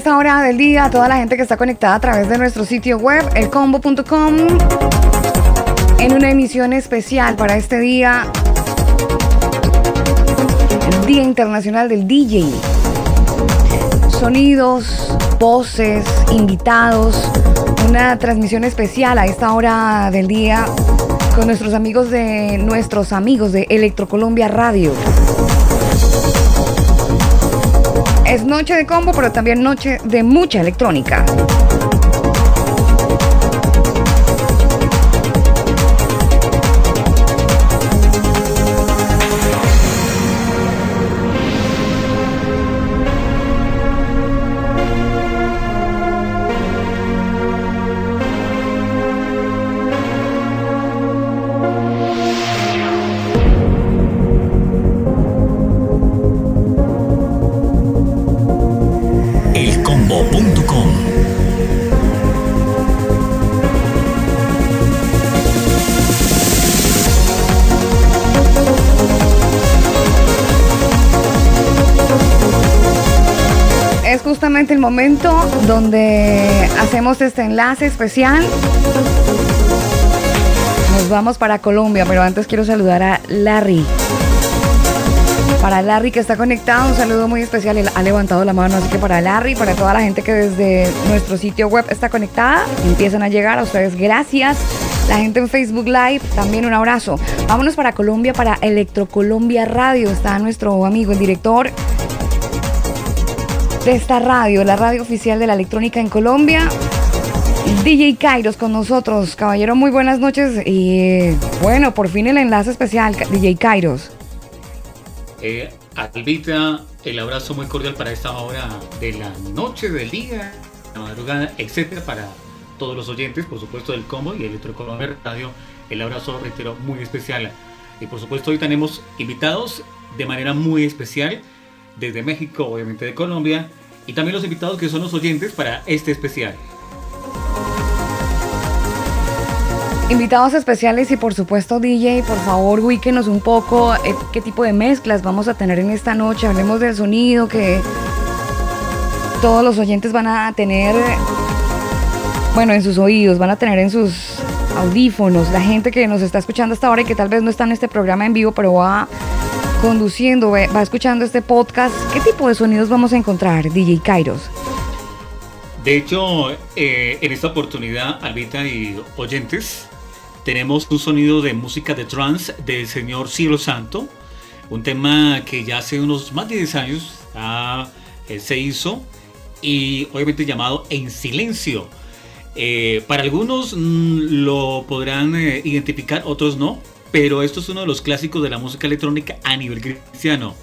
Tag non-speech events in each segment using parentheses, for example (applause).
Esta hora del día toda la gente que está conectada a través de nuestro sitio web, elcombo.com, en una emisión especial para este día, el Día Internacional del DJ. Sonidos, voces, invitados, una transmisión especial a esta hora del día con nuestros amigos de nuestros amigos de Electrocolombia Radio. Es noche de combo, pero también noche de mucha electrónica. Momento donde hacemos este enlace especial. Nos vamos para Colombia, pero antes quiero saludar a Larry. Para Larry que está conectado, un saludo muy especial. Él ha levantado la mano, así que para Larry, para toda la gente que desde nuestro sitio web está conectada, empiezan a llegar a ustedes, gracias. La gente en Facebook Live, también un abrazo. Vámonos para Colombia, para Electro Colombia Radio. Está nuestro amigo, el director de esta radio, la radio oficial de la electrónica en Colombia. DJ Kairos con nosotros. Caballero, muy buenas noches. Y bueno, por fin el enlace especial, DJ Kairos. Eh, Albita, el abrazo muy cordial para esta hora de la noche, del día, la madrugada, etcétera, para todos los oyentes, por supuesto, del combo y Electrocolombia Radio. El abrazo, reitero, muy especial. Y por supuesto, hoy tenemos invitados de manera muy especial desde México, obviamente de Colombia, y también los invitados que son los oyentes para este especial. Invitados especiales y por supuesto DJ, por favor ubíquenos un poco eh, qué tipo de mezclas vamos a tener en esta noche. Hablemos del sonido que todos los oyentes van a tener, bueno, en sus oídos, van a tener en sus audífonos. La gente que nos está escuchando hasta ahora y que tal vez no está en este programa en vivo, pero va conduciendo, va escuchando este podcast, ¿qué tipo de sonidos vamos a encontrar, DJ Kairos? De hecho, eh, en esta oportunidad, Albita y oyentes, tenemos un sonido de música de trance del señor Cielo Santo, un tema que ya hace unos más de 10 años eh, se hizo y obviamente llamado En Silencio. Eh, para algunos mm, lo podrán identificar, otros no pero esto es uno de los clásicos de la música electrónica a nivel cristiano.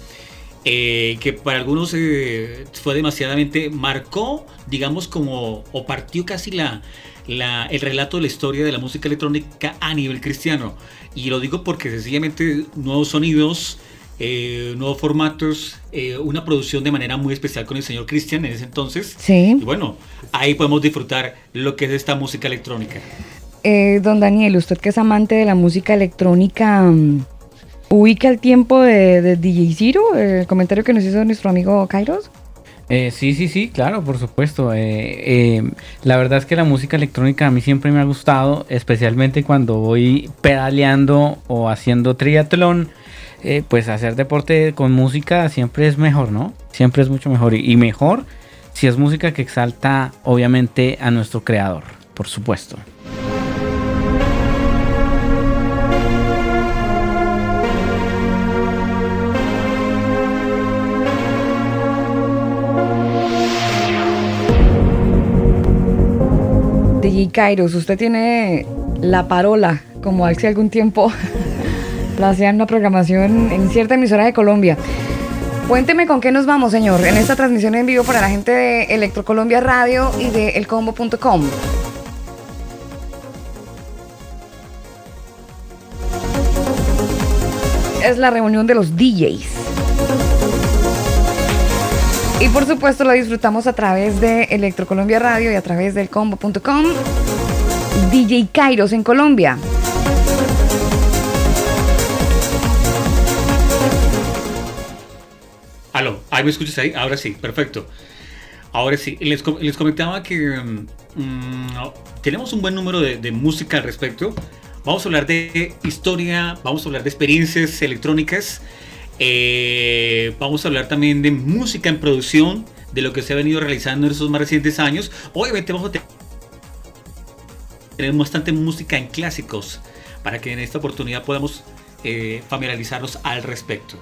Eh, que para algunos eh, fue demasiadamente, marcó, digamos, como, o partió casi la, el relato de la historia de la música electrónica a nivel cristiano. Y lo digo porque sencillamente nuevos sonidos, eh, nuevos formatos, una producción de manera muy especial con el señor Cristian en ese entonces. Sí. Y bueno, ahí podemos disfrutar lo que es esta música electrónica. Eh, don Daniel, usted que es amante de la música electrónica, mm, ¿ubica el tiempo de, DJ Zero? El comentario que nos hizo nuestro amigo Kairos. Eh, sí, sí, sí, claro, por supuesto. Eh, la verdad es que la música electrónica a mí siempre me ha gustado, especialmente cuando voy pedaleando o haciendo triatlón. pues hacer deporte con música siempre es mejor, ¿no? Siempre es mucho mejor. y mejor si es música que exalta, obviamente, a nuestro creador, por supuesto. Kairos, usted tiene la parola, como hace algún tiempo (laughs) la hacían una programación en cierta emisora de Colombia. Cuénteme con qué nos vamos, señor, en esta transmisión en vivo para la gente de Electrocolombia Radio y de elcombo.com. Es la reunión de los DJs. Y por supuesto la disfrutamos a través de Electrocolombia Radio y a través del combo.com. DJ Kairos en Colombia. Aló, ahí me escuchas ahí, ahora sí, perfecto. Ahora sí, les, comentaba que mm, mm, tenemos un buen número de, música al respecto. Vamos a hablar de historia, vamos a hablar de experiencias electrónicas, eh, vamos a hablar también de música en producción, de lo que se ha venido realizando en esos más recientes años. Obviamente vamos a tener bastante música en clásicos para que en esta oportunidad podamos eh, familiarizarnos al respecto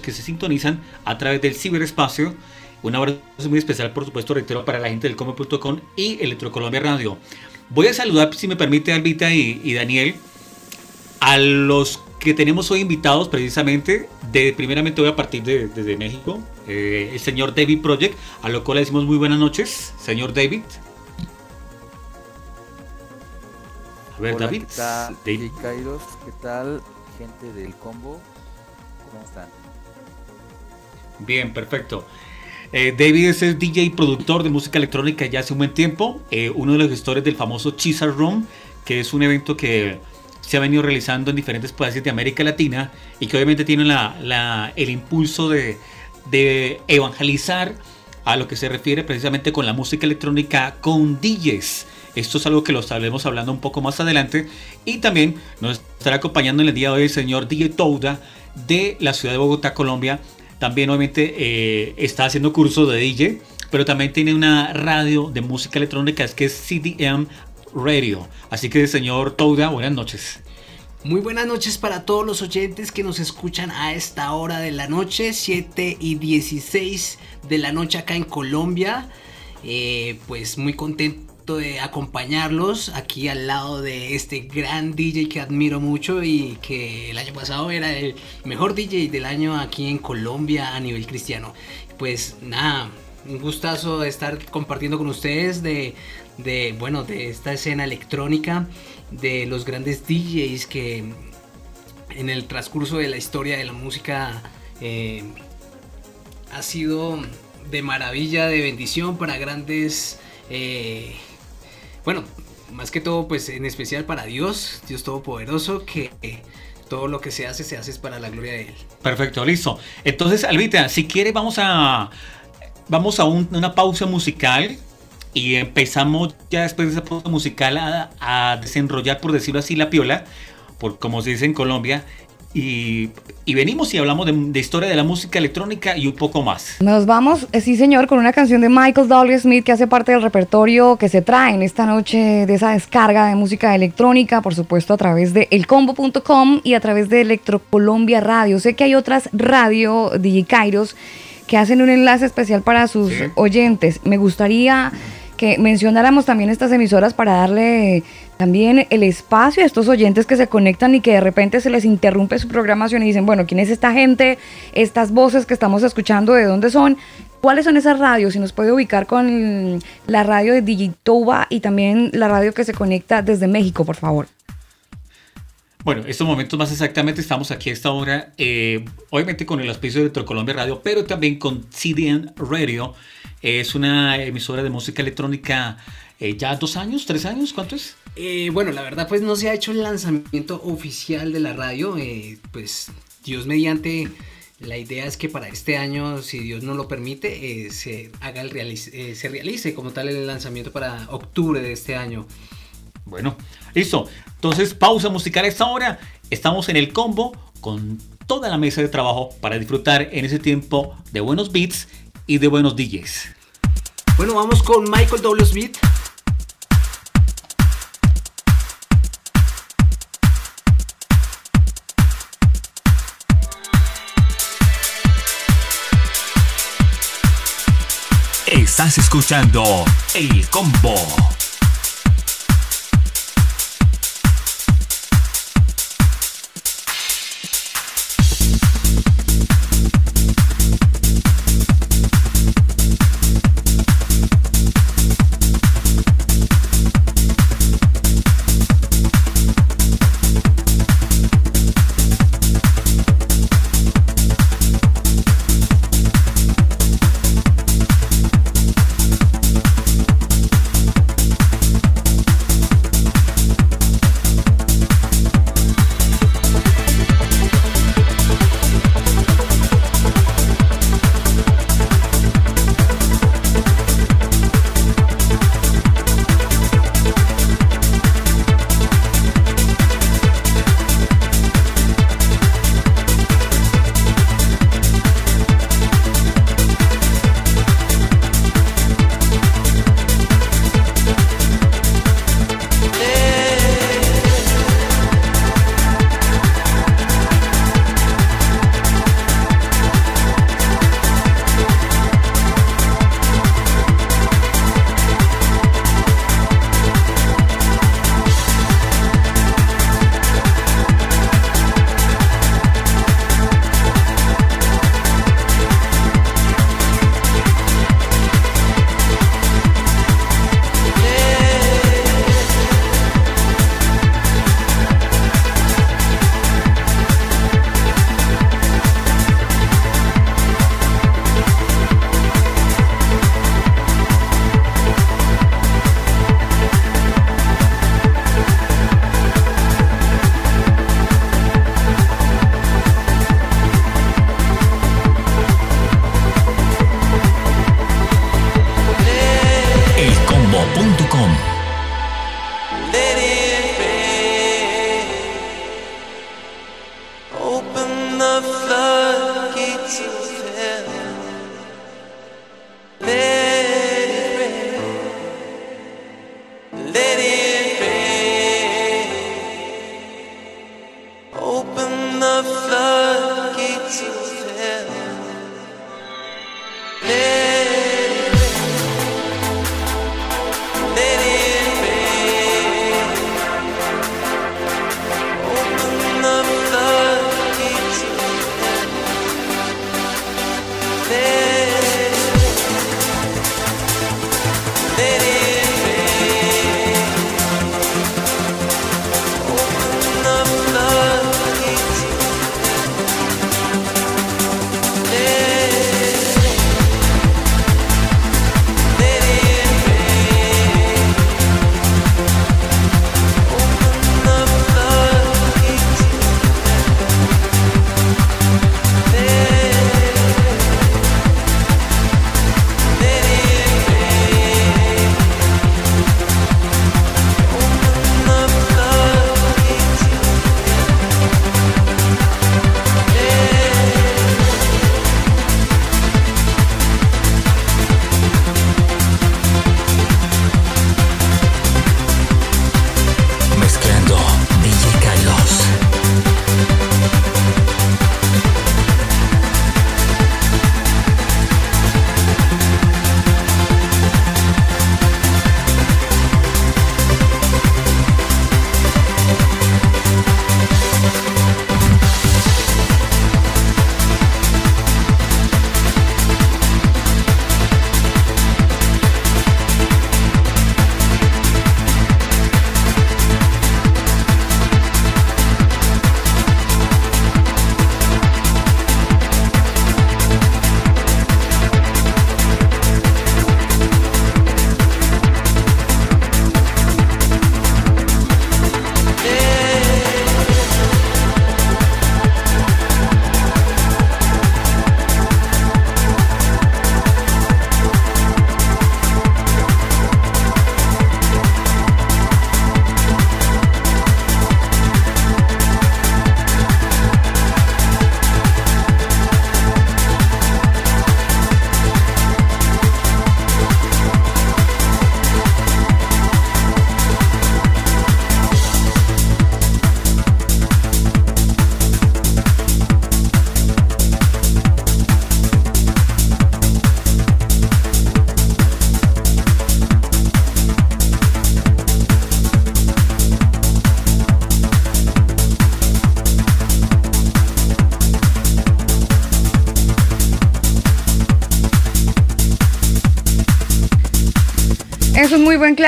que se sintonizan a través del ciberespacio. Un abrazo muy especial, por supuesto, reitero, para la gente del Come.com y Electrocolombia Radio. Voy a saludar, si me permite, Albita y, Daniel, a los que tenemos hoy invitados precisamente. De, primeramente voy a partir de, desde México, eh, el señor David Project, a lo cual le decimos muy buenas noches, señor David. A ver, David. ¿qué tal, David. Kairos, ¿qué tal, gente del combo? ¿Cómo están? Bien, perfecto. Eh, David es el DJ y productor de música electrónica ya hace un buen tiempo, eh, uno de los gestores del famoso Chisar Room, que es un evento que se ha venido realizando en diferentes países de América Latina y que obviamente tiene la, el impulso de, de, evangelizar a lo que se refiere precisamente con la música electrónica con DJs. Esto es algo que lo estaremos hablando un poco más adelante y también nos estará acompañando en el día de hoy el señor DJ Touda de la ciudad de Bogotá, Colombia, también obviamente eh, está haciendo cursos de DJ, pero también tiene una radio de música electrónica es que es CDM Radio. Así que señor Touda, buenas noches. Muy buenas noches para todos los oyentes que nos escuchan a esta hora de la noche, 7 y 16 de la noche acá en Colombia. Eh, pues muy contento de acompañarlos aquí al lado de este gran DJ que admiro mucho y que el año pasado era el mejor DJ del año aquí en Colombia a nivel cristiano. Pues nada, un gustazo estar compartiendo con ustedes de, bueno, de esta escena electrónica, de los grandes DJs que en el transcurso de la historia de la música eh, ha sido de maravilla, de bendición para grandes eh, bueno, más que todo, pues en especial para Dios, Dios Todopoderoso, que todo lo que se hace, se hace para la gloria de Él. Perfecto, listo. Entonces, Albita, si quiere, vamos a, vamos a una pausa musical y empezamos ya después de esa pausa musical a, a desenrollar, por decirlo así, la piola, por como se dice en Colombia, y, venimos y hablamos de, historia de la música electrónica y un poco más. Nos vamos, eh, sí señor, con una canción de Michael W. Smith que hace parte del repertorio que se trae en esta noche de esa descarga de música electrónica, por supuesto a través de elcombo.com y a través de Electrocolombia Radio. Sé que hay otras radio, DJ Kairos, que hacen un enlace especial para sus oyentes. Me gustaría que mencionáramos también estas emisoras para darle también el espacio a estos oyentes que se conectan y que de repente se les interrumpe su programación y dicen, bueno, ¿quién es esta gente? Estas voces que estamos escuchando, ¿de dónde son? ¿Cuáles son esas radios? Si nos puede ubicar con la radio de Digitoba y también la radio que se conecta desde México, por favor. Bueno, estos momentos más exactamente estamos aquí a esta hora, eh, obviamente con el auspicio de Electrocolombia Radio, pero también con CDN Radio. Es una emisora de música electrónica eh, ya dos años, tres años, ¿cuánto es? Eh, bueno, la verdad pues no se ha hecho el lanzamiento oficial de la radio, pues Dios mediante... La idea es que para este año, si Dios no lo permite, se haga el se realice como tal el lanzamiento para octubre de este año. Bueno, listo. Entonces, pausa musical a esta hora. Estamos en el combo con toda la mesa de trabajo para disfrutar en ese tiempo de buenos beats y de buenos DJs. Bueno, vamos con Michael W. Smith. Estás escuchando El Combo.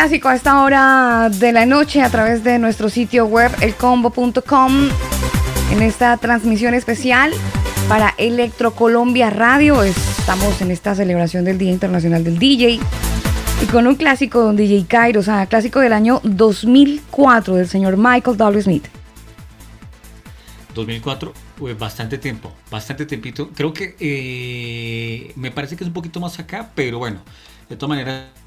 Clásico a esta hora de la noche a través de nuestro sitio web elcombo.com en esta transmisión especial para Electro Colombia Radio. Estamos en esta celebración del Día Internacional del DJ y con un clásico don DJ Cairo, o sea, clásico del año 2004 del señor Michael W. Smith. 2004, pues bastante tiempo, bastante tiempito. Creo que eh, me parece que es un poquito más acá, pero bueno, de todas maneras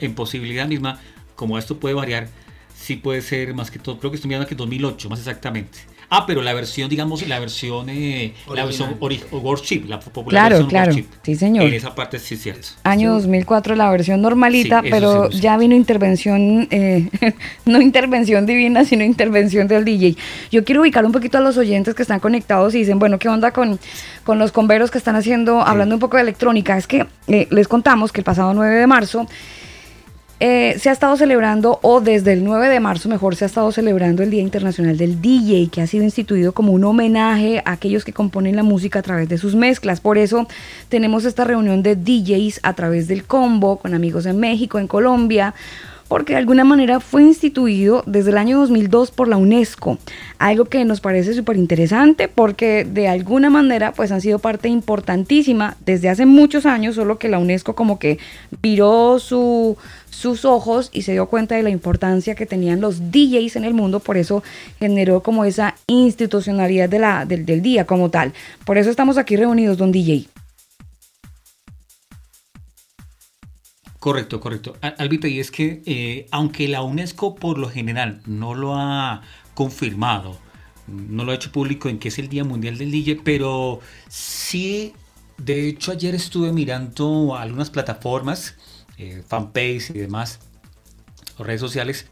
en posibilidad misma, como esto puede variar, sí puede ser más que todo, creo que estoy mirando que 2008, más exactamente. Ah, pero la versión, digamos, la versión, eh, la versión Worship, la popular claro, claro. sí señor. En esa parte sí es cierto. Año 2004 la versión normalita, pero ya vino intervención, eh, (laughs) no intervención divina, sino intervención del DJ. Yo quiero ubicar un poquito a los oyentes que están conectados y dicen, bueno, ¿qué onda con, con los converos que están haciendo, hablando un poco de electrónica? Es que eh, les contamos que el pasado 9 de marzo eh, se ha estado celebrando, o desde el 9 de marzo mejor, se ha estado celebrando el Día Internacional del DJ, que ha sido instituido como un homenaje a aquellos que componen la música a través de sus mezclas. Por eso tenemos esta reunión de DJs a través del combo, con amigos en México, en Colombia porque de alguna manera fue instituido desde el año 2002 por la UNESCO. Algo que nos parece súper interesante porque de alguna manera pues han sido parte importantísima desde hace muchos años, solo que la UNESCO como que viró su, sus ojos y se dio cuenta de la importancia que tenían los DJs en el mundo, por eso generó como esa institucionalidad del, del día como tal. Por eso estamos aquí reunidos, don DJ. Correcto, correcto. Albita, y es que eh, aunque la UNESCO por lo general no lo ha confirmado no lo ha hecho público en que es el Día Mundial del DJ, pero sí, de hecho ayer estuve mirando algunas plataformas, eh, fanpage y demás, redes sociales,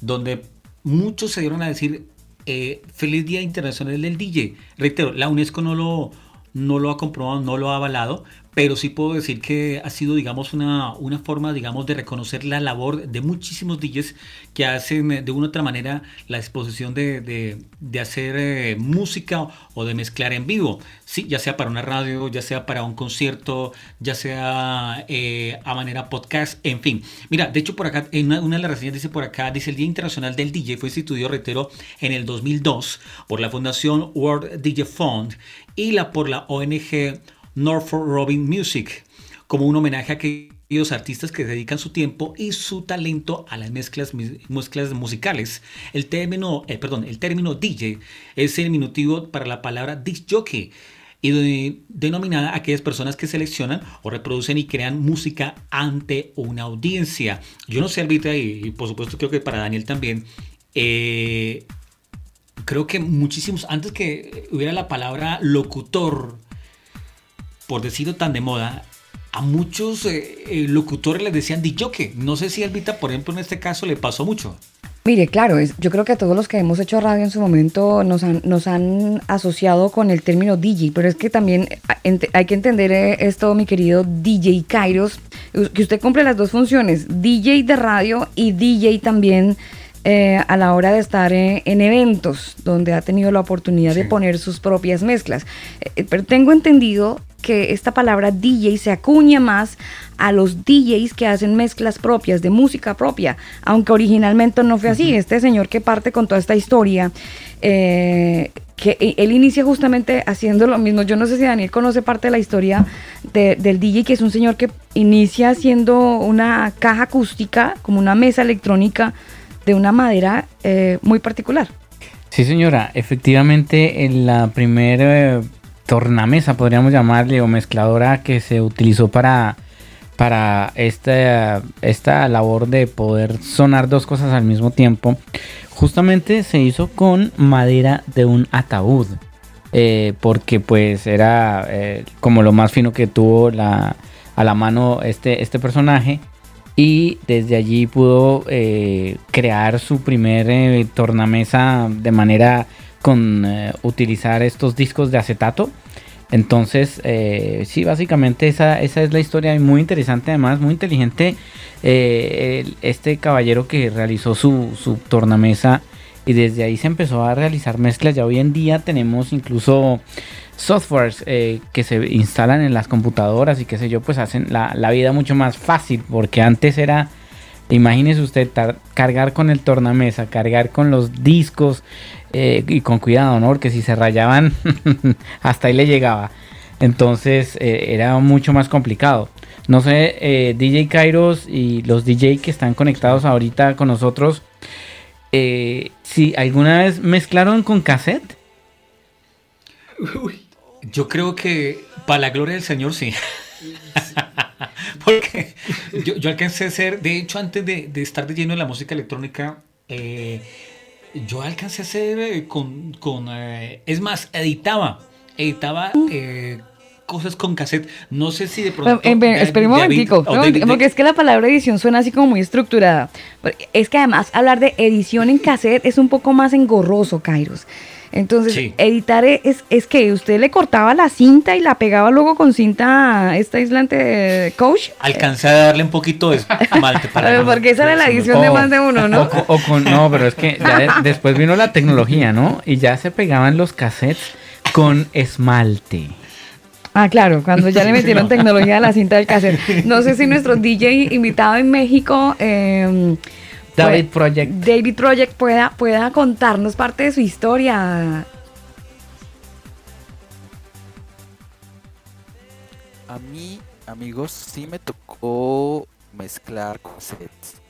donde muchos se dieron a decir eh, feliz Día Internacional del DJ. Reitero, la UNESCO no lo, no lo ha comprobado, no lo ha avalado, pero sí puedo decir que ha sido, digamos, una, una forma, digamos, de reconocer la labor de muchísimos DJs que hacen de una u otra manera la exposición de, hacer eh, música o de mezclar en vivo, sí, ya sea para una radio, ya sea para un concierto, ya sea eh, a manera podcast, en fin. Mira, de hecho por acá, en una, de las reseñas dice por acá, dice el Día Internacional del DJ fue instituido, reitero, en el 2002 por la Fundación World DJ Fund y la por la ONG Norfolk Robin Music, como un homenaje a aquellos artistas que dedican su tiempo y su talento a las mezclas, mezclas musicales. El término, eh, perdón, el término DJ es el minutivo para la palabra disc jockey y denominada a aquellas personas que seleccionan o reproducen y crean música ante una audiencia. Yo no sé, Albita, y, por supuesto creo que para Daniel también, eh, creo que muchísimos, antes que hubiera la palabra locutor, por decirlo tan de moda, a muchos eh, eh, locutores les decían que No sé si Elvita, por ejemplo, en este caso le pasó mucho. Mire, claro, yo creo que a todos los que hemos hecho radio en su momento nos han, nos han asociado con el término DJ, pero es que también hay que entender eh, esto, mi querido DJ Kairos, que usted cumple las dos funciones, DJ de radio y DJ también a la hora de estar en eventos donde ha tenido la oportunidad de poner sus propias mezclas. pero tengo entendido que esta palabra DJ se acuña más a los DJs que hacen mezclas propias, de música propia, aunque originalmente no fue así. Este señor que parte con toda esta historia, eh, que e, él inicia justamente haciendo lo mismo. Yo no sé si Daniel conoce parte de la historia del DJ, que es un señor que inicia haciendo una caja acústica, como una mesa electrónica de una madera eh, muy particular. Sí, señora, efectivamente en la primera tornamesa, podríamos llamarle, o mezcladora que se utilizó para, para esta, esta labor de poder sonar dos cosas al mismo tiempo, justamente se hizo con madera de un ataúd. Eh, porque pues era eh, como lo más fino que tuvo la, a la mano este, este personaje y desde allí pudo eh, crear su primer tornamesa de manera con eh, utilizar estos discos de acetato. Entonces, eh, sí, básicamente esa, esa, es la historia muy interesante, además muy inteligente. Eh, este caballero que realizó su, su, tornamesa y desde ahí se empezó a realizar mezclas. Ya hoy en día tenemos incluso softwares que se instalan en las computadoras y qué sé yo, pues hacen la, la vida mucho más fácil porque antes era Imagínese usted cargar con el tornamesa, cargar con los discos eh, y con cuidado, ¿no? Porque si se rayaban, (laughs) hasta ahí le llegaba. Entonces eh, era mucho más complicado. No sé, eh, DJ Kairos y los DJ que están conectados ahorita con nosotros, si alguna vez mezclaron con cassette. yo creo que para la gloria del Señor sí. (laughs) Porque yo, alcancé a ser, de hecho, antes de, estar de lleno en la música electrónica, eh, yo alcancé a hacer eh, con, con eh, es más, editaba, editaba cosas con cassette. No sé si de pronto. Espera un momentico, porque es que la palabra edición suena así como muy estructurada. Es que además hablar de edición en cassette es un poco más engorroso, Kairos. Entonces, editar es, es que usted le cortaba la cinta y la pegaba luego con cinta esta aislante coach. Alcancé a darle un poquito de esmalte (laughs) para. porque esa era la edición de más de uno, ¿no? O, con, no, pero es que ya después vino la tecnología, ¿no? Y ya se pegaban los cassettes con esmalte. Ah, claro, cuando ya le (laughs) metieron tecnología a la cinta del cassette. No sé si nuestro DJ invitado en México. Eh, David Project. David Project pueda, pueda contarnos parte de su historia. A mí, amigos, sí me tocó mezclar cassettes.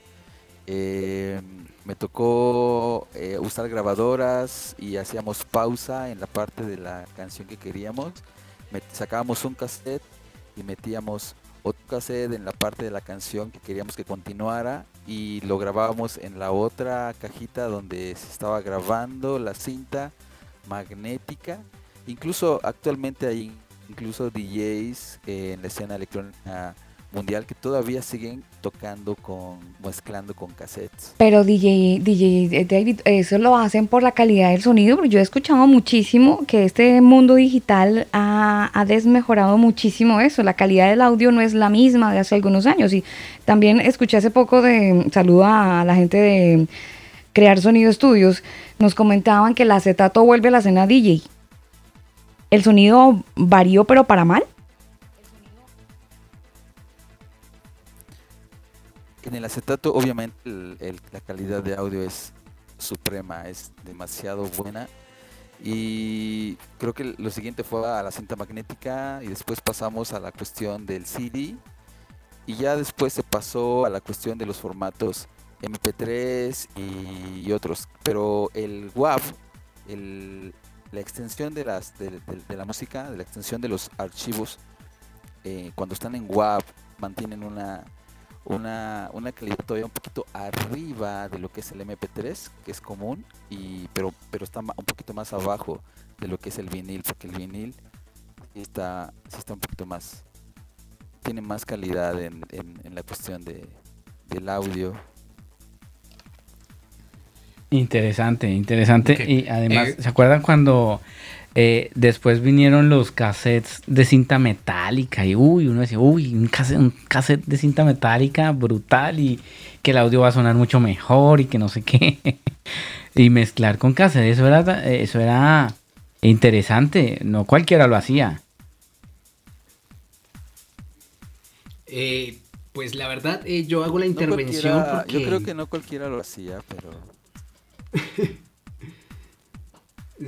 Eh, me tocó eh, usar grabadoras y hacíamos pausa en la parte de la canción que queríamos. sacábamos un cassette y metíamos otro cassette en la parte de la canción que queríamos que continuara y lo grabábamos en la otra cajita donde se estaba grabando la cinta magnética. Incluso actualmente hay incluso DJs en la escena electrónica mundial que todavía siguen tocando con, mezclando con cassettes. Pero DJ, DJ eh, David, eso lo hacen por la calidad del sonido, porque yo he escuchado muchísimo que este mundo digital ha, ha, desmejorado muchísimo eso. La calidad del audio no es la misma de hace algunos años. Y también escuché hace poco de, saludo a la gente de Crear Sonido Estudios, nos comentaban que el acetato vuelve a la escena DJ. ¿El sonido varió pero para mal? En el acetato, obviamente, la calidad de audio es suprema, es demasiado buena. Y creo que lo siguiente fue a la cinta magnética y después pasamos a la cuestión del CD. Y ya después se pasó a la cuestión de los formatos MP3 y, otros. Pero el WAV, la extensión de, la música, de la extensión de los archivos, eh, cuando están en WAV, mantienen una una, una calidad todavía un poquito arriba de lo que es el MP3, que es común, y pero, pero está un poquito más abajo de lo que es el vinil, porque el vinil está, está un poquito más, tiene más calidad en, en, la cuestión de, del audio. Interesante, interesante. Y además, eh, ¿se acuerdan cuando eh, después vinieron los cassettes de cinta metálica y uy, uno decía, uy, un cassette, de cinta metálica brutal y que el audio va a sonar mucho mejor y que no sé qué. (laughs) y mezclar con cassette, eso era, eso era interesante, no cualquiera lo hacía. Eh, pues la verdad, eh, yo hago la intervención Yo creo que no cualquiera lo hacía, pero... (laughs)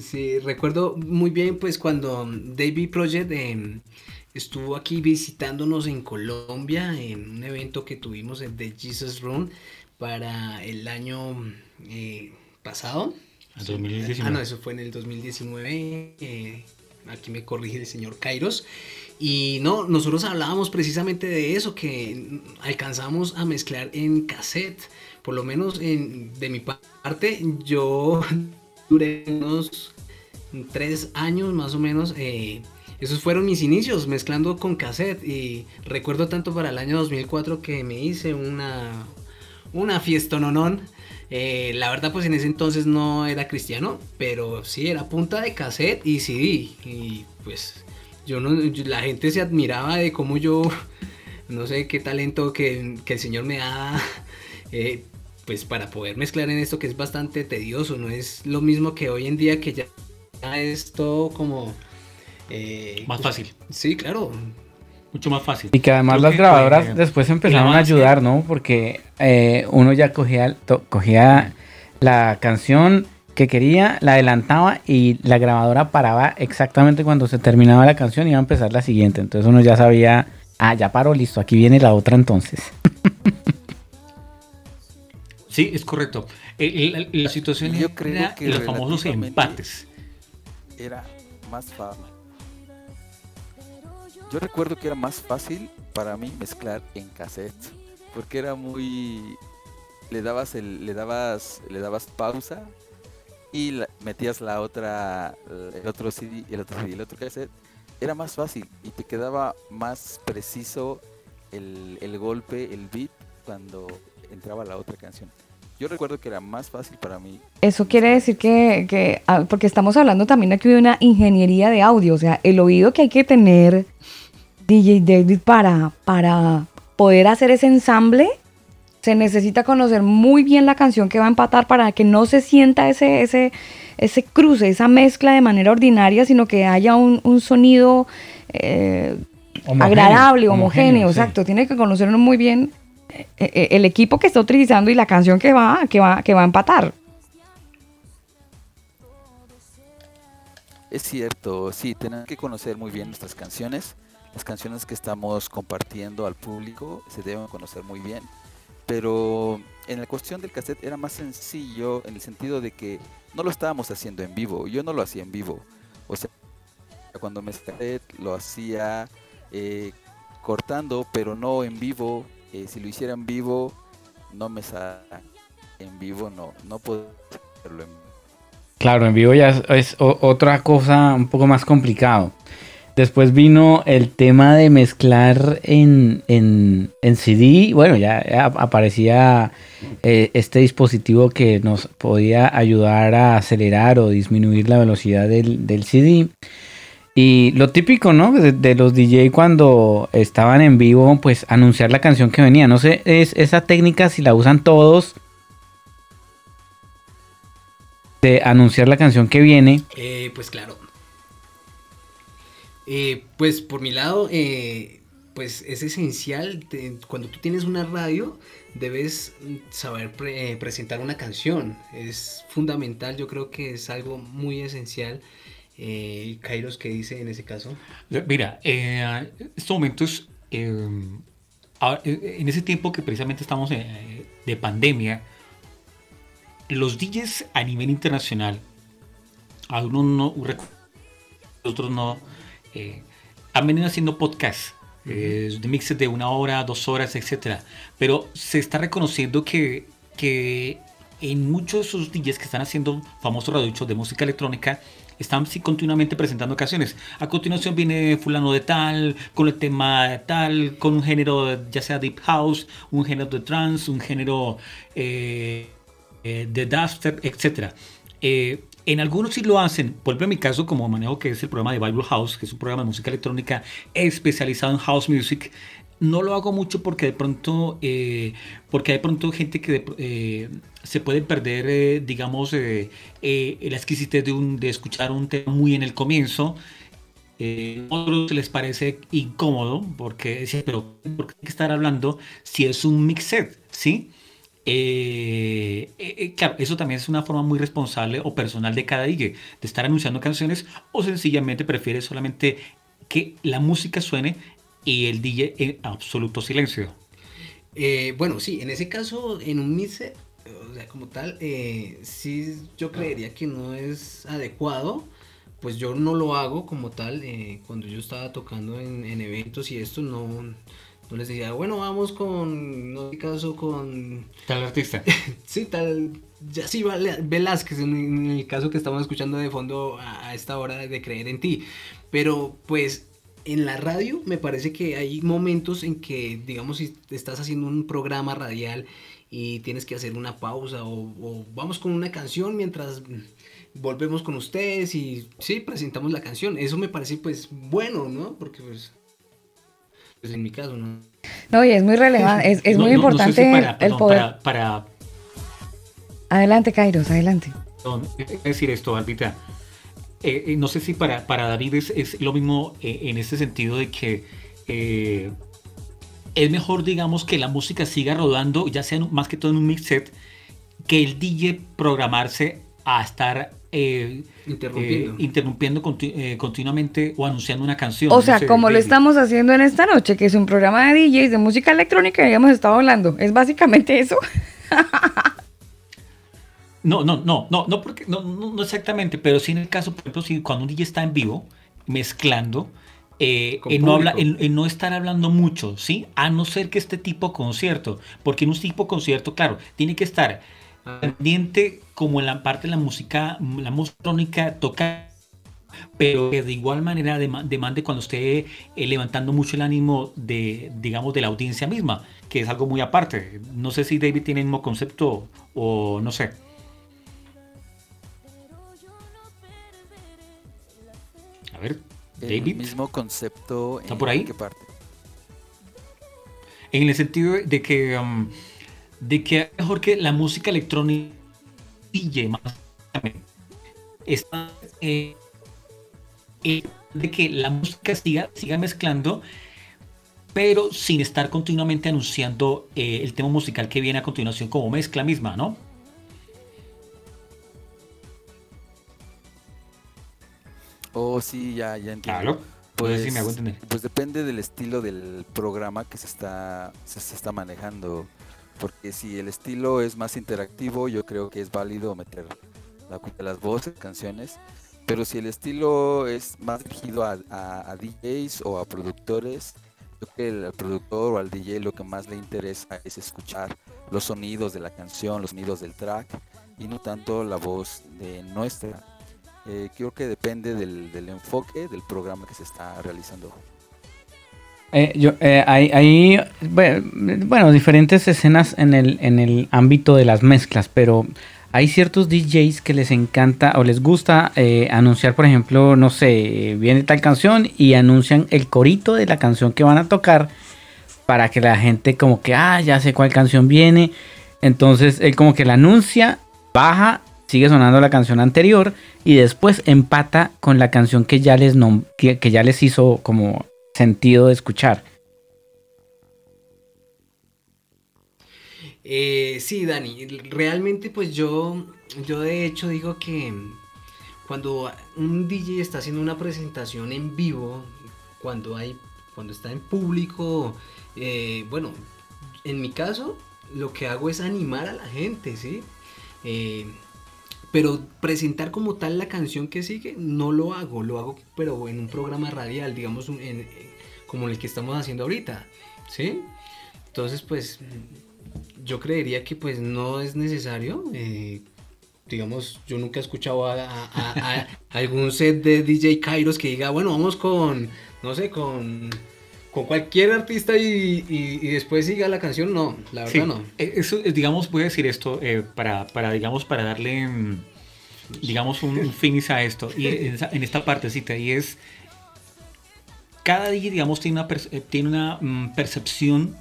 Sí, recuerdo muy bien pues cuando David Project em, estuvo aquí visitándonos en Colombia en un evento que tuvimos en The Jesus Run para el año eh, pasado. Ah, no, eso fue en el 2019. Eh, aquí me corrige el señor Kairos. Y no, nosotros hablábamos precisamente de eso, que alcanzamos a mezclar en cassette. Por lo menos en, de mi parte, yo duré unos tres años más o menos. Eh, esos fueron mis inicios mezclando con cassette y recuerdo tanto para el año 2004 que me hice una, una fiesta nonón. Eh, la verdad pues en ese entonces no era cristiano, pero sí era punta de cassette y CD. Y pues yo la gente se admiraba de cómo yo, (laughs) no sé qué talento que, el Señor me da. Eh, pues para poder mezclar en esto que es bastante tedioso, no es lo mismo que hoy en día que ya es todo como... Eh, más fácil. Sí, claro. Mucho más fácil. Y que además las grabadoras después empezaron a ayudar, ¿no? Porque eh, uno ya cogía, cogía la canción que quería, la adelantaba y la grabadora paraba exactamente cuando se terminaba la canción y iba a empezar la siguiente. Entonces uno ya sabía, ah, ya paró, listo, aquí viene la otra entonces. (laughs) Sí, es correcto. Eh, la, situación Yo creo que los famosos empates. Era más fácil. Yo recuerdo que era más fácil para mí mezclar en cassette, porque era muy le dabas el le dabas le dabas pausa y metías la otra el otro CD, el otro CD, el otro cassette. Era más fácil y te quedaba más preciso el, el golpe, el beat cuando entraba la otra canción. Yo recuerdo que era más fácil para mí. Eso quiere decir que, que, ah, porque estamos hablando también aquí de una ingeniería de audio, o sea, el oído que hay que tener DJ David para, para poder hacer ese ensamble, se necesita conocer muy bien la canción que va a empatar para que no se sienta ese, ese, ese cruce, esa mezcla de manera ordinaria, sino que haya un, sonido eh, agradable, homogéneo, exacto. Tiene que conocerlo muy bien el equipo que está utilizando y la canción que va, que va, que va a empatar. Es cierto, sí, tenemos que conocer muy bien nuestras canciones. Las canciones que estamos compartiendo al público se deben conocer muy bien. Pero en la cuestión del cassette era más sencillo en el sentido de que no lo estábamos haciendo en vivo. Yo no lo hacía en vivo. O sea, cuando me cassette lo hacía eh, cortando, pero no en vivo eh, si lo hiciera en vivo, no me sale en vivo, no, no puedo hacerlo en Claro, en vivo ya es, otra cosa un poco más complicado. Después vino el tema de mezclar en, en, CD. Bueno, ya, aparecía eh, este dispositivo que nos podía ayudar a acelerar o disminuir la velocidad del, del CD. Y lo típico, ¿no? De, los DJ cuando estaban en vivo, pues anunciar la canción que venía. No sé, es esa técnica si la usan todos. De anunciar la canción que viene. Eh, pues claro. Eh, pues por mi lado, eh, pues es esencial. cuando tú tienes una radio, debes saber presentar una canción. Es fundamental, yo creo que es algo muy esencial eh, Kairos, ¿qué dice en ese caso? Mira, eh, estos momentos, eh, eh, en ese tiempo que precisamente estamos de pandemia, los DJs a nivel internacional, algunos no, otros no, han venido haciendo podcasts. de mixes de una hora, dos horas, etcétera. Pero se está reconociendo que, que en muchos de esos DJs que están haciendo famosos radiochos de música electrónica, están continuamente presentando canciones. A continuación viene fulano de tal, con el tema tal, con un género ya sea deep house, un género de trance, un género eh, eh, de duster, etc. Eh, en algunos sí lo hacen. Vuelve a mi caso como manejo que es el programa de Bible House, que es un programa de música electrónica especializado en house music no lo hago mucho porque de pronto, eh, porque hay de pronto gente que eh, se puede perder, eh, digamos, la exquisitez de, un, de escuchar un tema muy en el comienzo. otros les parece incómodo porque decía, pero ¿por qué hay que estar hablando si es un mix set? ¿Sí? claro, eso también es una forma muy responsable o personal de cada DJ, de estar anunciando canciones o sencillamente prefiere solamente que la música suene y el DJ en absoluto silencio. Eh, bueno, sí, en ese caso, en un mix, o sea, como tal, eh, sí yo creería que no es adecuado. Pues yo no lo hago como tal. Eh, cuando yo estaba tocando en, eventos y esto, no, no les decía, bueno, vamos con, no sé caso, con... Tal artista. (laughs) sí, tal, ya sí, Velázquez, en, el caso que estamos escuchando de fondo a esta hora de creer en ti. Pero pues en la radio me parece que hay momentos en que, digamos, si estás haciendo un programa radial y tienes que hacer una pausa o, vamos con una canción mientras volvemos con ustedes y sí, presentamos la canción. Eso me parece pues bueno, ¿no? Porque pues, pues en mi caso, ¿no? No, y es muy relevante, es, muy importante el poder... Para, Adelante, Kairos, adelante. decir esto, Albita eh, eh, no sé si para, para David es, lo mismo eh, en este sentido de que es mejor, digamos, que la música siga rodando, ya sea más que todo en un mix set, que el DJ programarse a estar interrumpiendo, continuamente o anunciando una canción. O sea, como lo estamos haciendo en esta noche, que es un programa de DJs de música electrónica y hemos estado hablando. Es básicamente eso. (laughs) No, no, no, no, no, porque, no, no, exactamente, pero sí en el caso, por ejemplo, si cuando un DJ está en vivo, mezclando, eh, en, no habla, en, no estar hablando mucho, ¿sí? A no ser que este tipo concierto, porque en un tipo concierto, claro, tiene que estar pendiente como en la parte de la música, la música electrónica, toca pero que de igual manera demande cuando esté eh, levantando mucho el ánimo de, digamos, de la audiencia misma, que es algo muy aparte. No sé si David tiene el mismo concepto o no sé. A ver, David. El mismo concepto. ¿Está por ahí? qué parte? En el sentido de que, um, de que mejor que la música electrónica más está eh, eh, de que la música siga, siga mezclando, pero sin estar continuamente anunciando eh, el tema musical que viene a continuación como mezcla misma, ¿no? Oh, sí, ya, ya entiendo. Pues, sí me hago entender. pues depende del estilo del programa que se está, se, está manejando. Porque si el estilo es más interactivo, yo creo que es válido meter la, las voces, canciones. Pero si el estilo es más dirigido a, a, DJs o a productores, yo creo que al productor o al DJ lo que más le interesa es escuchar los sonidos de la canción, los sonidos del track y no tanto la voz de nuestra. Eh, creo que depende del, enfoque del programa que se está realizando. Eh, yo, eh, hay, bueno, diferentes escenas en el, en el ámbito de las mezclas, pero hay ciertos DJs que les encanta o les gusta anunciar, por ejemplo, no sé, viene tal canción y anuncian el corito de la canción que van a tocar para que la gente como que, ah, ya sé cuál canción viene. Entonces él como que la anuncia, baja, sigue sonando la canción anterior y después empata con la canción que ya les, que, ya les hizo como sentido de escuchar. Eh, sí, Dani, realmente pues yo, yo de hecho digo que cuando un DJ está haciendo una presentación en vivo, cuando hay, cuando está en público, eh, bueno, en mi caso lo que hago es animar a la gente, ¿sí? Eh, pero presentar como tal la canción que sigue, no lo hago, lo hago pero en un programa radial, digamos, como el que estamos haciendo ahorita, ¿sí? Entonces, pues, yo creería que pues no es necesario. Eh, digamos, yo nunca he escuchado a, (laughs) algún set de DJ Kairos que diga, bueno, vamos con, no sé, con con cualquier artista y, después siga la canción, no, la verdad no. Eh, eso, eh, digamos, voy a decir esto eh, para, para, digamos, para darle, mm, digamos, un, fin a esto, y en, esta partecita, y es, cada día, digamos, tiene una, tiene una mm, percepción,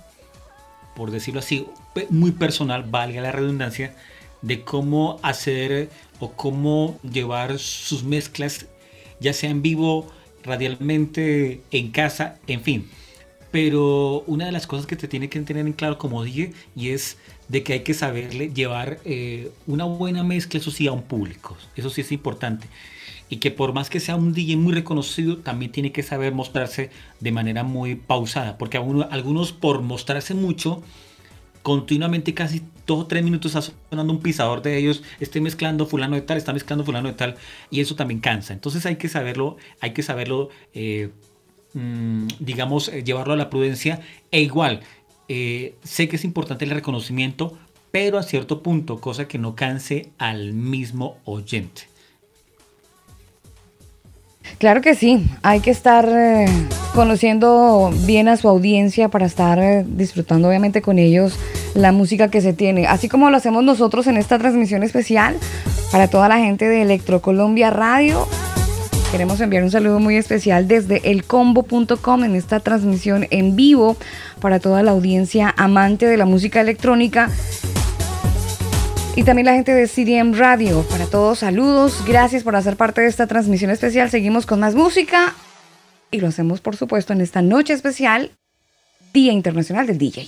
por decirlo así, muy personal, valga la redundancia, de cómo hacer o cómo llevar sus mezclas, ya sea en vivo, radialmente, en casa, en fin pero una de las cosas que te tiene que tener en claro, como dije, y es de que hay que saberle llevar eh, una buena mezcla, eso sí, a un público. Eso sí es importante. Y que por más que sea un DJ muy reconocido, también tiene que saber mostrarse de manera muy pausada. Porque algunos por mostrarse mucho, continuamente casi dos o tres minutos está sonando un pisador de ellos, esté mezclando fulano de tal, está mezclando fulano de tal, y eso también cansa. Entonces hay que saberlo, hay que saberlo eh, Mm, digamos, eh, llevarlo a la prudencia. E igual, eh, sé que es importante el reconocimiento, pero a cierto punto, cosa que no canse al mismo oyente. Claro que sí, hay que estar eh, conociendo bien a su audiencia para estar disfrutando obviamente con ellos la música que se tiene, así como lo hacemos nosotros en esta transmisión especial para toda la gente de Electro Colombia Radio Queremos enviar un saludo muy especial desde elcombo.com en esta transmisión en vivo para toda la audiencia amante de la música electrónica. Y también la gente de CDM Radio. Para todos, saludos. Gracias por hacer parte de esta transmisión especial. Seguimos con más música. Y lo hacemos, por supuesto, en esta noche especial, Día Internacional del DJ.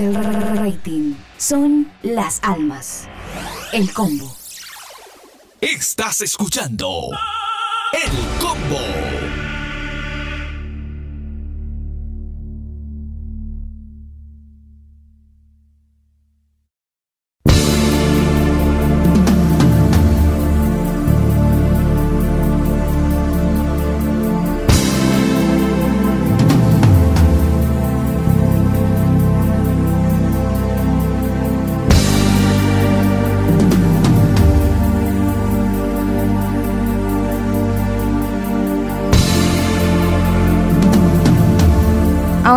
El rating, son las almas. El combo. Estás escuchando El combo.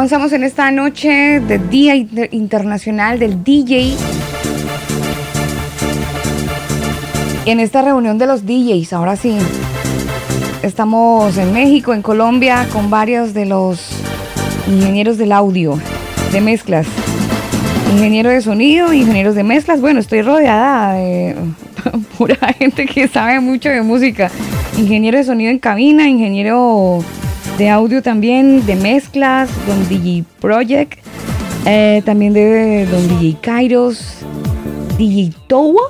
Avanzamos en esta noche de Día Internacional del DJ. En esta reunión de los DJs, ahora sí. Estamos en México, en Colombia, con varios de los ingenieros del audio, de mezclas. Ingeniero de sonido, ingenieros de mezclas. Bueno, estoy rodeada de (laughs) pura gente que sabe mucho de música. Ingeniero de sonido en cabina, ingeniero de audio también, de mezclas, Don DJ Project, eh, también de Don DJ Kairos, DJ Toura,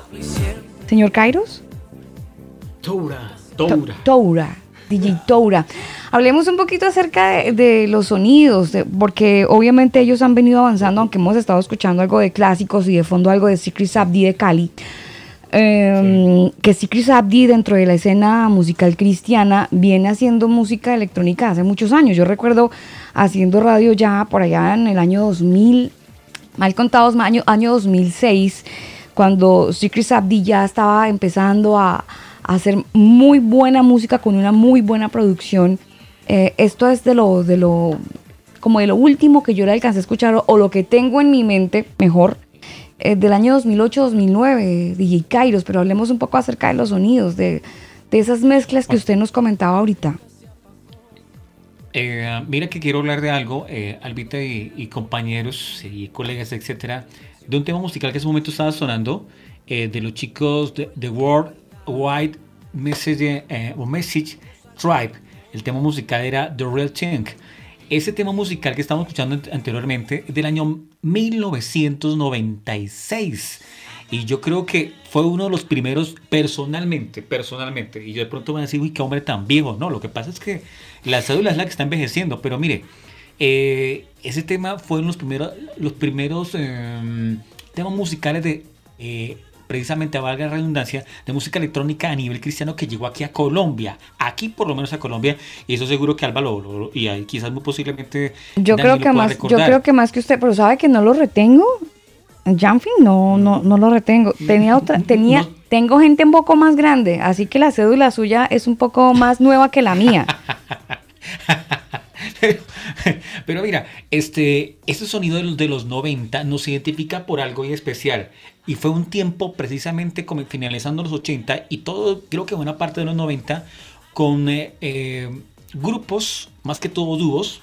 señor Kairos. Toura, Toura. Toura, DJ Toura. Hablemos un poquito acerca de, los sonidos, porque obviamente ellos han venido avanzando, aunque hemos estado escuchando algo de clásicos y de fondo algo de Secret Sabdi de Cali. Eh, que sí Chris Abdi dentro de la escena musical cristiana viene haciendo música electrónica hace muchos años. Yo recuerdo haciendo radio ya por allá en el año 2000, mal contados, año, año 2006, cuando Chris Abdi ya estaba empezando a, hacer muy buena música con una muy buena producción. Eh, esto es de lo, de lo, como de lo último que yo le alcancé a escuchar o lo que tengo en mi mente mejor eh, del año 2008-2009, DJ Kairos, pero hablemos un poco acerca de los sonidos, de, esas mezclas que usted nos comentaba ahorita. Eh, mira que quiero hablar de algo, eh, Albita y, compañeros y colegas, etcétera, de un tema musical que en ese momento estaba sonando, de los chicos de The World Wide Message, o Message Tribe. El tema musical era The Real Thing. Ese tema musical que estamos escuchando anteriormente es del año 1996. Y yo creo que fue uno de los primeros personalmente, personalmente. Y yo de pronto van a decir, uy, qué hombre tan viejo. No, lo que pasa es que la cédula es la que está envejeciendo. Pero mire, eh, ese tema fue uno de los primeros, los primeros em, temas musicales de eh, precisamente, a valga la redundancia, de música electrónica a nivel cristiano que llegó aquí a Colombia, aquí por lo menos a Colombia, y eso seguro que Alba lo, y ahí quizás muy posiblemente yo creo que más, yo creo que más que usted, pero sabe que no lo retengo. Jumping no, no, no lo retengo. Tenía otra, tenía, tengo gente un poco más grande, así que la cédula suya es un poco más nueva que la mía. (laughs) Pero, mira, este, este sonido de los, de los 90 nos identifica por algo especial. Y fue un tiempo precisamente como finalizando los 80 y todo, creo que buena parte de los 90, con eh, eh, grupos, más que todo dúos,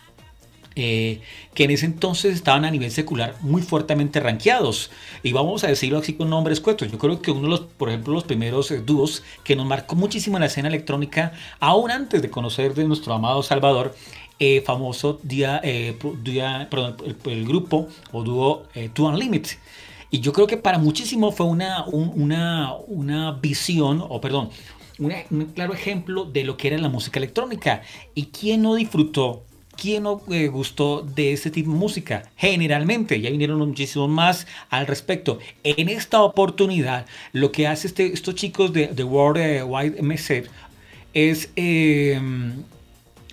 eh, que en ese entonces estaban a nivel secular muy fuertemente rankeados. Y vamos a decirlo así con nombres cuentos. Yo creo que uno de los, por ejemplo, los primeros dúos que nos marcó muchísimo en la escena electrónica, aún antes de conocer de nuestro amado Salvador, eh, famoso día, eh, perdón, el, grupo o dúo eh, To Unlimited. Y yo creo que para muchísimo fue una, una, una visión, o perdón, un claro ejemplo de lo que era la música electrónica. ¿Y quién no disfrutó ¿Quién no gustó de ese tipo de música? Generalmente, ya vinieron muchísimos más al respecto. En esta oportunidad, lo que hace este, estos chicos de, The World Wide Message es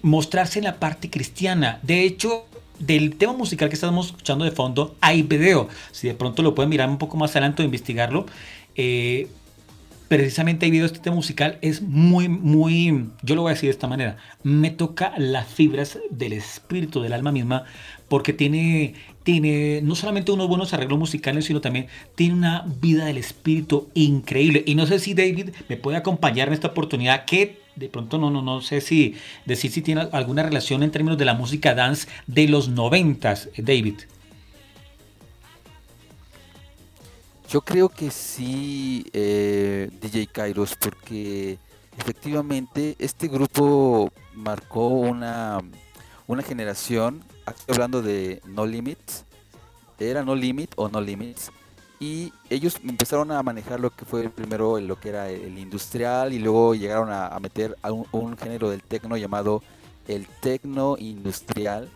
mostrarse en la parte cristiana. De hecho, del tema musical que estamos escuchando de fondo, hay video. Si de pronto lo pueden mirar un poco más adelante o investigarlo. Eh, precisamente hay video de este tema musical. Es muy, muy, yo lo voy a decir de esta manera. Me toca las fibras del espíritu, del alma misma, porque tiene, tiene no solamente unos buenos arreglos musicales, sino también tiene una vida del espíritu increíble. Y no sé si David me puede acompañar en esta oportunidad. que de pronto no, no, no sé si decir si tiene alguna relación en términos de la música dance de los noventas, David. Yo creo que sí, eh, DJ Kairos, porque efectivamente este grupo marcó una, una generación, hablando de No Limits, era No Limit o No Limits. Y ellos empezaron a manejar lo que fue primero lo que era el industrial y luego llegaron a, meter a un, género del tecno llamado el tecno industrial.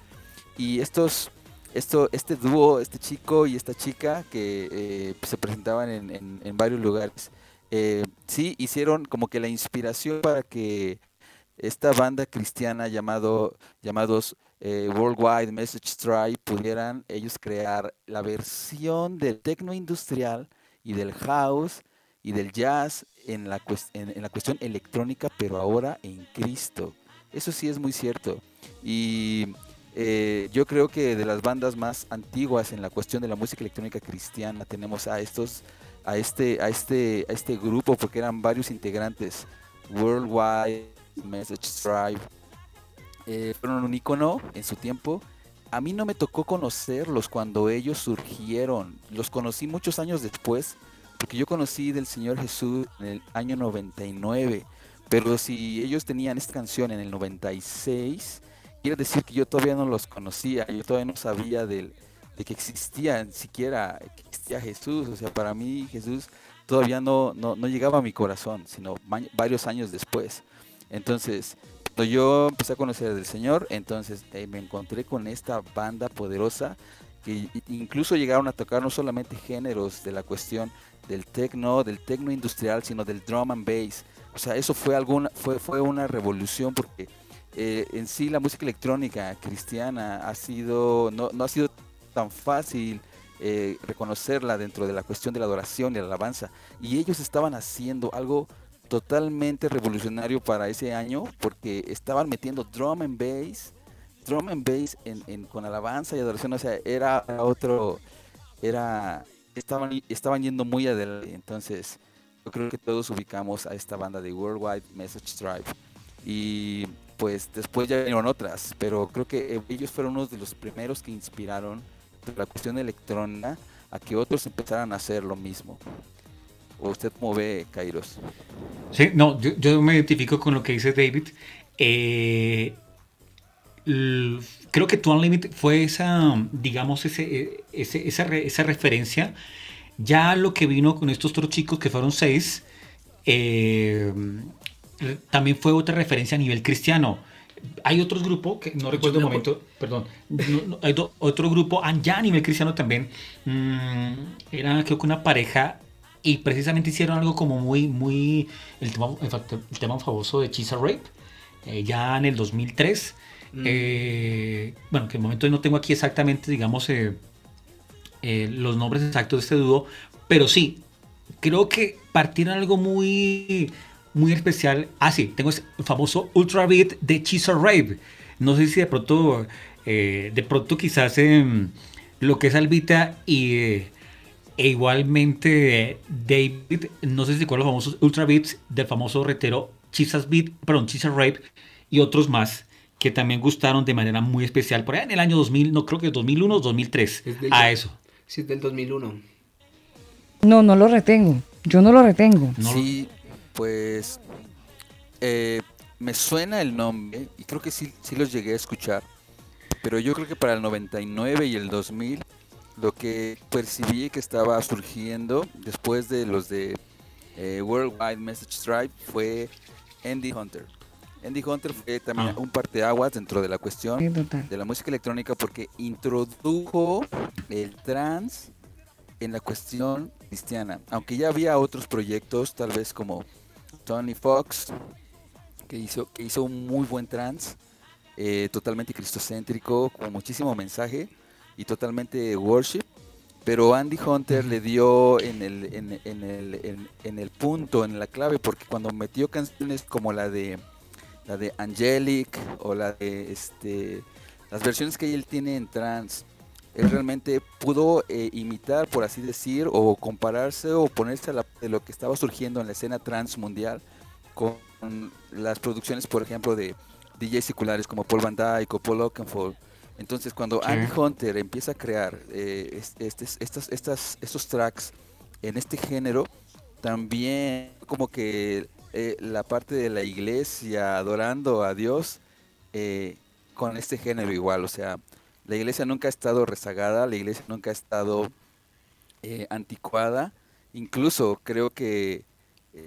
Y estos, esto, este dúo, este chico y esta chica que eh, se presentaban en, varios lugares, eh, sí hicieron como que la inspiración para que esta banda cristiana llamado, llamados eh, Worldwide Message Tribe pudieran ellos crear la versión del techno industrial y del house y del jazz en la, en, la cuestión electrónica, pero ahora en Cristo. Eso sí es muy cierto. Y eh, yo creo que de las bandas más antiguas en la cuestión de la música electrónica cristiana tenemos a estos, a este, a este, a este grupo, porque eran varios integrantes. Worldwide Message Tribe, eh, fueron un icono en su tiempo. A mí no me tocó conocerlos cuando ellos surgieron. Los conocí muchos años después, porque yo conocí del Señor Jesús en el año 99. Pero si ellos tenían esta canción en el 96, quiere decir que yo todavía no los conocía, yo todavía no sabía de que existía siquiera, que existía Jesús. O sea, para mí Jesús todavía no, no, no llegaba a mi corazón, sino varios años después. Entonces, cuando yo empecé a conocer del Señor, entonces eh, me encontré con esta banda poderosa que incluso llegaron a tocar no solamente géneros de la cuestión del techno, del techno industrial, sino del drum and bass. O sea, eso fue alguna, fue, fue una revolución porque eh, en sí la música electrónica cristiana ha sido, no, no ha sido tan fácil eh, reconocerla dentro de la cuestión de la adoración y la alabanza. Y ellos estaban haciendo algo totalmente revolucionario para ese año porque estaban metiendo drum and bass, drum and bass con alabanza y adoración, o sea, era otro, era, estaban, estaban yendo muy adelante, entonces yo creo que todos ubicamos a esta banda de Worldwide Message Tribe y pues después ya vinieron otras, pero creo que ellos fueron uno de los primeros que inspiraron la cuestión electrónica a que otros empezaran a hacer lo mismo. ¿O usted cómo ve, Kairos? Sí, no, yo, me identifico con lo que dice David. Eh, creo que Two Unlimited fue esa, digamos, ese, esa, esa, referencia. Ya lo que vino con estos otros chicos, que fueron seis, eh, también fue otra referencia a nivel cristiano. Hay otros grupos, que no recuerdo el momento, perdón, hay otro grupo, ah, ya a nivel cristiano también, mm, era creo que una pareja y precisamente hicieron algo como muy, muy, el tema, el tema famoso de Chisa Rape, eh, ya en el 2003. Mm. Eh, bueno, que en el momento no tengo aquí exactamente, digamos, eh, los nombres exactos de este dúo, pero sí, creo que partieron algo muy, muy especial. Ah, sí, tengo el famoso Ultra Beat de Chisa Rape. No sé si de pronto, de pronto quizás lo que es Albita y e igualmente David, no sé si con los famosos Ultra Beats del famoso retero Chisas Beat, perdón, Chisas Rape y otros más que también gustaron de manera muy especial por allá en el año 2000, no creo que 2001 o 2003, a eso. Sí, es del 2001. No, no lo retengo. Yo no lo retengo. Sí, pues eh, me suena el nombre y creo que sí, sí los llegué a escuchar. Pero yo creo que para el 99 y el 2000 lo que percibí que estaba surgiendo después de los de eh, Worldwide Message Tribe fue Andy Hunter. Andy Hunter fue también ah. un parteaguas dentro de la cuestión de la música electrónica porque introdujo el trance en la cuestión cristiana. Aunque ya había otros proyectos, tal vez como Tony Fox, que hizo, que hizo un muy buen trance, eh, totalmente cristocéntrico, con muchísimo mensaje y totalmente worship. Pero Andy Hunter le dio en el, en, el, en, el punto, en la clave, porque cuando metió canciones como la de la de Angelic o la de este las versiones que él tiene en trance, él realmente pudo eh, imitar, por así decir, o compararse o ponerse a la, de lo que estaba surgiendo en la escena trans mundial con las producciones, por ejemplo, de DJs seculares como Paul Van Dyke o Paul Oakenfold entonces, cuando Andy Hunter empieza a crear eh, este, estas, estas, estos tracks en este género, también como que eh, la parte de la iglesia adorando a Dios eh, con este género igual, o sea, La iglesia nunca ha estado rezagada, la iglesia nunca ha estado eh, anticuada. Incluso creo que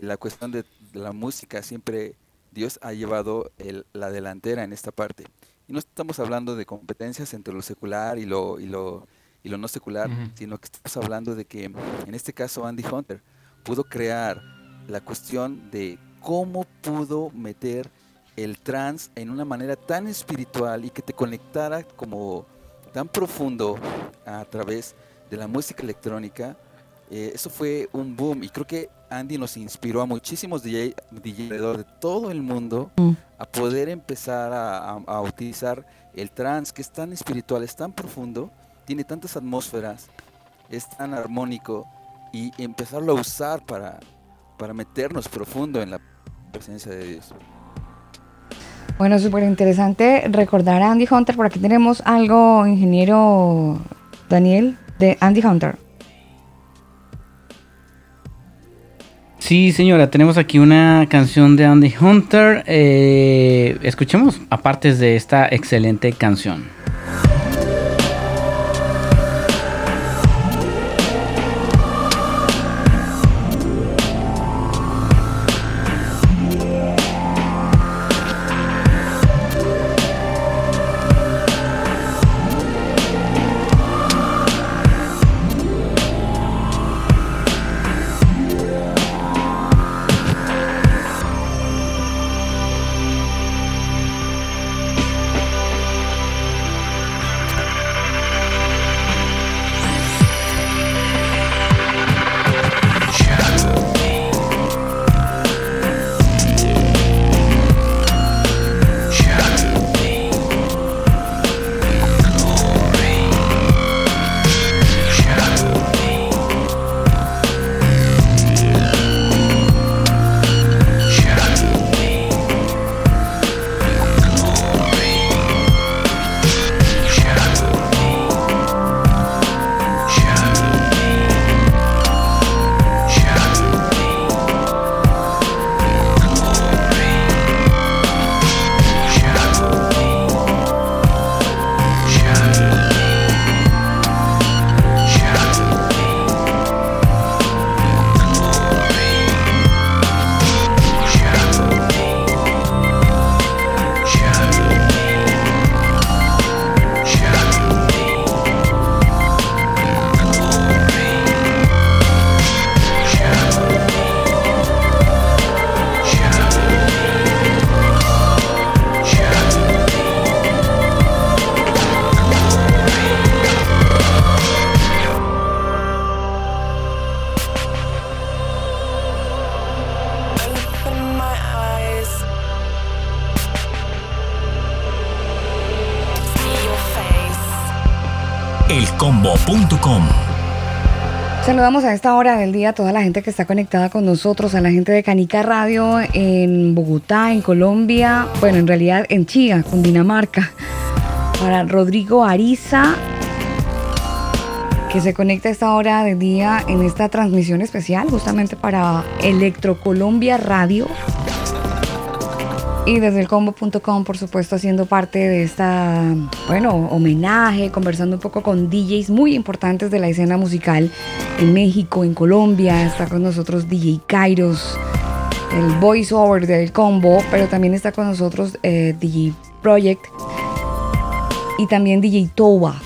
la cuestión de la música siempre Dios ha llevado la delantera en esta parte. Y no estamos hablando de competencias entre lo secular y lo, y lo, y lo no secular, sino que estamos hablando de que en este caso Andy Hunter pudo crear la cuestión de cómo pudo meter el trance en una manera tan espiritual y que te conectara como tan profundo a través de la música electrónica. Eh, eso fue un boom y creo que Andy nos inspiró a muchísimos DJ, alrededor de todo el mundo mm. a poder empezar a, utilizar el trance que es tan espiritual, es tan profundo, tiene tantas atmósferas, es tan armónico y empezarlo a usar para, para meternos profundo en la presencia de Dios. Bueno, súper interesante recordar a Andy Hunter. Por aquí tenemos algo, ingeniero Daniel, de Andy Hunter. Sí, señora, tenemos aquí una canción de Andy Hunter. Eh, escuchemos aparte de esta excelente canción. Saludamos a esta hora del día a toda la gente que está conectada con nosotros, a la gente de Canica Radio en Bogotá, en Colombia, bueno, en realidad en Chía, Dinamarca. Para Rodrigo Ariza, que se conecta a esta hora del día en esta transmisión especial, justamente para Electro Colombia Radio. Y desde el combo.com, por supuesto, haciendo parte de esta, bueno, homenaje, conversando un poco con DJs muy importantes de la escena musical en México, en Colombia. Está con nosotros DJ Kairos, el voiceover del combo, pero también está con nosotros eh, DJ Project y también DJ Toba.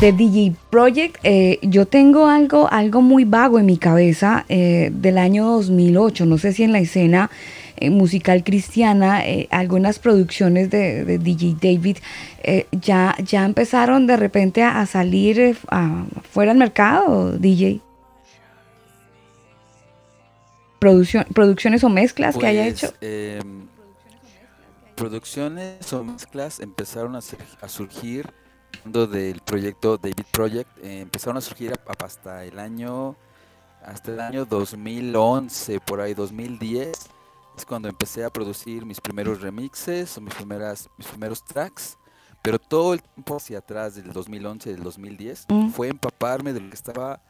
De DJ Project, eh, yo tengo algo, algo muy vago en mi cabeza eh, del año 2008. No sé si en la escena eh, musical cristiana, eh, algunas producciones de, DJ David eh, ya, ya empezaron de repente a, salir fuera del mercado, DJ. Producción, producciones o mezclas que haya pues, hecho. Em, producciones o mezclas empezaron a, a surgir del proyecto David Project empezaron a surgir hasta el año hasta el año 2011 por ahí 2010 es cuando empecé a producir mis primeros remixes o mis, primeras, mis primeros tracks. Pero todo el tiempo hacia atrás, del 2011, del 2010, mm. fue empaparme de lo que estaba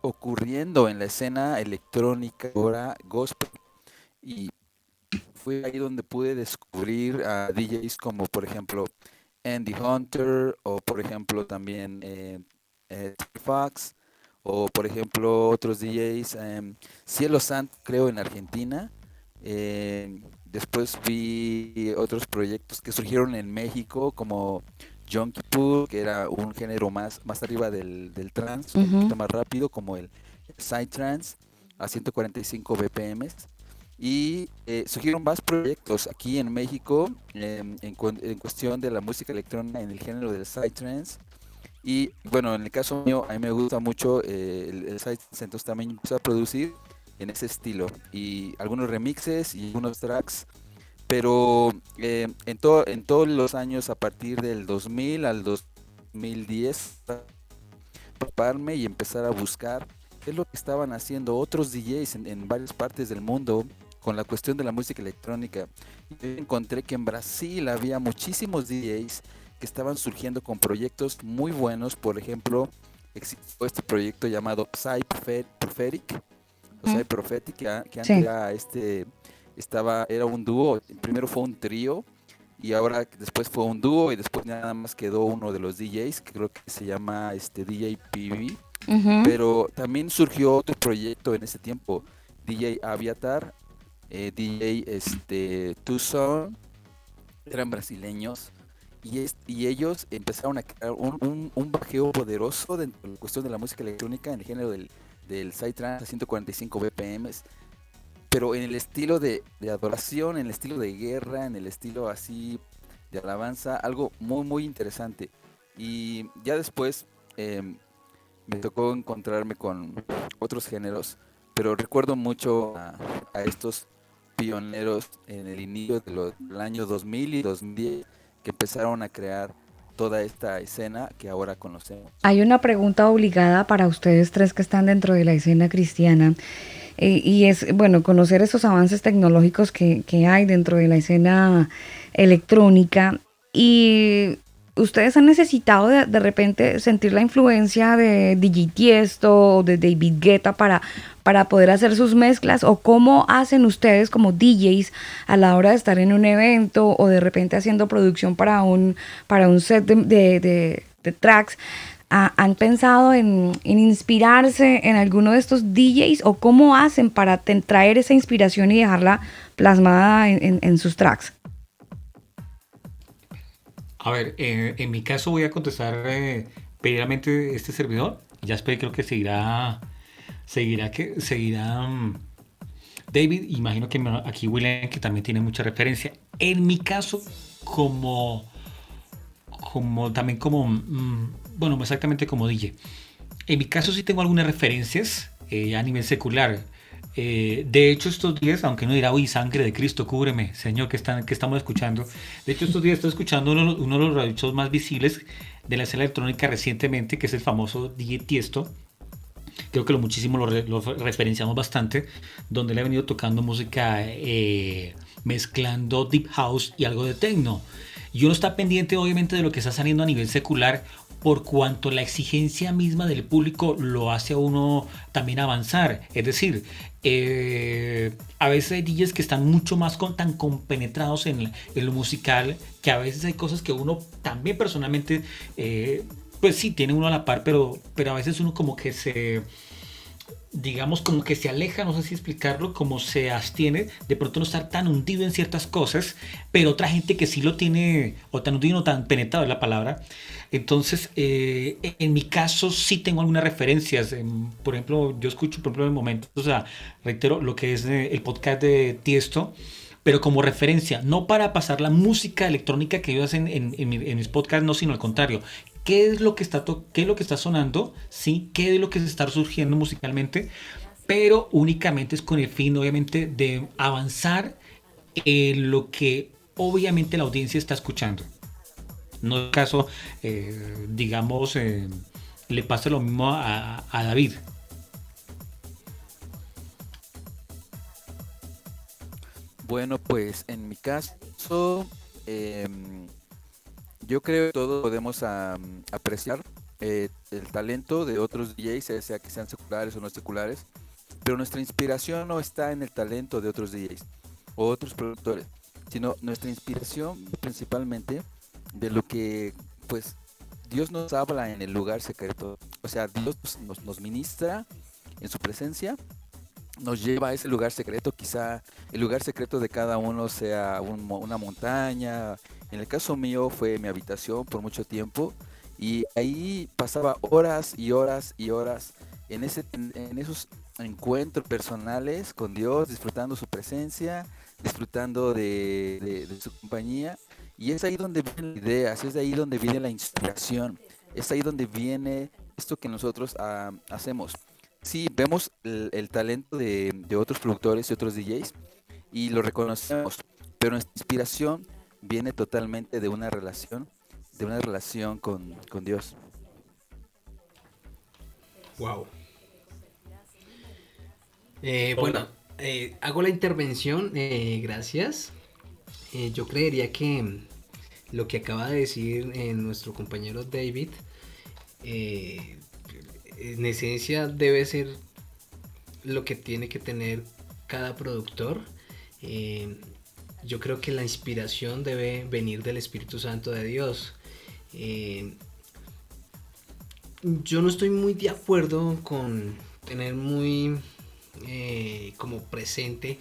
ocurriendo en la escena electrónica, ahora gospel. Y fue ahí donde pude descubrir a DJs como por ejemplo Andy Hunter o por ejemplo también eh, eh, Fox o por ejemplo otros DJs, eh, Cielo Santo creo en Argentina. Eh, después vi otros proyectos que surgieron en México como Junkie Pool, que era un género más, más arriba del, del trance, un poquito más rápido como el, Side Trance a 145 BPM. Y eh, surgieron más proyectos aquí en México em, en, en, cuestión de la música electrónica en el género del Side Trance y bueno, en el caso mío, a mí me gusta mucho eh, el, el site, entonces también empecé a producir en ese estilo. Y algunos remixes y algunos tracks. Pero eh, en, todo, en todos los años, a partir del 2000 al 2010, prepararme y empezar a buscar qué es lo que estaban haciendo otros DJs en, en varias partes del mundo con la cuestión de la música electrónica. Encontré que en Brasil había muchísimos DJs que estaban surgiendo con proyectos muy buenos. Por ejemplo, existió este proyecto llamado Psy Prophetic, o Prophetic, que, antes era este, estaba, era un dúo, primero fue un trío y ahora después fue un dúo y después nada más quedó uno de los DJs, que creo que se llama este DJ PV. Pero también surgió otro proyecto en ese tiempo, DJ Aviatar, eh, DJ este, Tucson, eran brasileños y, ellos empezaron a crear un, un, bajeo poderoso dentro de la cuestión de la música electrónica en el género del, del Psytrance a 145 BPM, pero en el estilo de, adoración, en el estilo de guerra, en el estilo así de alabanza, algo muy muy interesante. Y ya después em, me tocó encontrarme con otros géneros, pero recuerdo mucho a, a estos pioneros en el inicio del año 2000 y 2010 que empezaron a crear toda esta escena que ahora conocemos. Hay una pregunta obligada para ustedes tres que están dentro de la escena cristiana. Eh, y es, bueno, conocer esos avances tecnológicos que, que hay dentro de la escena electrónica. Y ustedes han necesitado de, de, repente sentir la influencia de Digitiesto o de David Guetta para, para poder hacer sus mezclas o cómo hacen ustedes como DJs a la hora de estar en un evento o de repente haciendo producción para un, para un set de, de, tracks. ¿Han pensado en, en, inspirarse en alguno de estos DJs o cómo hacen para traer esa inspiración y dejarla plasmada en, en sus tracks? A ver, eh, en mi caso voy a contestar eh, primeramente este servidor. Ya espero creo que seguirá, seguirá que seguirá um, David. Imagino que aquí William que también tiene mucha referencia. En mi caso, como, como también como, mm, bueno, exactamente como DJ. En mi caso sí tengo algunas referencias eh, a nivel secular. Eh, de hecho, estos días, aunque no dirá, uy, sangre de Cristo, cúbreme, Señor, que, están, que estamos escuchando. De hecho, estos días estoy escuchando uno, uno de los radios más visibles de la escena electrónica recientemente, que es el famoso DJ Tiesto. Creo que lo muchísimo lo, lo, referenciamos bastante, donde le ha venido tocando música eh, mezclando deep house y algo de techno. Y uno está pendiente, obviamente, de lo que está saliendo a nivel secular, por cuanto la exigencia misma del público lo hace a uno también avanzar. Es decir, eh, a veces hay DJs que están mucho más tan compenetrados en, en, lo musical que a veces hay cosas que uno también personalmente, eh, pues sí, tiene uno a la par, pero, pero a veces uno como que se digamos como que se aleja, no sé si explicarlo, como se abstiene de pronto no estar tan hundido en ciertas cosas, pero otra gente que sí lo tiene, o tan hundido, no tan penetrado es la palabra. Entonces, eh, en mi caso sí tengo algunas referencias. por ejemplo, yo escucho, por ejemplo, en momentos, o sea, reitero lo que es eh, el podcast de Tiesto, pero como referencia, no para pasar la música electrónica que ellos hacen en, en, en mis podcasts, no, sino al contrario, qué es lo que está, qué es lo que está sonando, ¿sí? qué es lo que está surgiendo musicalmente, pero únicamente es con el fin, obviamente, de avanzar en lo que obviamente la audiencia está escuchando. No es caso, eh, digamos, eh, le pasa lo mismo a, a David. Bueno, pues en mi caso, eh, yo creo que todos podemos apreciar eh, el talento de otros DJs, sea que sean seculares o no seculares, pero nuestra inspiración no está en el talento de otros DJs. o otros productores, sino nuestra inspiración principalmente de lo que pues Dios nos habla en el lugar secreto. O sea, Dios nos, nos ministra en su presencia nos lleva a ese lugar secreto, quizá el lugar secreto de cada uno sea una montaña. En el caso mío fue mi habitación por mucho tiempo y ahí pasaba horas y horas y horas en, ese, en esos encuentros personales con Dios, disfrutando su presencia, disfrutando de, su compañía. Y es ahí donde vienen las ideas, es ahí donde viene la inspiración, es ahí donde viene esto que nosotros ah, hacemos sí vemos el, talento de, otros productores y otros DJs y lo reconocemos, pero nuestra inspiración viene totalmente de una relación, de una relación con, Dios. Wow. Eh, bueno, eh, hago la intervención, eh, gracias. yo creería que lo que acaba de decir nuestro compañero David en esencia debe ser lo que tiene que tener cada productor. Eh, yo creo que la inspiración debe venir del Espíritu Santo de Dios. Eh, yo no estoy muy de acuerdo con tener muy eh, como presente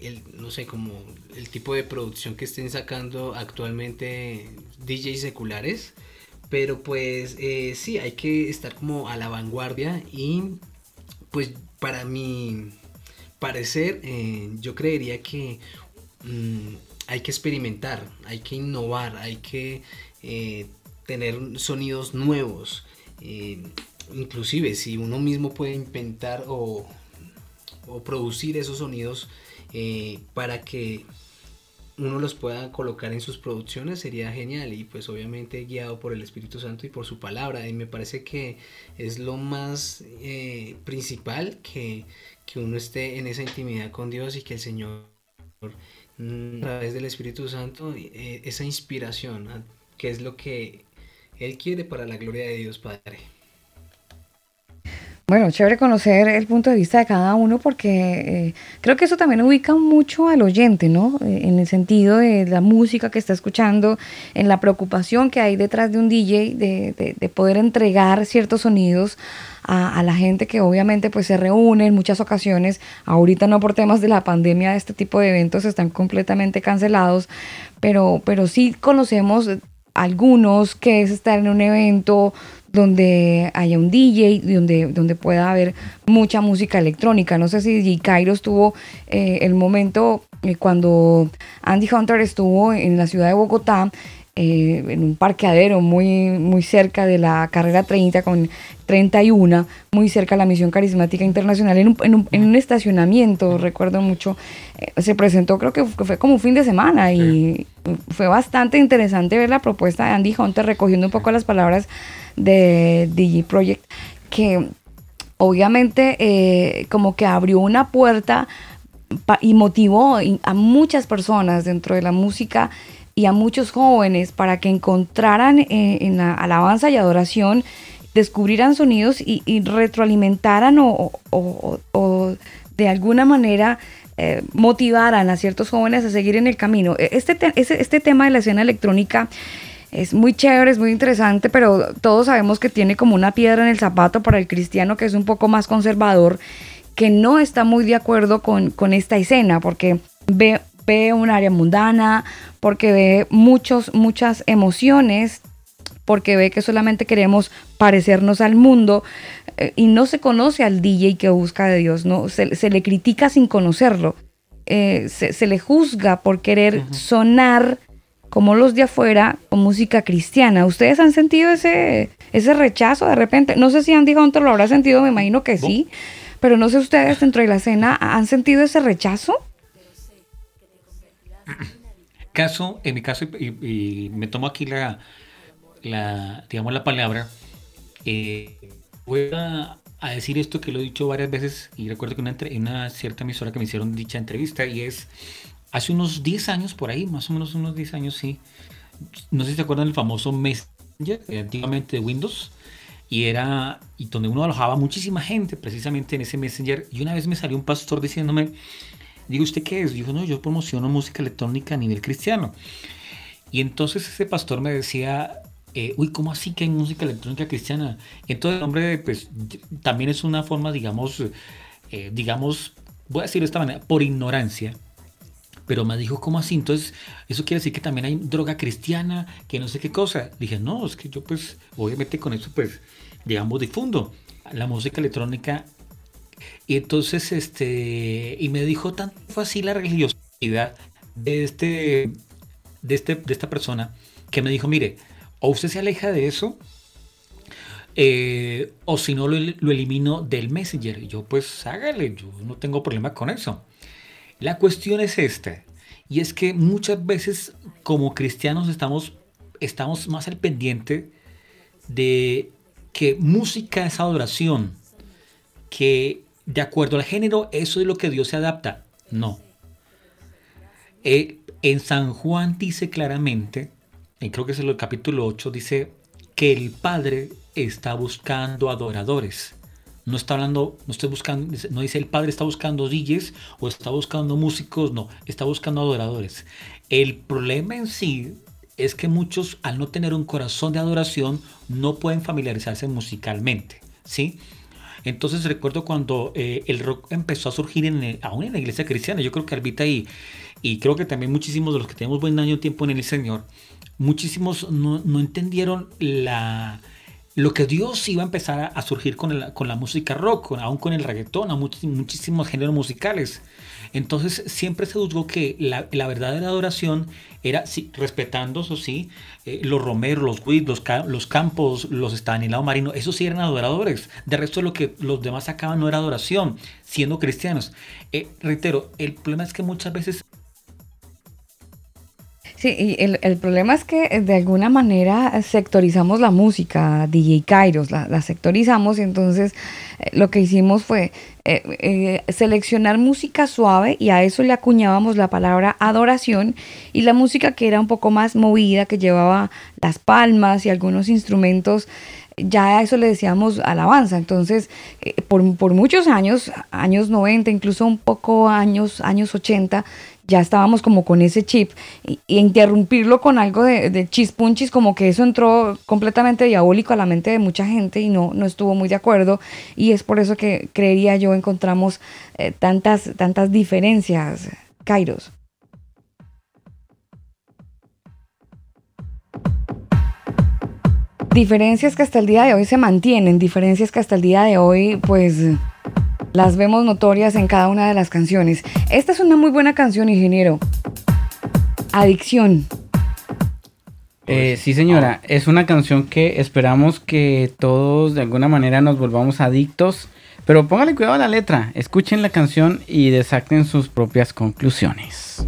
el, no sé, como el tipo de producción que estén sacando actualmente DJs seculares. Pero pues eh, sí, hay que estar como a la vanguardia y pues para mi parecer eh, yo creería que mm, hay que experimentar, hay que innovar, hay que eh, tener sonidos nuevos. inclusive si uno mismo puede inventar o, producir esos sonidos para que uno los pueda colocar en sus producciones sería genial y pues obviamente guiado por el Espíritu Santo y por su palabra y me parece que es lo más eh, principal que, uno esté en esa intimidad con Dios y que el Señor a través del Espíritu Santo eh, esa inspiración que es lo que Él quiere para la gloria de Dios Padre. Bueno, chévere conocer el punto de vista de cada uno porque eh, creo que eso también ubica mucho al oyente, ¿no? Eh, en el sentido de la música que está escuchando, en la preocupación que hay detrás de un DJ de, de, poder entregar ciertos sonidos a, la gente que obviamente pues se reúne en muchas ocasiones. Ahorita no por temas de la pandemia, este tipo de eventos están completamente cancelados, pero, pero sí conocemos algunos que es estar en un evento donde haya un DJ, donde, donde pueda haber mucha música electrónica. No sé si DJ Kairos tuvo eh, el momento eh, cuando Andy Hunter estuvo en la ciudad de Bogotá, eh, en un parqueadero muy, muy cerca de la carrera 30 con 31, muy cerca de la misión carismática internacional, en un, en un, estacionamiento, recuerdo mucho, se presentó creo que fue como un fin de semana y fue bastante interesante ver la propuesta de Andy Hunter recogiendo un poco las palabras de DJ Project, que obviamente eh, como que abrió una puerta y motivó a muchas personas dentro de la música y a muchos jóvenes para que encontraran eh, en la alabanza y adoración, descubrieran sonidos y, retroalimentaran o, de alguna manera eh, motivaran a ciertos jóvenes a seguir en el camino. E, este, este tema de la escena electrónica es muy chévere, es muy interesante, pero todos sabemos que tiene como una piedra en el zapato para el cristiano que es un poco más conservador, que no está muy de acuerdo con, esta escena, porque ve, ve un área mundana, porque ve muchos, muchas emociones, porque ve que solamente queremos parecernos al mundo eh, y no se conoce al DJ que busca de Dios, ¿no? Se, le critica sin conocerlo, eh, se, le juzga por querer sonar como los de afuera con música cristiana. ¿Ustedes han sentido ese, ese rechazo de repente? No sé si Andy Hunter lo habrá sentido, me imagino que sí, pero no sé ustedes dentro de la escena han sentido ese rechazo. Caso, en mi caso, y, me tomo aquí la, la, digamos, la palabra, eh, voy a, decir esto que lo he dicho varias veces y recuerdo que una, una cierta emisora que me hicieron dicha entrevista y es hace unos 10 años por ahí, más o menos unos 10 años, sí. No sé si te acuerdan del famoso Messenger, antiguamente de Windows, y era, y donde uno alojaba muchísima gente precisamente en ese Messenger, y una vez me salió un pastor diciéndome, Digo, ¿usted qué es? Dijo, no, yo promociono música electrónica a nivel cristiano. Y entonces ese pastor me decía, uy, ¿cómo así que hay música electrónica cristiana? entonces hombre, pues, también es una forma, digamos, eh, digamos, voy a decir de esta manera, por ignorancia, pero me dijo, ¿cómo así? Entonces, eso quiere decir que también hay droga cristiana, que no sé qué cosa. Dije, no, es que yo pues, obviamente con eso pues, digamos, difundo la música electrónica. Y entonces, este, y me dijo, tan fue así la religiosidad de este, de este, de esta persona, que me dijo, mire, o usted se aleja de eso, eh, o si no lo, lo, elimino del Messenger. Yo, pues hágale, yo no tengo problema con eso. La cuestión es esta, y es que muchas veces como cristianos estamos, estamos más al pendiente de que música es adoración, que de acuerdo al género eso es lo que Dios se adapta. No. Eh, en San Juan dice claramente, y creo que es el capítulo 8, dice que el Padre está buscando adoradores. No está hablando, no estoy buscando, no dice el padre está buscando DJs o está buscando músicos, no, está buscando adoradores. El problema en sí es que muchos al no tener un corazón de adoración no pueden familiarizarse musicalmente, ¿sí? Entonces recuerdo cuando eh, el rock empezó a surgir en aún en la iglesia cristiana, yo creo que Arbita y, y creo que también muchísimos de los que tenemos buen año tiempo en el Señor, muchísimos no, no entendieron la, lo que Dios iba a empezar a, surgir con, con, la música rock, aún con el reggaetón, a muchísimos géneros musicales. Entonces siempre se juzgó que la, la verdadera adoración era, sí, respetando, eso sí, eh, los romeros, los Witt, los, los, campos, los estanilados marinos, esos sí eran adoradores. De resto lo que los demás sacaban no era adoración, siendo cristianos. Eh, reitero, el problema es que muchas veces Sí, y el, el, problema es que eh, de alguna manera sectorizamos la música, DJ Kairos, la, la sectorizamos y entonces eh, lo que hicimos fue eh, eh, seleccionar música suave y a eso le acuñábamos la palabra adoración y la música que era un poco más movida, que llevaba las palmas y algunos instrumentos ya a eso le decíamos alabanza. Entonces, por, por, muchos años, años 90, incluso un poco años, años 80, ya estábamos como con ese chip y, interrumpirlo con algo de, chispunchis, como que eso entró completamente diabólico a la mente de mucha gente y no, no estuvo muy de acuerdo y es por eso que creería yo encontramos eh, tantas, tantas diferencias, Kairos. Diferencias que hasta el día de hoy se mantienen, diferencias que hasta el día de hoy pues las vemos notorias en cada una de las canciones. Esta es una muy buena canción, ingeniero. Adicción. Eh, sí, señora, es una canción que esperamos que todos de alguna manera nos volvamos adictos, pero póngale cuidado a la letra, escuchen la canción y desacten sus propias conclusiones.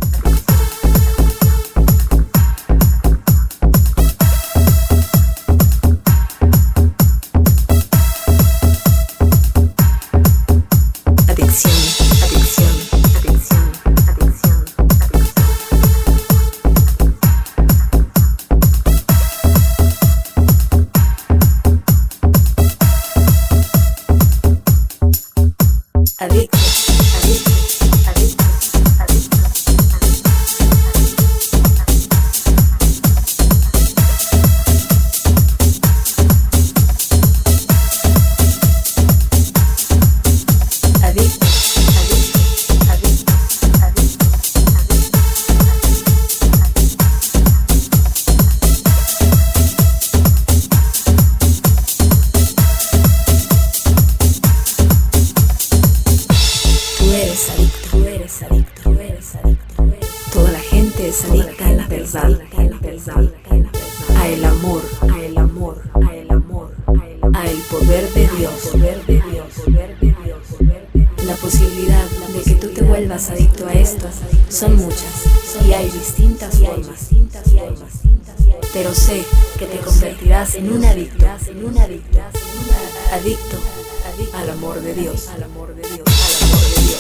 Estás en un adicto, en un adicto, adicto al amor de Dios, al amor de Dios, al amor de Dios.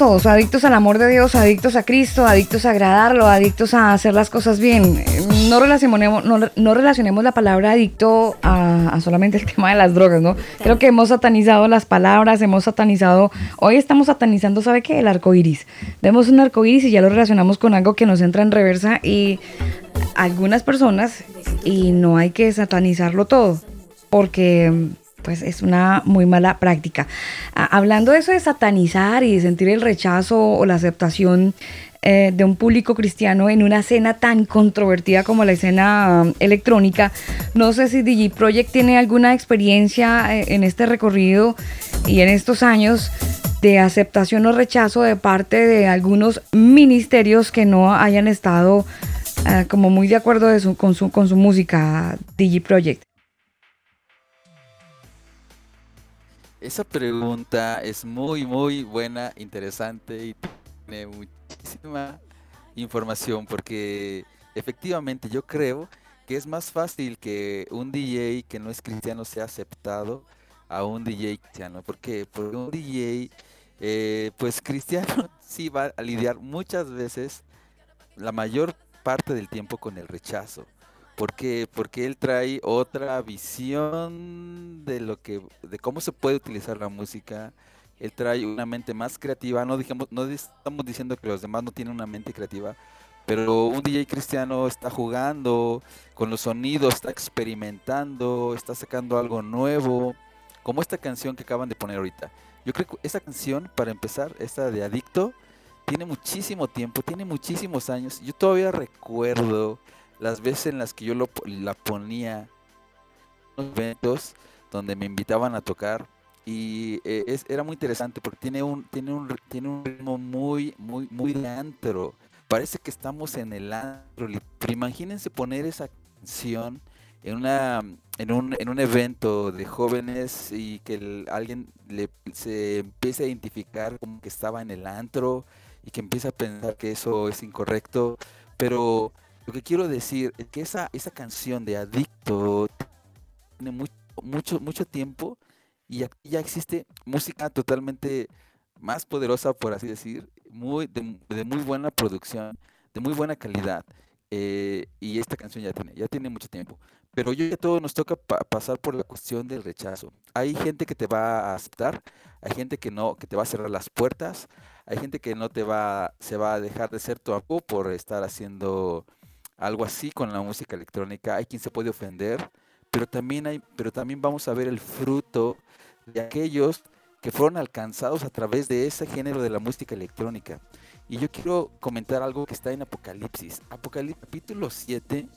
Todos, adictos al amor de Dios, adictos a Cristo, adictos a agradarlo, adictos a hacer las cosas bien. No relacionemos, no, relacionemos la palabra adicto a, solamente el (laughs) tema de las drogas, ¿no? Creo que hemos satanizado las palabras, hemos satanizado, hoy estamos satanizando, ¿sabe qué? El arco iris. Vemos un arco iris y ya lo relacionamos con algo que nos entra en reversa y algunas personas, y no hay que satanizarlo todo, porque pues es una muy mala práctica. Ah, hablando de eso de satanizar y de sentir el rechazo o la aceptación eh, de un público cristiano en una escena tan controvertida como la escena um, electrónica, no sé si DJ Project tiene alguna experiencia eh, en este recorrido y en estos años de aceptación o rechazo de parte de algunos ministerios que no hayan estado ah, como muy de acuerdo con, su, con su música, DJ Project. Esa pregunta es muy, muy buena, interesante y tiene muchísima información porque efectivamente yo creo que es más fácil que un DJ que no es cristiano sea aceptado a un DJ cristiano. ¿Por qué? Porque un DJ, eh, pues cristiano, (laughs) sí va a lidiar muchas veces, la mayor parte del tiempo con el rechazo. ¿Por Porque él trae otra visión de lo que, de cómo se puede utilizar la música. Él trae una mente más creativa. No dijimos, no estamos diciendo que los demás no tienen una mente creativa, pero un DJ cristiano está jugando con los sonidos, está experimentando, está sacando algo nuevo, como esta canción que acaban de poner ahorita. Yo creo que esa canción, para empezar, esta de Adicto, tiene muchísimo tiempo, tiene muchísimos años. Yo todavía recuerdo las veces en las que yo lo, la ponía en eventos donde me invitaban a tocar y eh, es, era muy interesante porque tiene un tiene un tiene un ritmo muy muy muy de antro. Parece que estamos en el antro. Pero imagínense poner esa canción en una en un, en un evento de jóvenes y que alguien le, se empiece a identificar como que estaba en el antro y que empieza a pensar que eso es incorrecto pero lo que quiero decir es que esa, esa canción de Adicto tiene mucho, mucho, mucho tiempo y aquí ya existe música totalmente más poderosa, por así decir, muy, de, muy buena producción, de muy buena calidad. Eh, y esta canción ya tiene, ya tiene mucho tiempo. Pero yo ya todo nos toca pasar por la cuestión del rechazo. Hay gente que te va a aceptar, hay gente que no, que te va a cerrar las puertas, hay gente que no te va, se va a dejar de ser tu amigo por estar haciendo algo así con la música electrónica. Hay quien se puede ofender, pero también hay, pero también vamos a ver el fruto de aquellos que fueron alcanzados a través de ese género de la música electrónica. Y yo quiero comentar algo que está en Apocalipsis. Apocalipsis capítulo 7,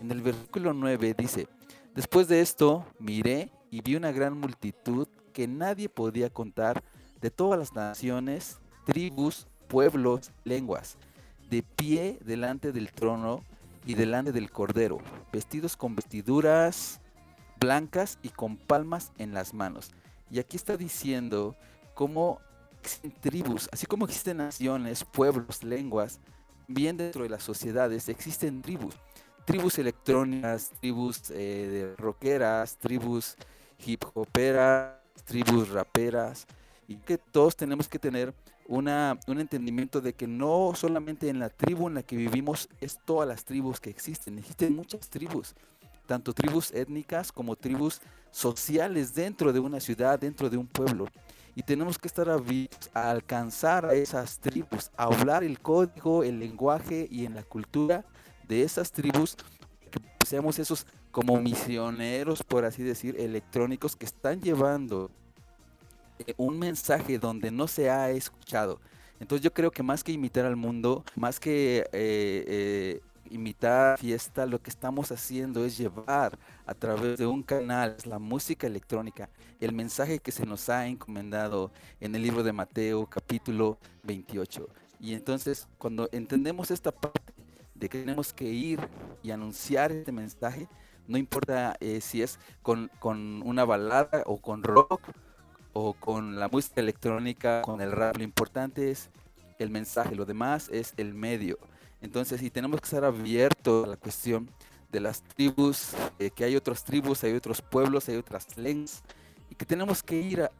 en el versículo 9 dice, después de esto miré y vi una gran multitud que nadie podía contar de todas las naciones, tribus, pueblos, lenguas, de pie delante del trono y delante del Cordero, vestidos con vestiduras blancas y con palmas en las manos. Y aquí está diciendo cómo existen tribus, así como existen naciones, pueblos, lenguas, bien dentro de las sociedades existen tribus. Tribus electrónicas, tribus eh, de rockeras, tribus hip hoperas, tribus raperas, y que todos tenemos que tener una, un entendimiento de que no solamente en la tribu en la que vivimos es todas las tribus que existen, existen muchas tribus, tanto tribus étnicas como tribus sociales dentro de una ciudad, dentro de un pueblo. Y tenemos que estar abiertos a alcanzar a esas tribus, a hablar el código, el lenguaje y en la cultura de esas tribus, que seamos esos como misioneros, por así decir, electrónicos que están llevando un mensaje donde no se ha escuchado. Entonces yo creo que más que imitar al mundo, más que eh, eh, imitar fiesta, lo que estamos haciendo es llevar a través de un canal la música electrónica, el mensaje que se nos ha encomendado en el libro de Mateo capítulo 28. Y entonces cuando entendemos esta parte de que tenemos que ir y anunciar este mensaje, no importa si es con, con una balada o con rock o con la música electrónica, con el rap. Lo importante es el mensaje, lo demás es el medio. Entonces, si tenemos que estar abiertos a la cuestión de las tribus, eh, que hay otras tribus, hay otros pueblos, hay otras lenguas, y que tenemos que ir a,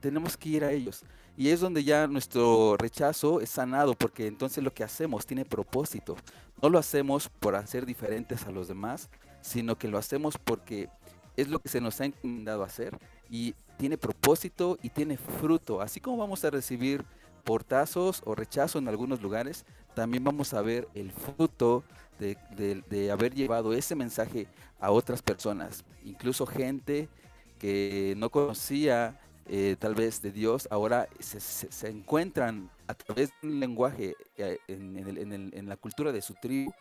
tenemos que ir a ellos. Y es donde ya nuestro rechazo es sanado, porque entonces lo que hacemos tiene propósito. No lo hacemos por hacer diferentes a los demás, sino que lo hacemos porque es lo que se nos ha encomendado hacer y tiene propósito y tiene fruto. Así como vamos a recibir portazos o rechazo en algunos lugares, también vamos a ver el fruto de, haber llevado ese mensaje a otras personas, incluso gente que no conocía eh, tal vez de Dios, ahora se, encuentran a través de un lenguaje eh, en, la cultura de su tribu,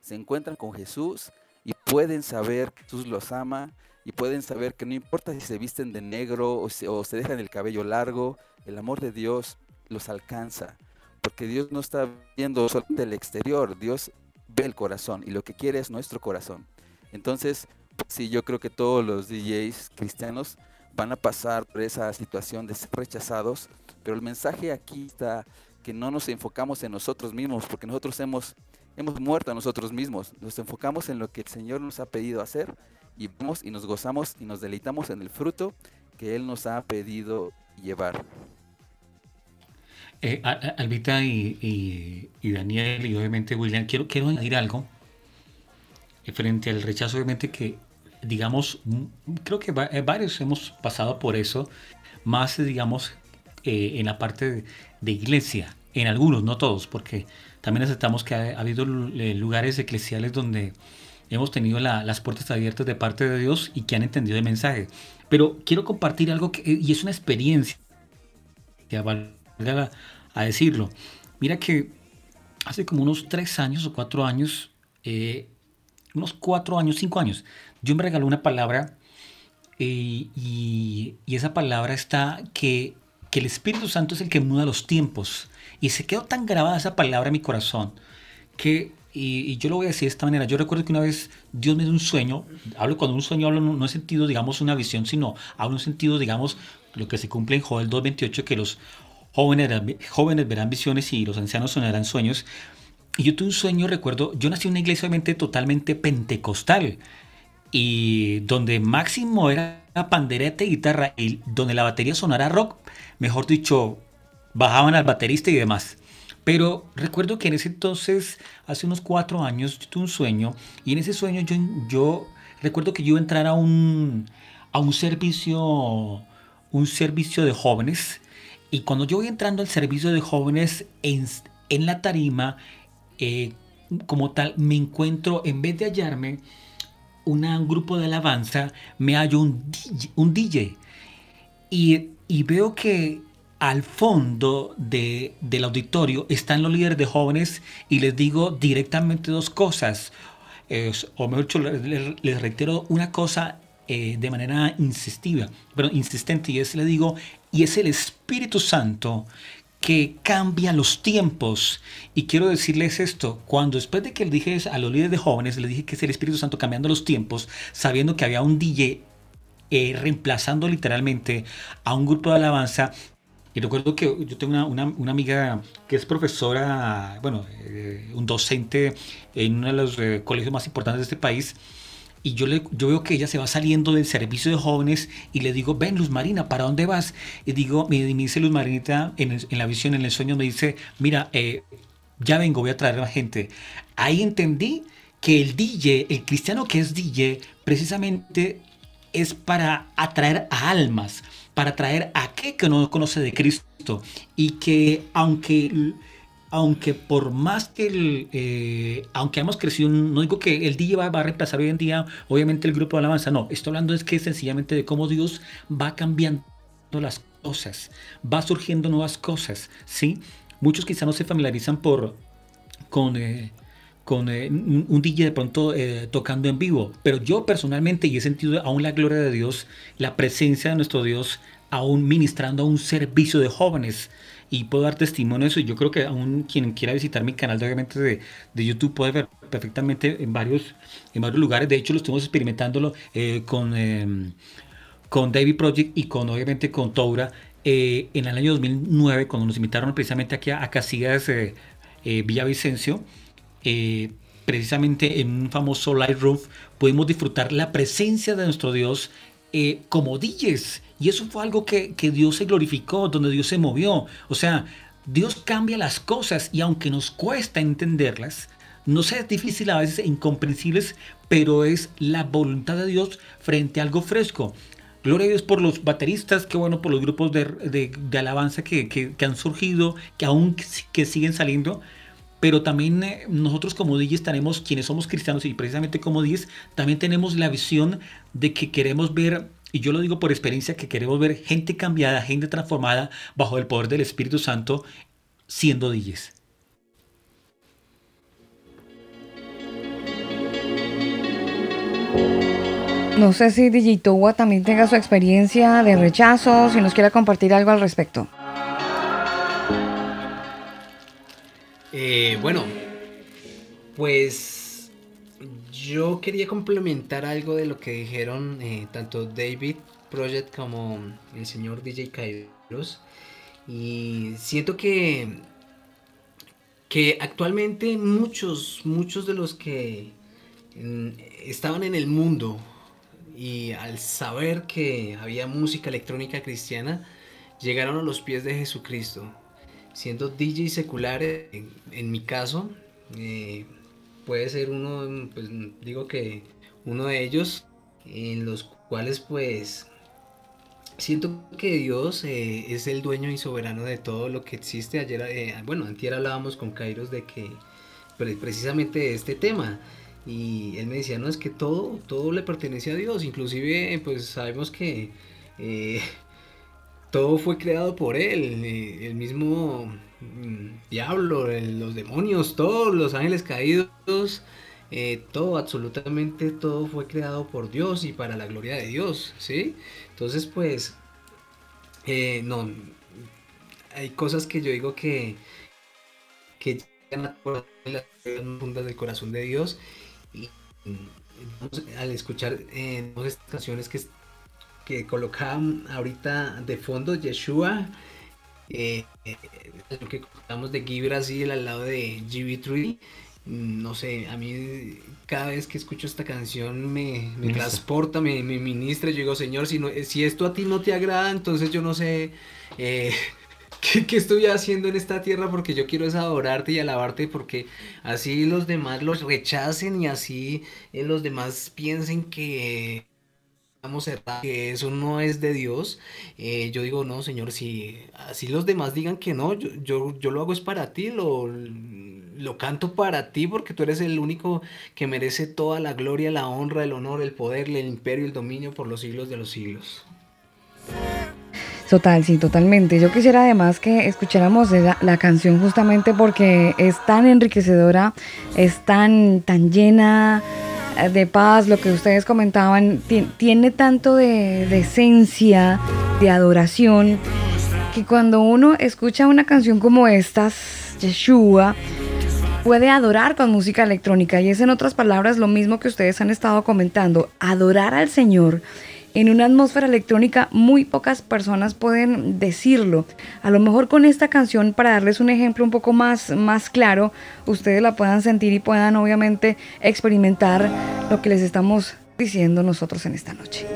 se encuentran con Jesús y pueden saber que Jesús los ama y pueden saber que no importa si se visten de negro o se, dejan el cabello largo, el amor de Dios los alcanza. Porque Dios no está viendo solamente el exterior, Dios ve el corazón y lo que quiere es nuestro corazón. Entonces, sí, yo creo que todos los DJs cristianos van a pasar por esa situación de ser rechazados, pero el mensaje aquí está que no nos enfocamos en nosotros mismos, porque nosotros hemos, hemos muerto a nosotros mismos, nos enfocamos en lo que el Señor nos ha pedido hacer y vamos y nos gozamos y nos deleitamos en el fruto que Él nos ha pedido llevar. Eh, Albita y, Daniel y obviamente William, quiero, quiero añadir algo eh, frente al rechazo, obviamente que, digamos, creo que eh, varios hemos pasado por eso, más, digamos, en la parte de, iglesia, en algunos, no todos, porque también aceptamos que ha, habido lugares eclesiales donde hemos tenido las puertas abiertas de parte de Dios y que han entendido el mensaje. Pero quiero compartir algo que, y es una experiencia que a, decirlo. Mira que hace como unos tres años o cuatro años, eh, unos cuatro años, cinco años, yo me regaló una palabra eh, y, esa palabra está que, que el Espíritu Santo es el que muda los tiempos. Y se quedó tan grabada esa palabra en mi corazón que y, yo lo voy a decir de esta manera. Yo recuerdo que una vez Dios me dio un sueño. Hablo cuando un sueño hablo no, en sentido, digamos, una visión, sino hablo en sentido, digamos, lo que se cumple en Joel 2.28, que los jóvenes, jóvenes verán visiones y los ancianos sonarán sueños. Y yo tuve un sueño, recuerdo, yo nací en una iglesia obviamente totalmente pentecostal y donde máximo era pandereta y guitarra y donde la batería sonara rock, mejor dicho, bajaban al baterista y demás. Pero recuerdo que en ese entonces, hace unos cuatro años, yo tuve un sueño y en ese sueño yo, recuerdo que yo iba a entrar a un, a un servicio, un servicio de jóvenes y cuando yo voy entrando al servicio de jóvenes en, la tarima, eh, como tal, me encuentro, en vez de hallarme un grupo de alabanza, me hallo un. Un DJ. Y, veo que al fondo del auditorio están los líderes de jóvenes y les digo directamente dos cosas. o mejor dicho, les, reitero una cosa eh, de manera insistiva, pero insistente, y es, le digo, y es el Espíritu Santo que cambia los tiempos. Y quiero decirles esto, cuando después de que le dije a los líderes de jóvenes, le dije que es el Espíritu Santo cambiando los tiempos, sabiendo que había un DJ eh, reemplazando literalmente a un grupo de alabanza. Y recuerdo que yo tengo una, amiga que es profesora, bueno, eh, un docente en uno de los eh, colegios más importantes de este país y yo, le, yo veo que ella se va saliendo del servicio de jóvenes y le digo, ven Luz Marina, ¿para dónde vas? Y digo, me, dice Luz Marinita en, la visión, en el sueño, me dice, mira, eh, ya vengo, voy a traer a la gente. Ahí entendí que el DJ, el cristiano que es DJ, precisamente es para atraer a almas, para atraer a aquel que no conoce de Cristo y que aunque aunque por más que el, eh, aunque hemos crecido, no digo que el DJ va, a reemplazar hoy en día, obviamente el grupo de alabanza, no, estoy hablando es que sencillamente de cómo Dios va cambiando las cosas, va surgiendo nuevas cosas, ¿sí? Muchos quizá no se familiarizan por, con, eh, con eh, un DJ de pronto tocando en vivo, pero yo personalmente y he sentido aún la gloria de Dios, la presencia de nuestro Dios, aún ministrando a un servicio de jóvenes, y puedo dar testimonio de eso. Yo creo que aún quien quiera visitar mi canal obviamente de, YouTube puede ver perfectamente en varios, en varios lugares. De hecho, lo estamos experimentándolo eh, con, eh, con David Project y con obviamente con Toura. Eh, en el año 2009, cuando nos invitaron precisamente aquí a, a Casillas Villavicencio, precisamente en un famoso Lightroom, pudimos disfrutar la presencia de nuestro Dios como DJs Y eso fue algo que, que Dios se glorificó, donde Dios se movió. O sea, Dios cambia las cosas y aunque nos cuesta entenderlas, no sea difícil a veces e incomprensibles, pero es la voluntad de Dios frente a algo fresco. Gloria a Dios por los bateristas, qué bueno por los grupos de, de, alabanza que, que, que, han surgido, que aún que siguen saliendo. Pero también eh, nosotros como DJs tenemos, quienes somos cristianos y precisamente como DJs, también tenemos la visión de que queremos ver y yo lo digo por experiencia que queremos ver gente cambiada, gente transformada bajo el poder del Espíritu Santo siendo DJs. No sé si Digitowa también tenga su experiencia de rechazo, si nos quiere compartir algo al respecto. Eh, bueno, pues yo quería complementar algo de lo que dijeron eh, tanto David Project como el señor DJ Kairos. Y siento que, que actualmente muchos, muchos de los que mm, estaban en el mundo y al saber que había música electrónica cristiana, llegaron a los pies de Jesucristo. Siendo DJ secular, en, mi caso, eh, puede ser uno, pues digo que uno de ellos, en los cuales pues siento que Dios eh, es el dueño y soberano de todo lo que existe. Ayer, eh, bueno, antier hablábamos con Kairos de que precisamente de este tema y él me decía, no, es que todo, todo le pertenece a Dios, inclusive pues sabemos que todo fue creado por Él, eh, el mismo mm, diablo, los demonios, todos los ángeles caídos, eh, todo, absolutamente todo fue creado por Dios y para la gloria de Dios, ¿sí? Entonces pues, no, hay cosas que yo digo que, que llegan a las fundas del corazón de Dios y al escuchar eh, estas canciones que, que colocaban ahorita de fondo, Yeshua, eh, lo que contamos de Guy Brasil al lado de GB3, no sé, a mí cada vez que escucho esta canción me, transporta, me, ministra, yo digo, Señor, si, no, si esto a ti no te agrada, entonces yo no sé eh, (laughs) ¿Qué, estoy haciendo en esta tierra? Porque yo quiero es adorarte y alabarte porque así los demás los rechacen y así eh, los demás piensen que vamos a que eso no es de Dios. Eh, yo digo, no, Señor, si así los demás digan que no, yo, yo, yo lo hago es para ti, lo, lo canto para ti porque tú eres el único que merece toda la gloria, la honra, el honor, el poder, el imperio, el dominio por los siglos de los siglos. Total, sí, totalmente. Yo quisiera además que escucháramos la, canción justamente porque es tan enriquecedora, es tan, tan llena de paz, lo que ustedes comentaban, tiene tanto de, de esencia, de adoración, que cuando uno escucha una canción como estas, Yeshua, puede adorar con música electrónica. Y es en otras palabras lo mismo que ustedes han estado comentando, adorar al Señor en una atmósfera electrónica muy pocas personas pueden decirlo. A lo mejor con esta canción, para darles un ejemplo un poco más, más claro, ustedes la puedan sentir y puedan obviamente experimentar lo que les estamos diciendo nosotros en esta noche.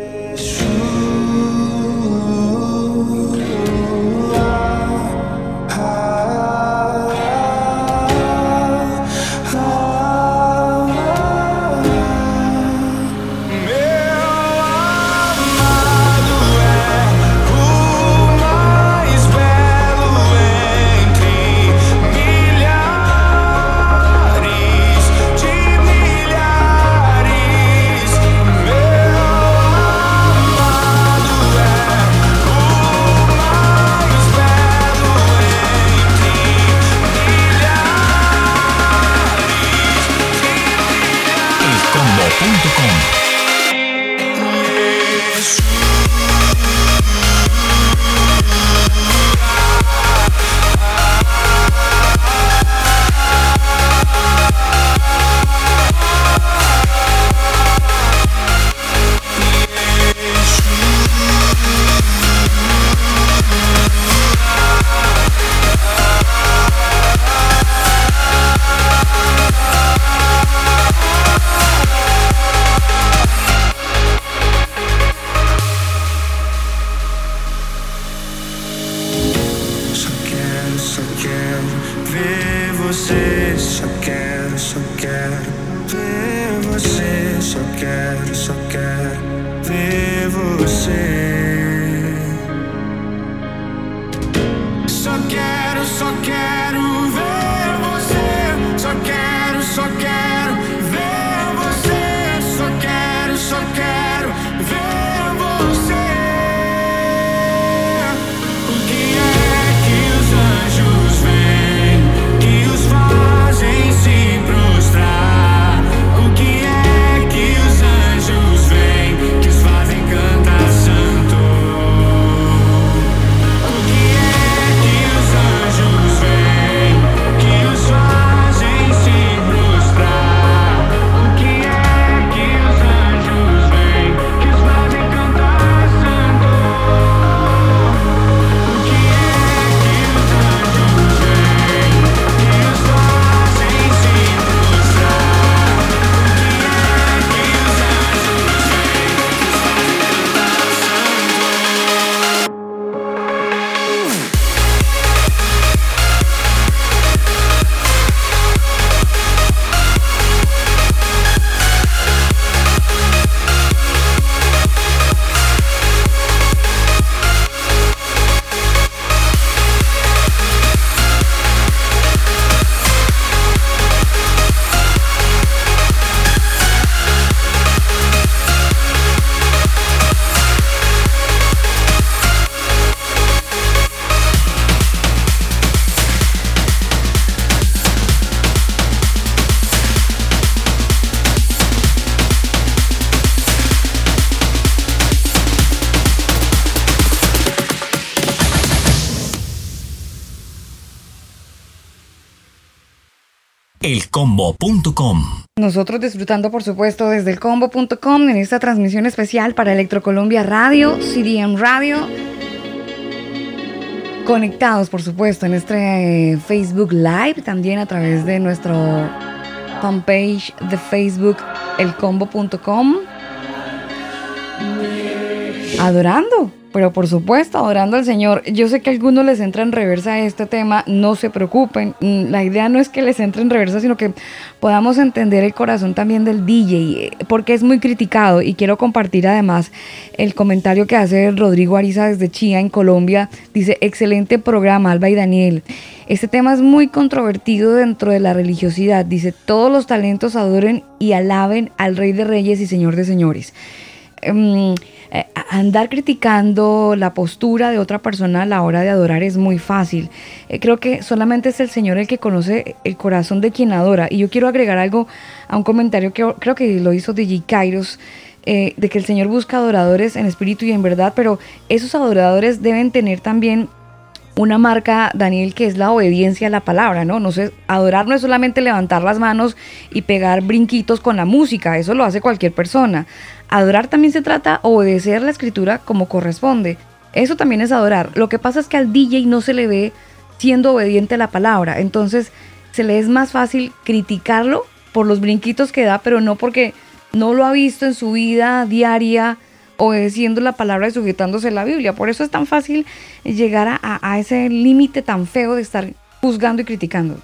elcombo.com. Nosotros disfrutando, por supuesto, desde el combo.com en esta transmisión especial para Electrocolombia Radio, CDM Radio. Conectados, por supuesto, en este eh, Facebook Live, también a través de nuestro fanpage de Facebook, elcombo.com. Adorando, pero por supuesto, adorando al Señor. Yo sé que a algunos les entra en reversa este tema, no se preocupen. Mm, La idea no es que les entre en reversa, sino que podamos entender el corazón también del DJ, eh, porque es muy criticado. Y quiero compartir además el comentario que hace Rodrigo Ariza desde Chía, en Colombia. Dice: Excelente programa, Alba y Daniel. Este tema es muy controvertido dentro de la religiosidad. Dice: Todos los talentos adoren y alaben al Rey de Reyes y Señor de Señores. Em, eh, andar criticando la postura de otra persona a la hora de adorar es muy fácil. Eh, creo que solamente es el Señor el que conoce el corazón de quien adora. Y yo quiero agregar algo a un comentario que creo que lo hizo DJ Kairos. eh, de que el Señor busca adoradores en espíritu y en verdad, pero esos adoradores deben tener también una marca, Daniel, que es la obediencia a la palabra, ¿no? No sé, adorar no es solamente levantar las manos y pegar brinquitos con la música, eso lo hace cualquier persona. Adorar también se trata de obedecer la escritura como corresponde. Eso también es adorar. Lo que pasa es que al DJ no se le ve siendo obediente a la palabra, entonces se le es más fácil criticarlo por los brinquitos que da, pero no porque no lo ha visto en su vida diaria obedeciendo la palabra y sujetándose a la Biblia. Por eso es tan fácil llegar a, a- ese límite tan feo de estar juzgando y criticando.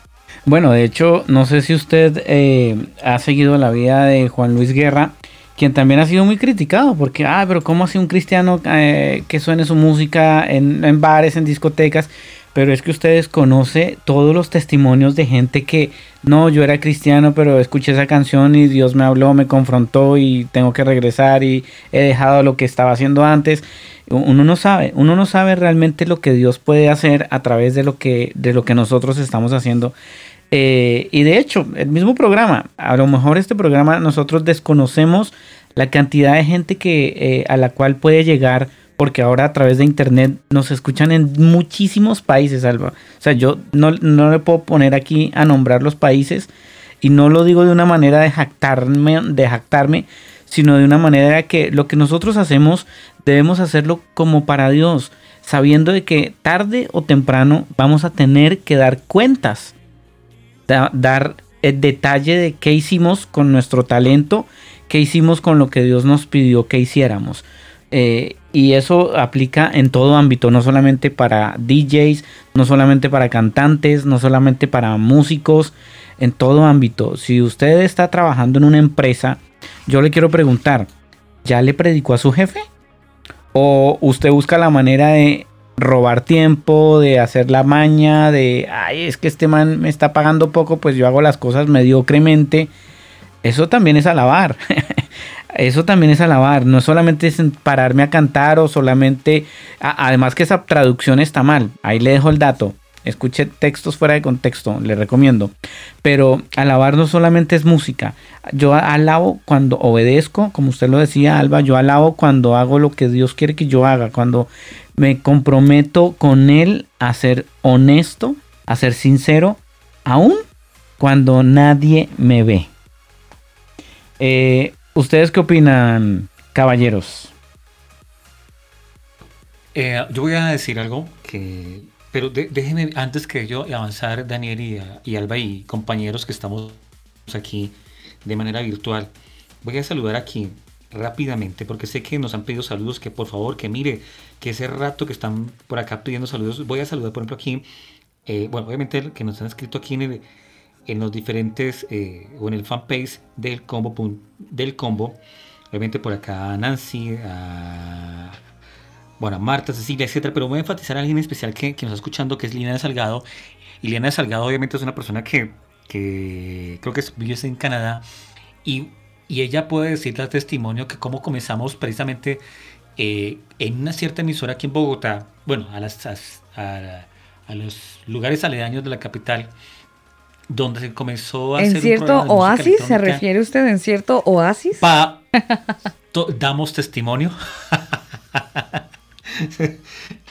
Bueno, de hecho, no sé si usted eh, ha seguido la vida de Juan Luis Guerra, quien también ha sido muy criticado, porque, ah, pero ¿cómo hace un cristiano eh, que suene su música en, en bares, en discotecas? Pero es que usted desconoce todos los testimonios de gente que, no, yo era cristiano, pero escuché esa canción y Dios me habló, me confrontó y tengo que regresar y he dejado lo que estaba haciendo antes. Uno no sabe, uno no sabe realmente lo que Dios puede hacer a través de lo que, de lo que nosotros estamos haciendo. Eh, y de hecho, el mismo programa, a lo mejor este programa nosotros desconocemos la cantidad de gente que eh, a la cual puede llegar, porque ahora a través de internet nos escuchan en muchísimos países, Alba. O sea, yo no, no le puedo poner aquí a nombrar los países y no lo digo de una manera de jactarme, de jactarme, sino de una manera que lo que nosotros hacemos debemos hacerlo como para Dios, sabiendo de que tarde o temprano vamos a tener que dar cuentas da- dar el detalle de qué hicimos con nuestro talento, qué hicimos con lo que Dios nos pidió que hiciéramos. Eh, y eso aplica en todo ámbito, no solamente para DJs, no solamente para cantantes, no solamente para músicos, en todo ámbito. Si usted está trabajando en una empresa, yo le quiero preguntar, ¿ya le predicó a su jefe? ¿O usted busca la manera de robar tiempo, de hacer la maña, de, ay, es que este man me está pagando poco, pues yo hago las cosas mediocremente? Eso también es alabar. (laughs) Eso también es alabar, no solamente es pararme a cantar o solamente, además que esa traducción está mal, ahí le dejo el dato, escuche textos fuera de contexto, le recomiendo, pero alabar no solamente es música, yo alabo cuando obedezco, como usted lo decía Alba, yo alabo cuando hago lo que Dios quiere que yo haga, cuando me comprometo con Él a ser honesto, a ser sincero, aún cuando nadie me ve. Eh, ¿Ustedes qué opinan, caballeros? Eh, yo voy a decir algo que, pero déjenme antes que yo avanzar, Daniel y, y, Alba y compañeros que estamos aquí de manera virtual, voy a saludar aquí rápidamente porque sé que nos han pedido saludos, que por favor, que mire, que ese rato que están por acá pidiendo saludos, voy a saludar por ejemplo aquí, eh, bueno, obviamente que nos han escrito aquí en el en los diferentes eh, o en el fanpage del combo del combo. Obviamente por acá a Nancy a bueno a Marta Cecilia etcétera. Pero voy a enfatizar a alguien especial que, que nos está escuchando que es de Salgado. Y de Salgado obviamente es una persona que, que creo que vive en Canadá. Y, y ella puede decirle al testimonio que cómo comenzamos precisamente eh, en una cierta emisora aquí en Bogotá bueno a las a, a los lugares aledaños de la capital donde se comenzó a ¿En hacer cierto oasis? ¿Se refiere usted en cierto oasis? Pa, (laughs) damos testimonio. (laughs)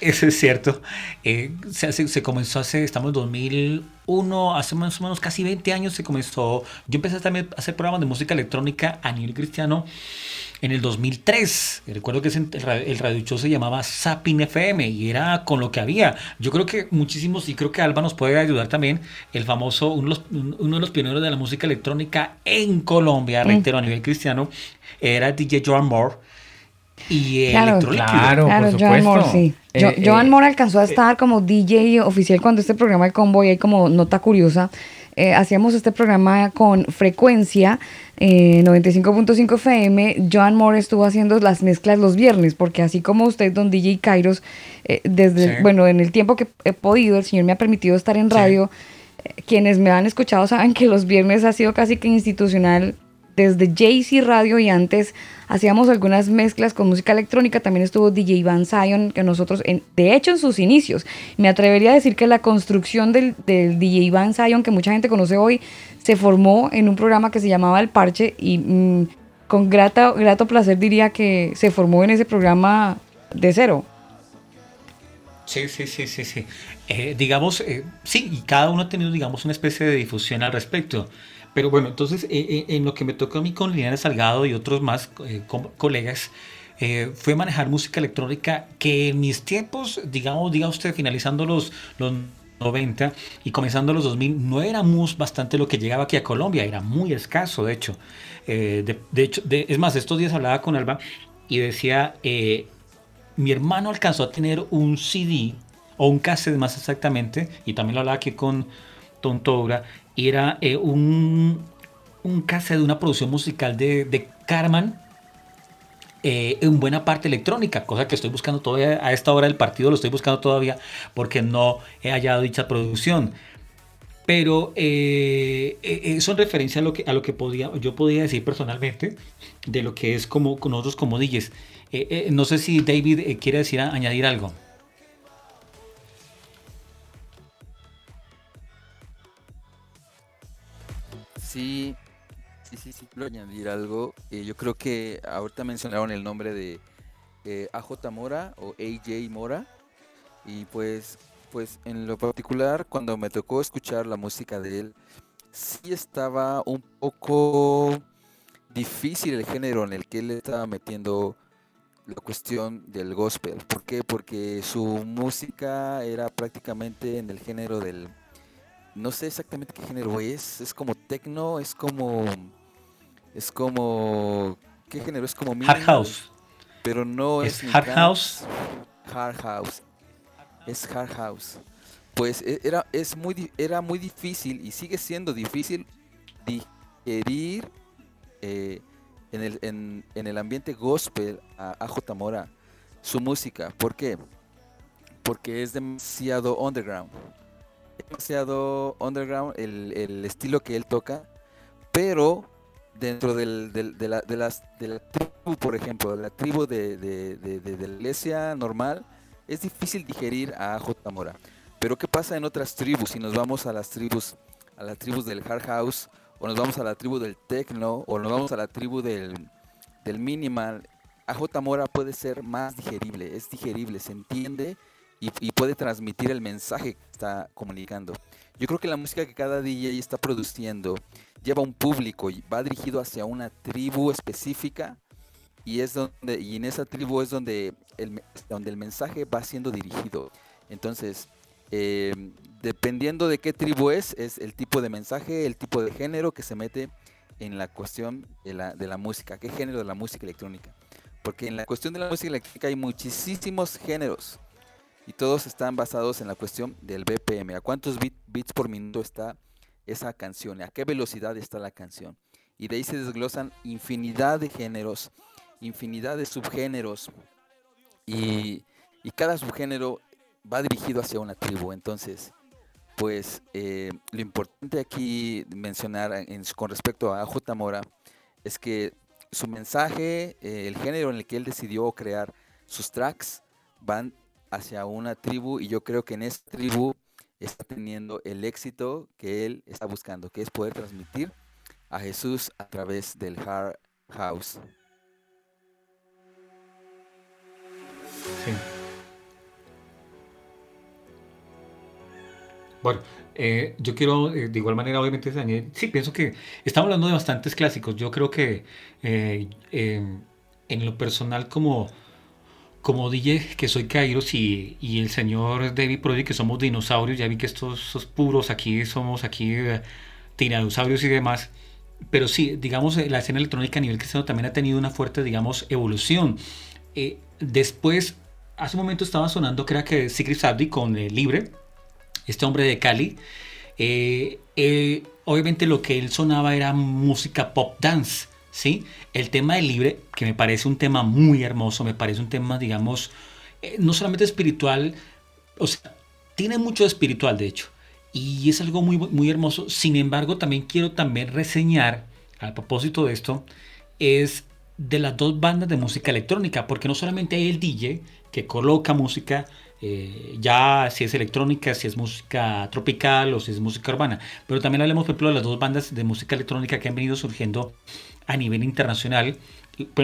Eso es cierto. Eh, se, se, comenzó hace, estamos en 2001, hace más o menos casi 20 años se comenzó. Yo empecé también a hacer programas de música electrónica a nivel cristiano en el 2003. Recuerdo que el radio show se llamaba Sapin FM y era con lo que había. Yo creo que muchísimos, y creo que Alba nos puede ayudar también, el famoso, uno de los, uno de los pioneros de la música electrónica en Colombia, mm. reitero, a nivel cristiano, era DJ Joan Moore. Y claro, claro, claro Joan Moore, sí. Eh, Joan eh, Moore alcanzó a eh, estar como DJ oficial cuando este programa de combo y hay como nota curiosa. Hacíamos este programa con frecuencia 95.5 FM, Joan Moore estuvo haciendo las mezclas los viernes, porque así como usted, don DJ Kairos, eh, desde, bueno, en el tiempo que he podido, el Señor me ha permitido estar en radio, eh, quienes me han escuchado saben que los viernes ha sido casi que institucional desde JC Radio y antes hacíamos algunas mezclas con música electrónica, también estuvo DJ Van Zion, que nosotros, en, de hecho en sus inicios, me atrevería a decir que la construcción del, DJ Van Zion, que mucha gente conoce hoy, se formó en un programa que se llamaba El Parche y mm, con grato, grato placer diría que se formó en ese programa de cero. Sí, sí, sí, sí, sí. Eh, digamos, eh, sí, y cada uno ha tenido, digamos, una especie de difusión al respecto. Pero bueno, entonces, eh, en lo que me tocó a mí con Liliana Salgado y otros más colegas, fue manejar música electrónica que en mis tiempos, digamos, diga usted, finalizando los, los 90 y comenzando los 2000 no éramos bastante lo que llegaba aquí a Colombia, era muy escaso de hecho. Eh, de, hecho, es más, estos días hablaba con Alba y decía, eh, mi hermano alcanzó a tener un CD o un cassette más exactamente, y también lo hablaba aquí con Tontoura, y era eh, un, un cassette de una producción musical de, de Carman eh, en buena parte electrónica, cosa que estoy buscando todavía a esta hora del partido, lo estoy buscando todavía porque no he hallado dicha producción. Pero eh, eh, eso en referencia a lo que, a lo que podía, yo podía decir personalmente de lo que es como con nosotros como DJs. no sé si David quiere decir añadir algo. Sí, Sí, sí, sí, quiero añadir algo. Eh, yo creo que ahorita mencionaron el nombre de eh, AJ Mora o AJ Mora. Y pues, pues en lo particular, cuando me tocó escuchar la música de él, sí estaba un poco difícil el género en el que él estaba metiendo la cuestión del gospel. ¿Por qué? Porque su música era prácticamente en el género del... No sé exactamente qué género es, es como techno, es como es como. ¿Qué género? Es como. Hard House. pero no es, ¿Es hard house? Hard house. Es hard house. Pues e- era, es muy, era muy difícil y sigue siendo difícil digerir eh, en, el, en, en el ambiente gospel a AJ Mora su música. ¿Por qué? Porque es demasiado underground. Demasiado underground el, el estilo que él toca, pero dentro del, del- de, la, de las, de la tribu, por ejemplo, la tribu de, de- de- de- la iglesia normal, es difícil digerir a J. Mora. Pero ¿qué pasa en otras tribus? Si nos vamos a las tribus, a las tribus del hard house, o nos vamos a la tribu del techno, o nos vamos a la tribu del, del minimal, AJ Mora puede ser más digerible, es digerible, se entiende y, puede transmitir el mensaje que está comunicando. Yo creo que la música que cada DJ está produciendo lleva un público y va dirigido hacia una tribu específica y es donde y en esa tribu es donde el, donde el mensaje va siendo dirigido. Entonces, eh, dependiendo de qué tribu es, es el tipo de mensaje, el tipo de género que se mete en la cuestión de la, de la música. ¿Qué género de la música electrónica? Porque en la cuestión de la música electrónica hay muchísimos géneros y todos están basados en la cuestión del BPM. ¿A cuántos bit- bits por minuto está esa canción? ¿A qué velocidad está la canción? Y de ahí se desglosan infinidad de géneros, infinidad de subgéneros. Y, y cada subgénero va dirigido hacia una tribu. Entonces, pues eh, lo importante aquí mencionar en- con respecto a J. Mora es que su mensaje, eh, el género en el que él decidió crear sus tracks, van hacia una tribu y yo creo que en esa tribu está teniendo el éxito que él está buscando, que es poder transmitir a Jesús a través del hard house. Sí. Bueno, eh, yo quiero eh, de igual manera, obviamente, añadir- sí, pienso que estamos hablando de bastantes clásicos. Yo creo que eh, eh, en lo personal, como, como DJ que soy Kairos y, y el señor David Prodi, que somos dinosaurios, ya vi que estos, estos puros aquí somos aquí eh, tiranosaurios y demás. Pero sí, digamos, eh, la escena electrónica a nivel cristiano también ha tenido una fuerte, digamos, evolución. Eh, después, hace un momento estaba sonando, creo que Secret Sabdi con eh, Libre, este hombre de Cali. Eh, obviamente lo que él sonaba era música pop dance, El tema de Libre, que me parece un tema muy hermoso, me parece un tema, digamos, eh, no solamente espiritual, o sea, tiene mucho de espiritual, de hecho, y es algo muy, muy hermoso. Sin embargo, también quiero también reseñar, a propósito de esto, es de las dos bandas de música electrónica, porque no solamente hay el DJ que coloca música, eh, ya si es electrónica, si es música tropical o si es música urbana, pero también hablemos, por ejemplo, de las dos bandas de música electrónica que han venido surgiendo a nivel internacional,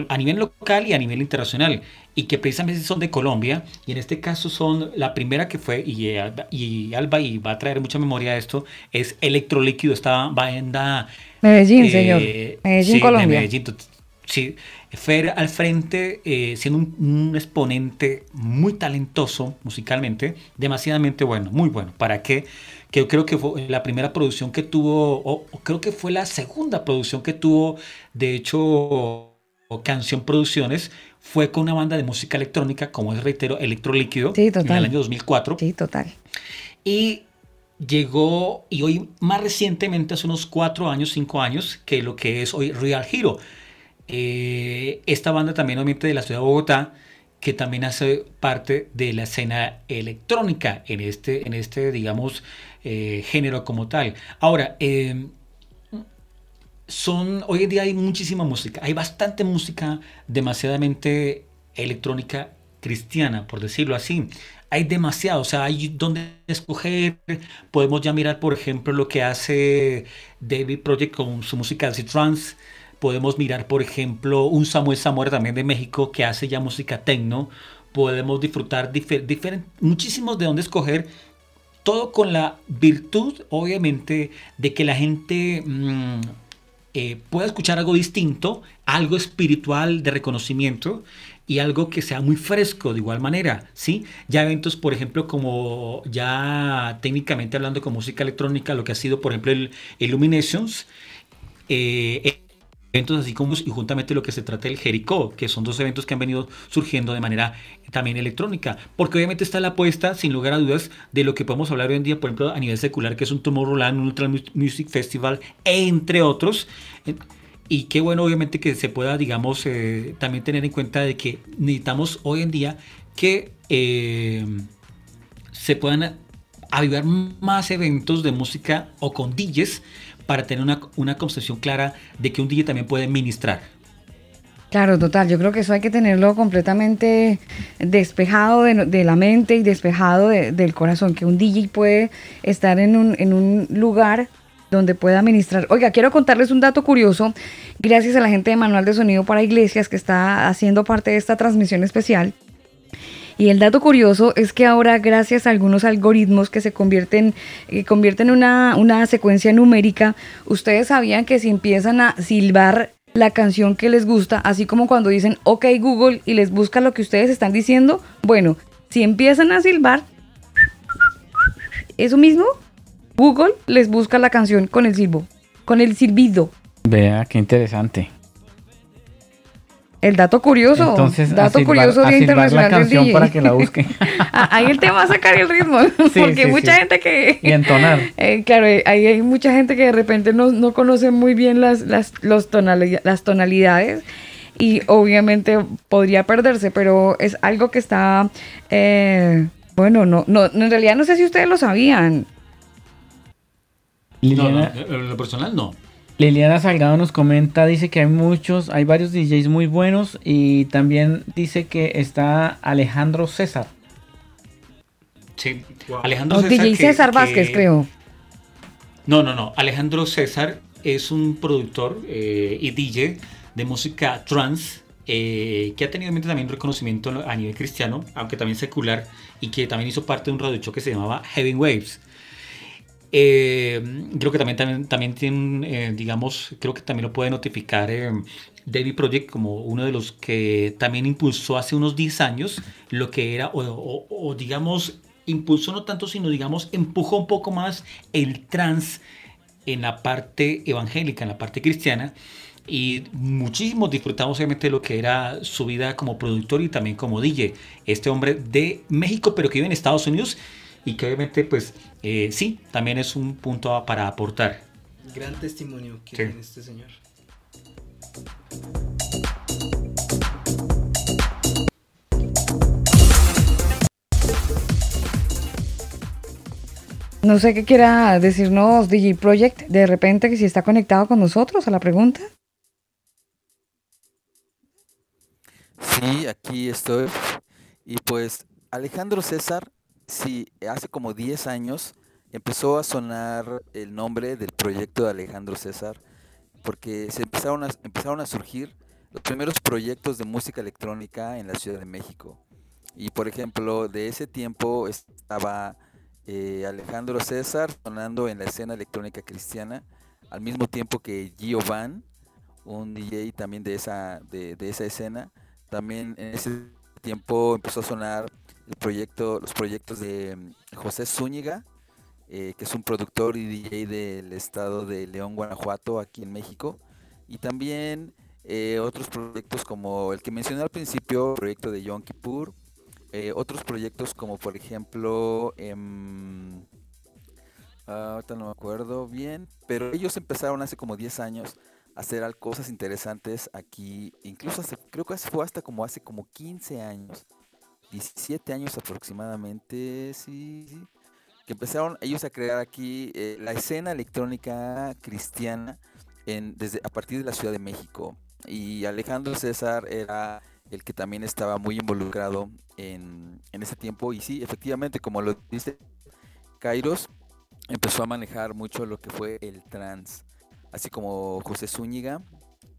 a nivel local y a nivel internacional, y que precisamente son de Colombia, y en este caso son la primera que fue, y, eh, Alba- y Alba, y va a traer mucha memoria a esto, es Electrolíquido, esta banda Medellín, eh, señor. Medellín, sí, de Colombia. Medellín, tot- sí, Fer al frente, eh, siendo un, un exponente muy talentoso musicalmente, demasiadamente bueno, muy bueno. ¿Para qué? Que yo creo que fue la primera producción que tuvo, o, o creo que fue la segunda producción que tuvo, de hecho, o Canción Producciones, fue con una banda de música electrónica, como es, reitero, Electrolíquido, Sí, en el año 2004. Sí, total. Y llegó, y hoy más recientemente, hace unos cuatro años, cinco años, que lo que es hoy Real Hero. Eh, esta banda también obviamente de la ciudad de Bogotá, que también hace parte de la escena electrónica en este, en este digamos, eh, género como tal. Ahora, eh, son, hoy en día hay muchísima música, hay bastante música demasiadamente electrónica cristiana, por decirlo así. Hay demasiado, o sea, hay donde escoger. Podemos ya mirar, por ejemplo, lo que hace David Project con su música de trance. Podemos mirar, por ejemplo, un Samuel Zamora también de México que hace ya música techno. Podemos disfrutar muchísimos de dónde escoger todo con la virtud, obviamente, de que la gente mm, eh, pueda escuchar algo distinto, algo espiritual de reconocimiento y algo que sea muy fresco de igual manera, ¿sí? Ya eventos, por ejemplo, como ya técnicamente hablando con música electrónica, lo que ha sido, por ejemplo, el Illuminations, eh, eventos así como y juntamente lo que se trata del Jericó, que son dos eventos que han venido surgiendo de manera también electrónica, porque obviamente está la apuesta, sin lugar a dudas, de lo que podemos hablar hoy en día, por ejemplo, a nivel secular, que es un Tomorrowland, un Ultra Music Festival, entre otros. Y qué bueno, obviamente, que se pueda, digamos, eh, también tener en cuenta de que necesitamos hoy en día que eh, se puedan avivar más eventos de música o con para tener una, una concepción clara de que un DJ también puede ministrar. Claro, total. Yo creo que eso hay que tenerlo completamente despejado de, de la mente y despejado de- del corazón, que un DJ puede estar en un, en un lugar donde pueda ministrar. Oiga, quiero contarles un dato curioso, gracias a la gente de Manual de Sonido para Iglesias que está haciendo parte de esta transmisión especial. Y el dato curioso es que ahora, gracias a algunos algoritmos que se convierten, que convierten una, una secuencia numérica, ustedes sabían que si empiezan a silbar la canción que les gusta, así como cuando dicen OK Google y les busca lo que ustedes están diciendo, bueno, si empiezan a silbar, eso mismo, Google les busca la canción con el silbo, con el silbido. Vea, qué interesante. El dato curioso. Entonces, dato silbar- curioso Día la Internacional del canción DJ. para que la busquen. (laughs) Ah, Ahí él te va a sacar el ritmo, (laughs) Sí, porque sí, hay mucha sí. gente que... Y entonar. (laughs) Eh, claro, eh, ahí hay mucha gente que de repente no, no conoce muy bien las, las, los tonali- las tonalidades y obviamente podría perderse, pero es algo que está, eh, bueno, no, no, en realidad no sé si ustedes lo sabían. No, no, en lo personal no. Liliana Salgado nos comenta, dice que hay muchos, hay varios DJs muy buenos y también dice que está Alejandro César. Sí. Alejandro O DJ que- César que- Vázquez, creo. No, no, no. Alejandro César es un productor eh, y DJ de música trance eh, que ha tenido también reconocimiento a nivel cristiano, aunque también secular, y que también hizo parte de un radio show que se llamaba Heaven Waves. Eh, creo que también, también, también tiene, eh, digamos, creo que también lo puede notificar eh, David Project como uno de los que también impulsó hace unos 10 años lo que era, o, o- o, digamos, impulsó no tanto, sino digamos, empujó un poco más el trans en la parte evangélica, en la parte cristiana. Y muchísimos disfrutamos obviamente lo que era su vida como productor y también como DJ. Este hombre de México, pero que vive en Estados Unidos y que obviamente, pues eh, sí, también es un punto para aportar. Gran testimonio que Sí. tiene este señor. No sé qué quiera decirnos DJ Project, de repente que si está conectado con nosotros a la pregunta. Sí, aquí estoy. Y pues Alejandro César, sí, hace como 10 años empezó a sonar el nombre del proyecto de Alejandro César, porque se empezaron a, empezaron a surgir los primeros proyectos de música electrónica en la Ciudad de México. Y por ejemplo, de ese tiempo estaba eh, Alejandro César sonando en la escena electrónica cristiana, al mismo tiempo que Gio Van, un DJ también de esa, de, de esa escena. También en ese tiempo empezó a sonar el proyecto, los proyectos de mm, José Zúñiga, eh, que es un productor y DJ del estado de León, Guanajuato, aquí en México. Y también eh, otros proyectos como el que mencioné al principio, el proyecto de Yom Kippur. eh, otros proyectos como por ejemplo, em, ah, ahorita no me acuerdo bien, pero ellos empezaron hace como 10 años a hacer cosas interesantes aquí, incluso hace- creo que fue hasta como hace como 15 años, 17 años aproximadamente, sí, sí, que empezaron ellos a crear aquí eh, la escena electrónica cristiana en, desde, a partir de la Ciudad de México. Y Alejandro César era el que también estaba muy involucrado en, en ese tiempo. Y sí, efectivamente, como lo dice Kairos, empezó a manejar mucho lo que fue el trans, así como José Zúñiga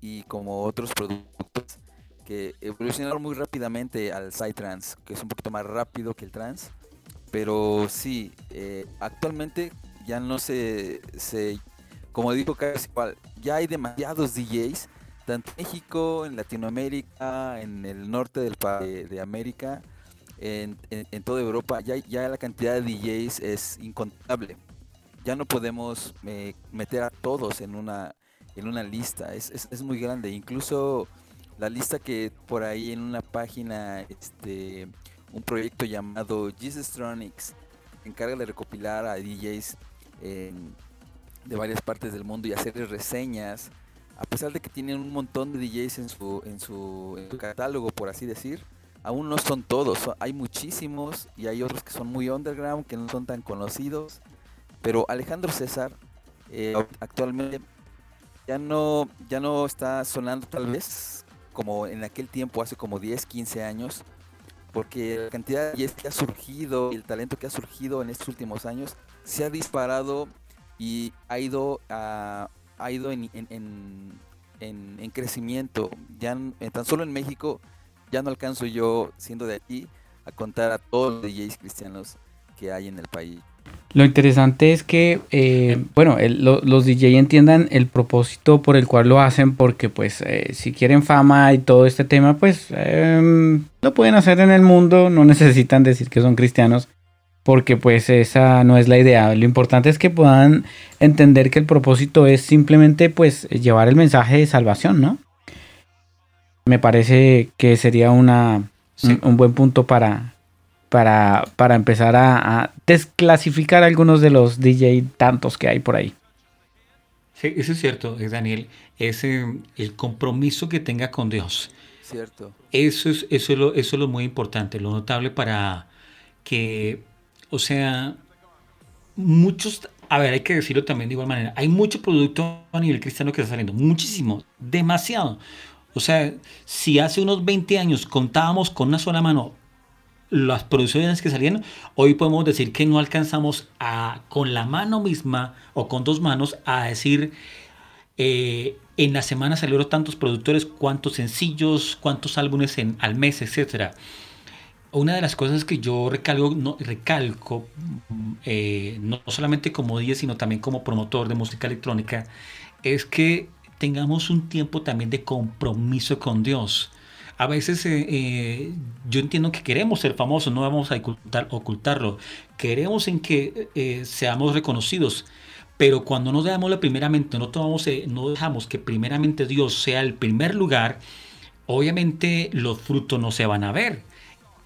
y como otros productos que evolucionaron muy rápidamente al Psytrance, que es un poquito más rápido que el trans. Pero sí, eh, actualmente ya no se, se, como dijo casi igual, ya hay demasiados DJs, tanto en México, en Latinoamérica, en el norte del de, de América, en, en- en toda Europa, ya, ya la cantidad de DJs es incontable. Ya no podemos eh, meter a todos en una, en una lista, es, es, es muy grande. Incluso la lista que por ahí en una página, este, un proyecto llamado Jesus Tronics, encarga de recopilar a DJs de varias partes del mundo y hacerles reseñas. A pesar de que tienen un montón de DJs en su, en su, catálogo, por así decir, aún no son todos. Hay muchísimos y hay otros que son muy underground, que no son tan conocidos. Pero Alejandro César eh, actualmente ya no, ya no está sonando tal vez como en aquel tiempo, hace como 10, 15 años, porque la cantidad de que ha surgido, el talento que ha surgido en estos últimos años, se ha disparado y ha ido, ha ido en, en- en- en- en crecimiento. Ya tan solo en México ya no alcanzo yo, siendo de aquí, a contar a todos los DJs cristianos que hay en el país. Lo interesante es que, eh, bueno, el- lo- los DJ entiendan el propósito por el cual lo hacen, porque pues eh, si quieren fama y todo este tema, pues em, lo pueden hacer en el mundo, no necesitan decir que son cristianos, porque pues esa no es la idea. Lo importante es que puedan entender que el propósito es simplemente pues llevar el mensaje de salvación, ¿no? Me parece que sería una, Sí. un, un buen punto para, para, para empezar a, a desclasificar algunos de los DJ tantos que hay por ahí. Sí, eso es cierto, eh, Daniel. Es eh, el compromiso que tenga con Dios. Cierto. Eso es, eso, es lo, eso es lo muy importante, lo notable para que, o sea, muchos, a ver, hay que decirlo también de igual manera, hay mucho producto a nivel cristiano que está saliendo, muchísimo, demasiado. O sea, si hace unos 20 años contábamos con una sola mano las producciones que salían, hoy podemos decir que no alcanzamos a, con la mano misma o con dos manos, a decir, eh, en la semana salieron tantos productores, cuántos sencillos, cuántos álbumes en, al mes, etcétera. Una de las cosas que yo recalco, no, recalco mm, eh, no solamente como DJ, sino también como promotor de música electrónica, es que tengamos un tiempo también de compromiso con Dios. A veces eh, eh, yo entiendo que queremos ser famosos, no vamos a ocultar, ocultarlo. Queremos en que eh, seamos reconocidos, pero cuando no damos la primeramente, no, tomamos, eh, no dejamos que primeramente Dios sea el primer lugar, obviamente los frutos no se van a ver.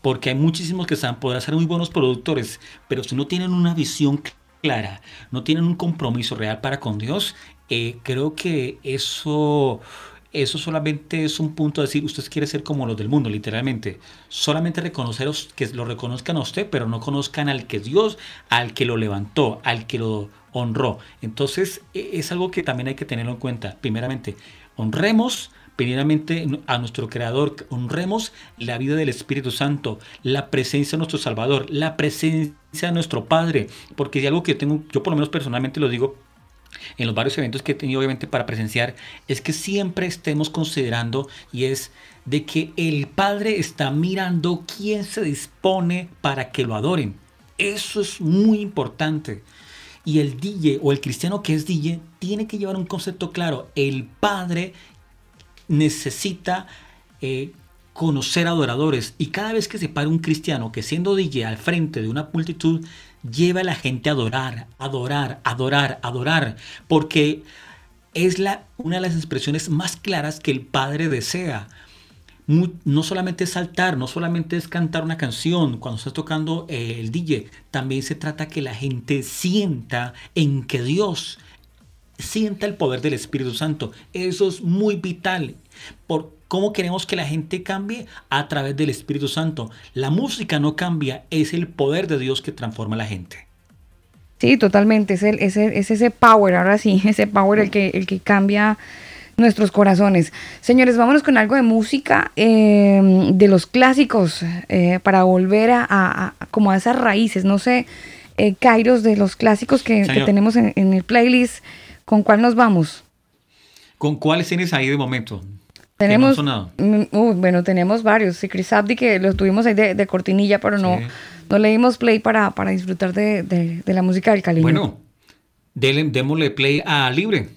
Porque hay muchísimos que poder ser muy buenos productores, pero si no tienen una visión clara, no tienen un compromiso real para con Dios, eh, creo que eso, eso solamente es un punto de decir, usted quiere ser como los del mundo, literalmente. Solamente reconoceros, que lo reconozcan a usted, pero no conozcan al que Dios, al que lo levantó, al que lo honró. Entonces, e- es algo que también hay que tenerlo en cuenta. Primeramente, honremos primeramente a nuestro Creador, honremos la vida del Espíritu Santo, la presencia de nuestro Salvador, la presencia de nuestro Padre, porque es algo que tengo, yo por lo menos personalmente lo digo, en los varios eventos que he tenido obviamente para presenciar, es que siempre estemos considerando y es de que el Padre está mirando quién se dispone para que lo adoren. Eso es muy importante. Y el DJ o el cristiano que es DJ tiene que llevar un concepto claro. El Padre necesita eh, conocer adoradores. Y cada vez que se para un cristiano que siendo DJ al frente de una multitud, lleva a la gente a adorar, adorar, adorar, adorar. Porque es la, una de las expresiones más claras que el Padre desea. No solamente es saltar, no solamente es cantar una canción cuando estás tocando eh, el DJ, también se trata que la gente sienta en que Dios sienta el poder del Espíritu Santo. Eso es muy vital. Cómo queremos que la gente cambie a través del Espíritu Santo. La música no cambia, es el poder de Dios que transforma a la gente. Sí, totalmente. Es, el, es, el- es ese power, ahora sí, (laughs) ese power el que, el que cambia nuestros corazones. Señores, vámonos con algo de música, eh, de los clásicos, eh, para volver a, a- a- como a esas raíces. No sé, eh, Kairos, de los clásicos que, tenemos en, en el playlist, ¿con cuál nos vamos? ¿Con cuáles tienes ahí de momento? Tenemos, sonado. uh, bueno, tenemos varios. Sí, Chris Abdi, que lo tuvimos ahí de, de cortinilla, pero no, Sí. no le dimos play para, para disfrutar de, de- de la música del cariño. Bueno, dele- démosle play a. Libre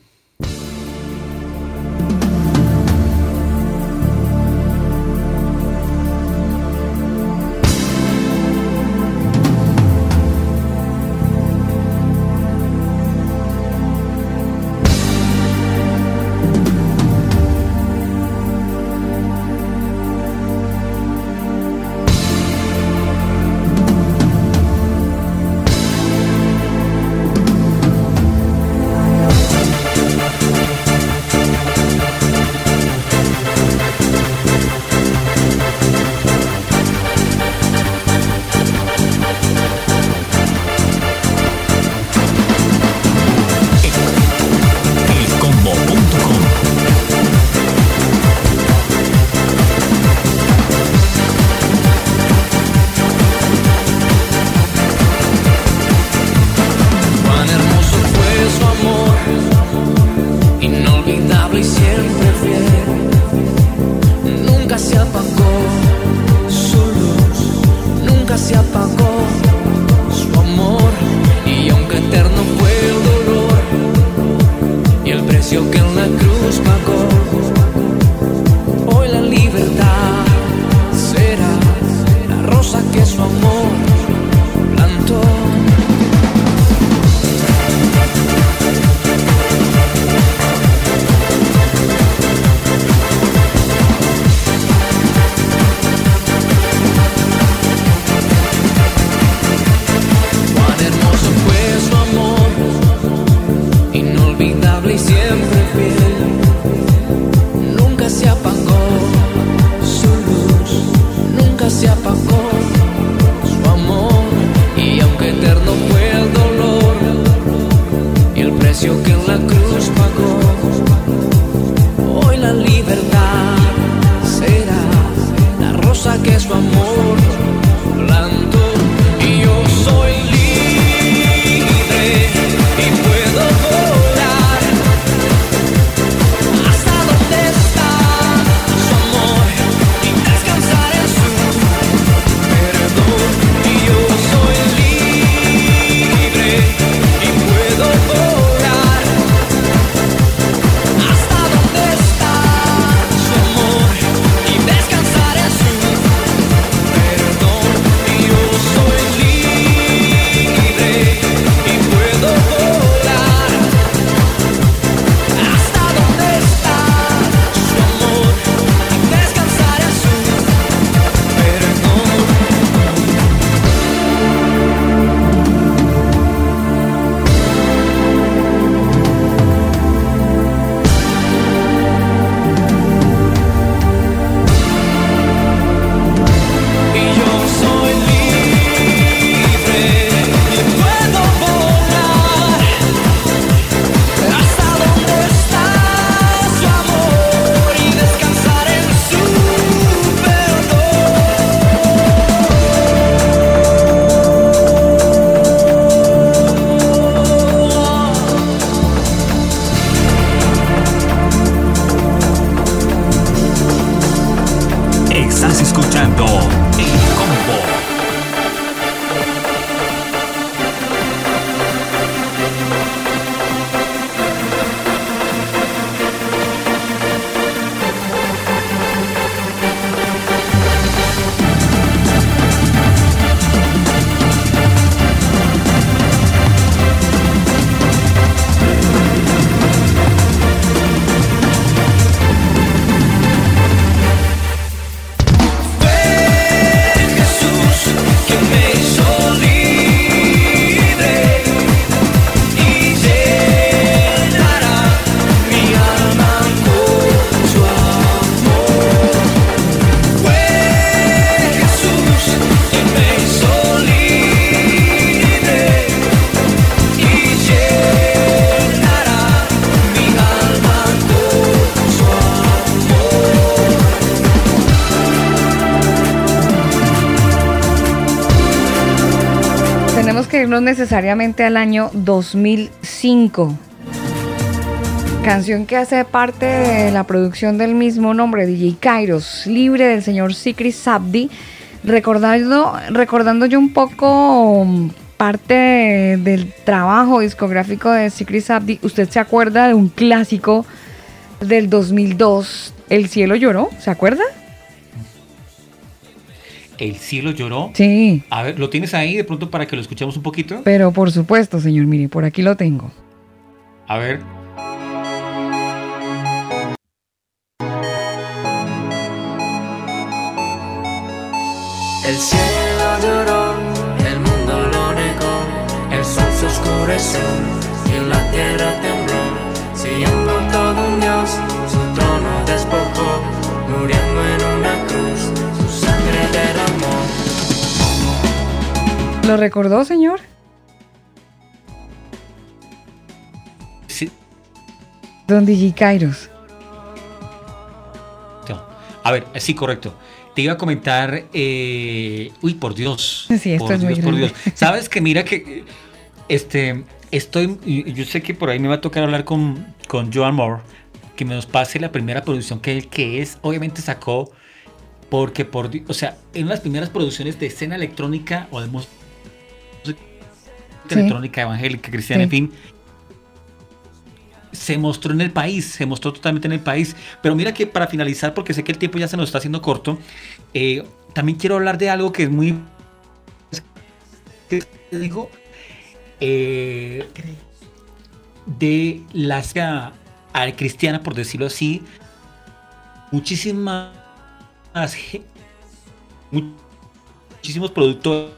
irnos necesariamente al año 2005. Canción que hace parte de la producción del mismo nombre, DJ Kairos, libre del señor Sikri Sabdi. Recordando, recordando yo un poco um, parte de- del trabajo discográfico de Sikri Sabdi, ¿usted se acuerda de un clásico del 2002, El cielo lloró? ¿Se acuerda? El cielo lloró. Sí, A ver, ¿lo tienes ahí de pronto para que lo escuchemos un poquito? pero por supuesto, señor, mire, por aquí lo tengo. A ver. ¿Lo recordó, señor? Sí. Don DJ Kairos. no. A ver, sí, correcto. Te iba a comentar. eh, uy, por Dios. Sí, esto por es muy Dios, por grande. Dios. Sabes que mira que. eh, Este. Estoy. Yo sé que por ahí me va a tocar hablar con, con Joan Moore. Que me nos pase la primera producción que él que es. Obviamente sacó. Porque por. O sea, en las primeras producciones de escena electrónica o de música Sí. electrónica evangélica, cristiana, Sí. en fin. se mostró en el país, se mostró totalmente en el país. Pero mira que para finalizar, porque sé que el tiempo ya se nos está haciendo corto, eh, también quiero hablar de algo que es muy... ¿Qué digo? Eh, de la escena cristiana, por decirlo así, muchísimas muchísimos productores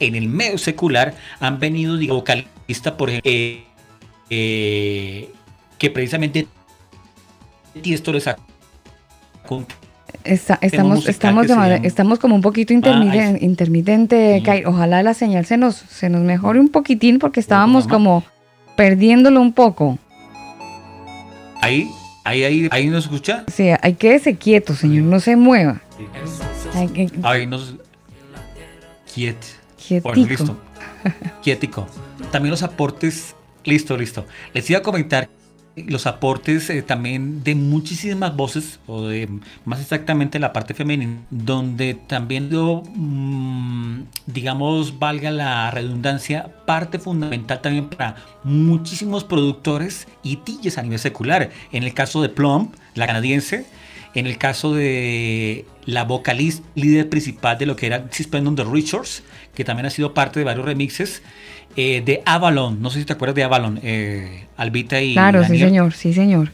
en el medio secular han venido, digo, vocalista, por ejemplo, eh, eh, que precisamente Tiesto les un Está- estamos, estamos, llama- estamos como un poquito Ah, intermitente, Sí. Kai. Ojalá la señal se nos, se nos mejore un poquitín porque estábamos como perdiéndolo un poco. Ahí, ahí, ahí, ahí nos escucha. Sí, hay quédese quieto, señor, no se mueva. Ahí nos. Quiet. Quietico. Listo. Quietico. También los aportes. Listo, listo. Les iba a comentar los aportes eh, también de muchísimas voces, o de más exactamente la parte femenina, donde también dio, mm, digamos, valga la redundancia, parte fundamental también para muchísimos productores y DJs a nivel secular. En el caso de Plum, la canadiense, en el caso de la vocalista líder principal de lo que era on the Richards, que también ha sido parte de varios remixes, eh, de Avalon, no sé si te acuerdas de Avalon, eh, Albita y Claro, sí, señor, sí, señor.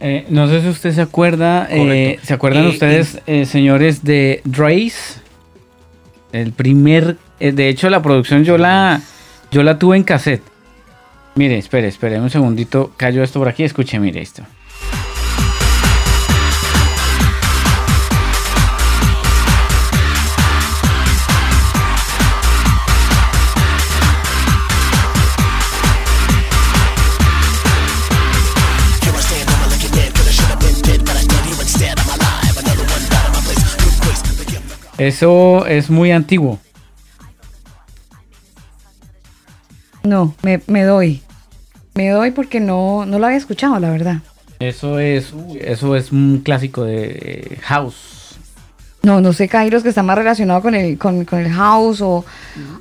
Eh, no sé si usted se acuerda, eh. ¿se acuerdan Eh, ustedes, eh, señores, de Drace? El primer, eh, de hecho la producción yo la, yo la tuve en cassette. Mire, espere, espere un segundito, callo esto por aquí, escuche, mire esto. Eso es muy antiguo. No, me, me doy. Me doy porque no, no lo había escuchado, la verdad. Eso es, eso es un clásico de eh, house. No, no sé, Kairos, que está más relacionado con el, con, con el house o,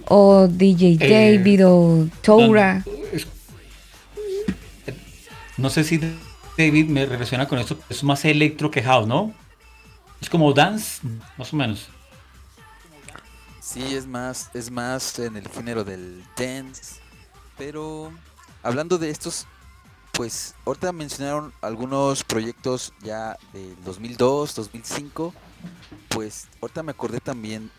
o DJ Eh, David o Tora. Es- No sé si David me relaciona con esto, es más electro que house, ¿no? Es como dance, más o menos. Sí, es más, es más en el género del dance. Pero hablando de estos, pues ahorita mencionaron algunos proyectos ya del 2002, 2005. Pues ahorita me acordé también,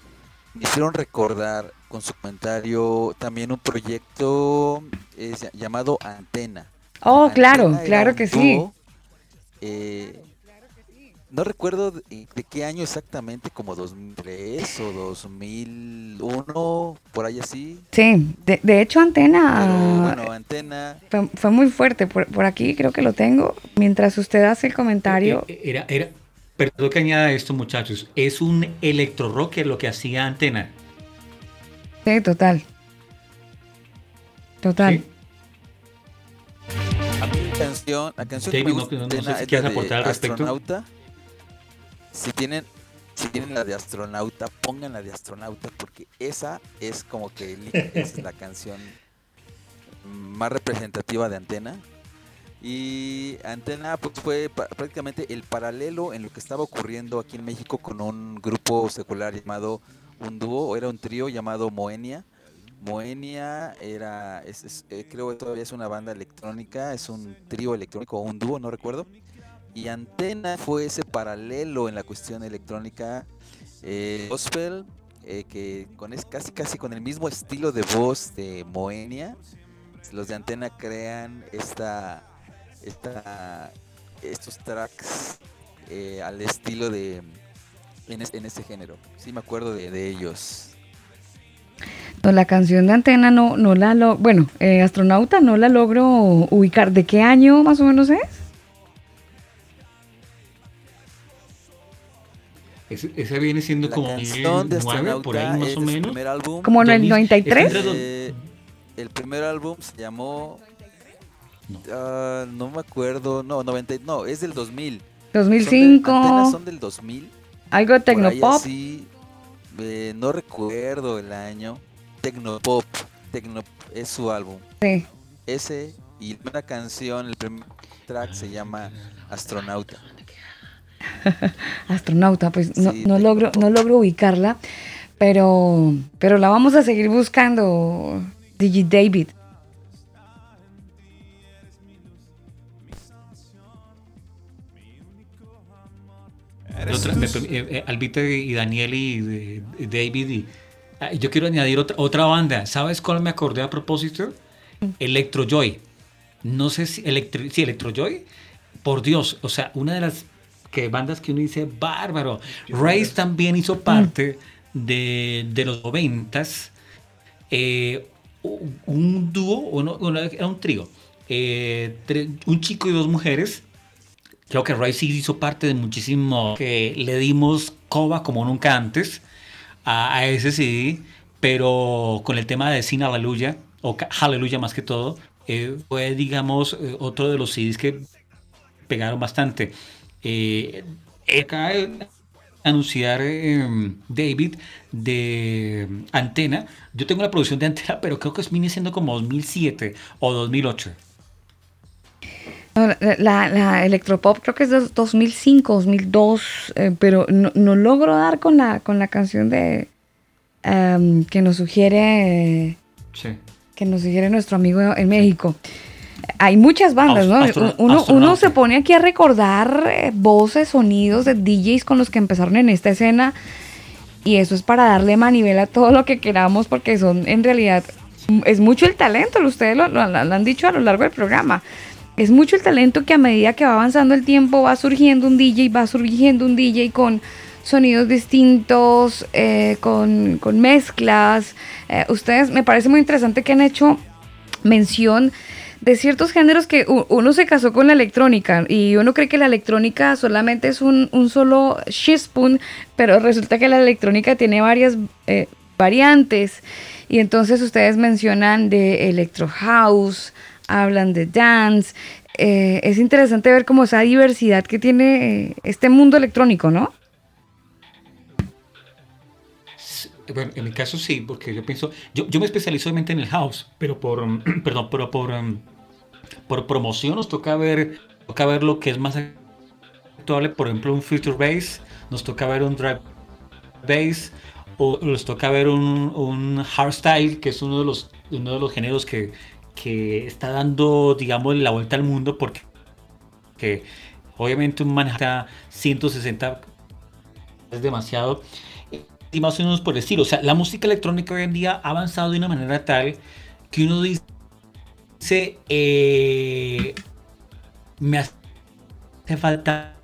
me hicieron recordar con su comentario también un proyecto eh, ll- llamado Antena. Oh, claro, Antena claro que sí. eh, no recuerdo de, de qué año exactamente, como 2003 o 2001, por ahí así. Sí, de, de hecho Pero Antena bueno, Antena, fue, fue muy fuerte. Por, por aquí creo que lo tengo. Mientras usted hace el comentario. Eh, Era, era, perdón que añada esto, muchachos. Es un electro lo que hacía Antena. Sí, total. Total. ¿sí? a mí la canción, la canción que David, me no- gusta no sé Antena si es quieres aportar al respecto. Astronauta. Si tienen, si tienen la de Astronauta, pongan la de Astronauta porque esa es como que es la canción más representativa de Antena. Y Antena pues fue prácticamente el paralelo en lo que estaba ocurriendo aquí en México con un grupo secular llamado un dúo, o era un trío llamado Moenia. Moenia era, es- es- eh, creo que todavía es una banda electrónica, es un trío electrónico o un dúo, no recuerdo. Y Antena fue ese paralelo en la cuestión electrónica eh, gospel, eh, que con es casi casi con el mismo estilo de voz de Moenia. Los de Antena crean esta, esta estos tracks eh, al estilo de en, es- en ese género. Sí me acuerdo de, de ellos. La canción de Antena no, no la lo, bueno, eh, astronauta no la logro ubicar. ¿De qué año más o menos es? Ese, ese viene siendo La como canción de 2009, por ahí más es o de menos. álbum. Como en el 2000, 93. está entre dos- Eh, el primer álbum se llamó No. ah, no me acuerdo, no, 90, no, es del 2000. Son del- 2005, Antenas son del 2000. algo de Tecnopop. así, eh, no recuerdo el año. Tecnopop, Tecno es su álbum. Sí. ese y una canción, el primer track se llama Astronauta. (laughs) Astronauta, pues no, Sí, no logro, no logro ubicarla, pero, pero la vamos a seguir buscando, Digi David. Otra- me eh, eh, Albita y Daniel y de- de David. Y, ah, yo quiero añadir otra, otra banda. ¿Sabes cuál me acordé a propósito? Electro Joy. No sé si Electro, sí, Electro Joy. Por Dios, o sea, una de las que bandas que uno dice bárbaro. Race también hizo parte de, de los noventas. Eh, un dúo, era un trío. Eh, un chico y dos mujeres Creo que sí hizo parte de muchísimo que le dimos coba como nunca antes a, a ese CD, pero con el tema de Sin Aleluya, o Hallelujah más que todo, eh, fue, digamos, eh, otro de los CDs que pegaron bastante. Eh, acaba de anunciar eh, David de Antena. Yo tengo la producción de Antena, pero creo que es- viene siendo como 2007 o 2008. No, La, la, electropop creo que es de 2005, 2002, eh, pero no, no logro dar con la, con la canción de em, que nos sugiere Sí. que nos sugiere nuestro amigo en México. Hay muchas bandas, ¿no? astro- uno, se pone aquí a recordar eh, voces, sonidos de DJs con los que empezaron en esta escena y eso es para darle manivela a todo lo que queramos porque son en realidad es mucho el talento, ustedes lo, lo- lo han dicho a lo largo del programa. Es mucho el talento que a medida que va avanzando el tiempo va surgiendo un DJ, va surgiendo un DJ con sonidos distintos, eh, con, con mezclas. Eh, ustedes me parece muy interesante que han hecho mención de ciertos géneros que uno se casó con la electrónica y uno cree que la electrónica solamente es un, un solo spoon, pero resulta que la electrónica tiene varias eh, variantes y entonces ustedes mencionan de electro house, hablan de dance. eh, es interesante ver como esa diversidad que tiene este mundo electrónico, ¿no? Bueno, en mi caso sí, porque yo pienso, yo, yo me especializo obviamente en el house, pero por, (clears throat) perdón, pero por, um, por promoción nos toca ver, toca ver lo que es más actual, por ejemplo, un future bass, nos toca ver un drive bass, o nos toca ver un, un hardstyle, que es uno de los, uno de los géneros que, que está dando, digamos, la vuelta al mundo, porque que obviamente un Manhattan 160 es demasiado y más o menos por el estilo. O sea, la música electrónica hoy en día ha avanzado de una manera tal que uno dice, eh, me hace falta,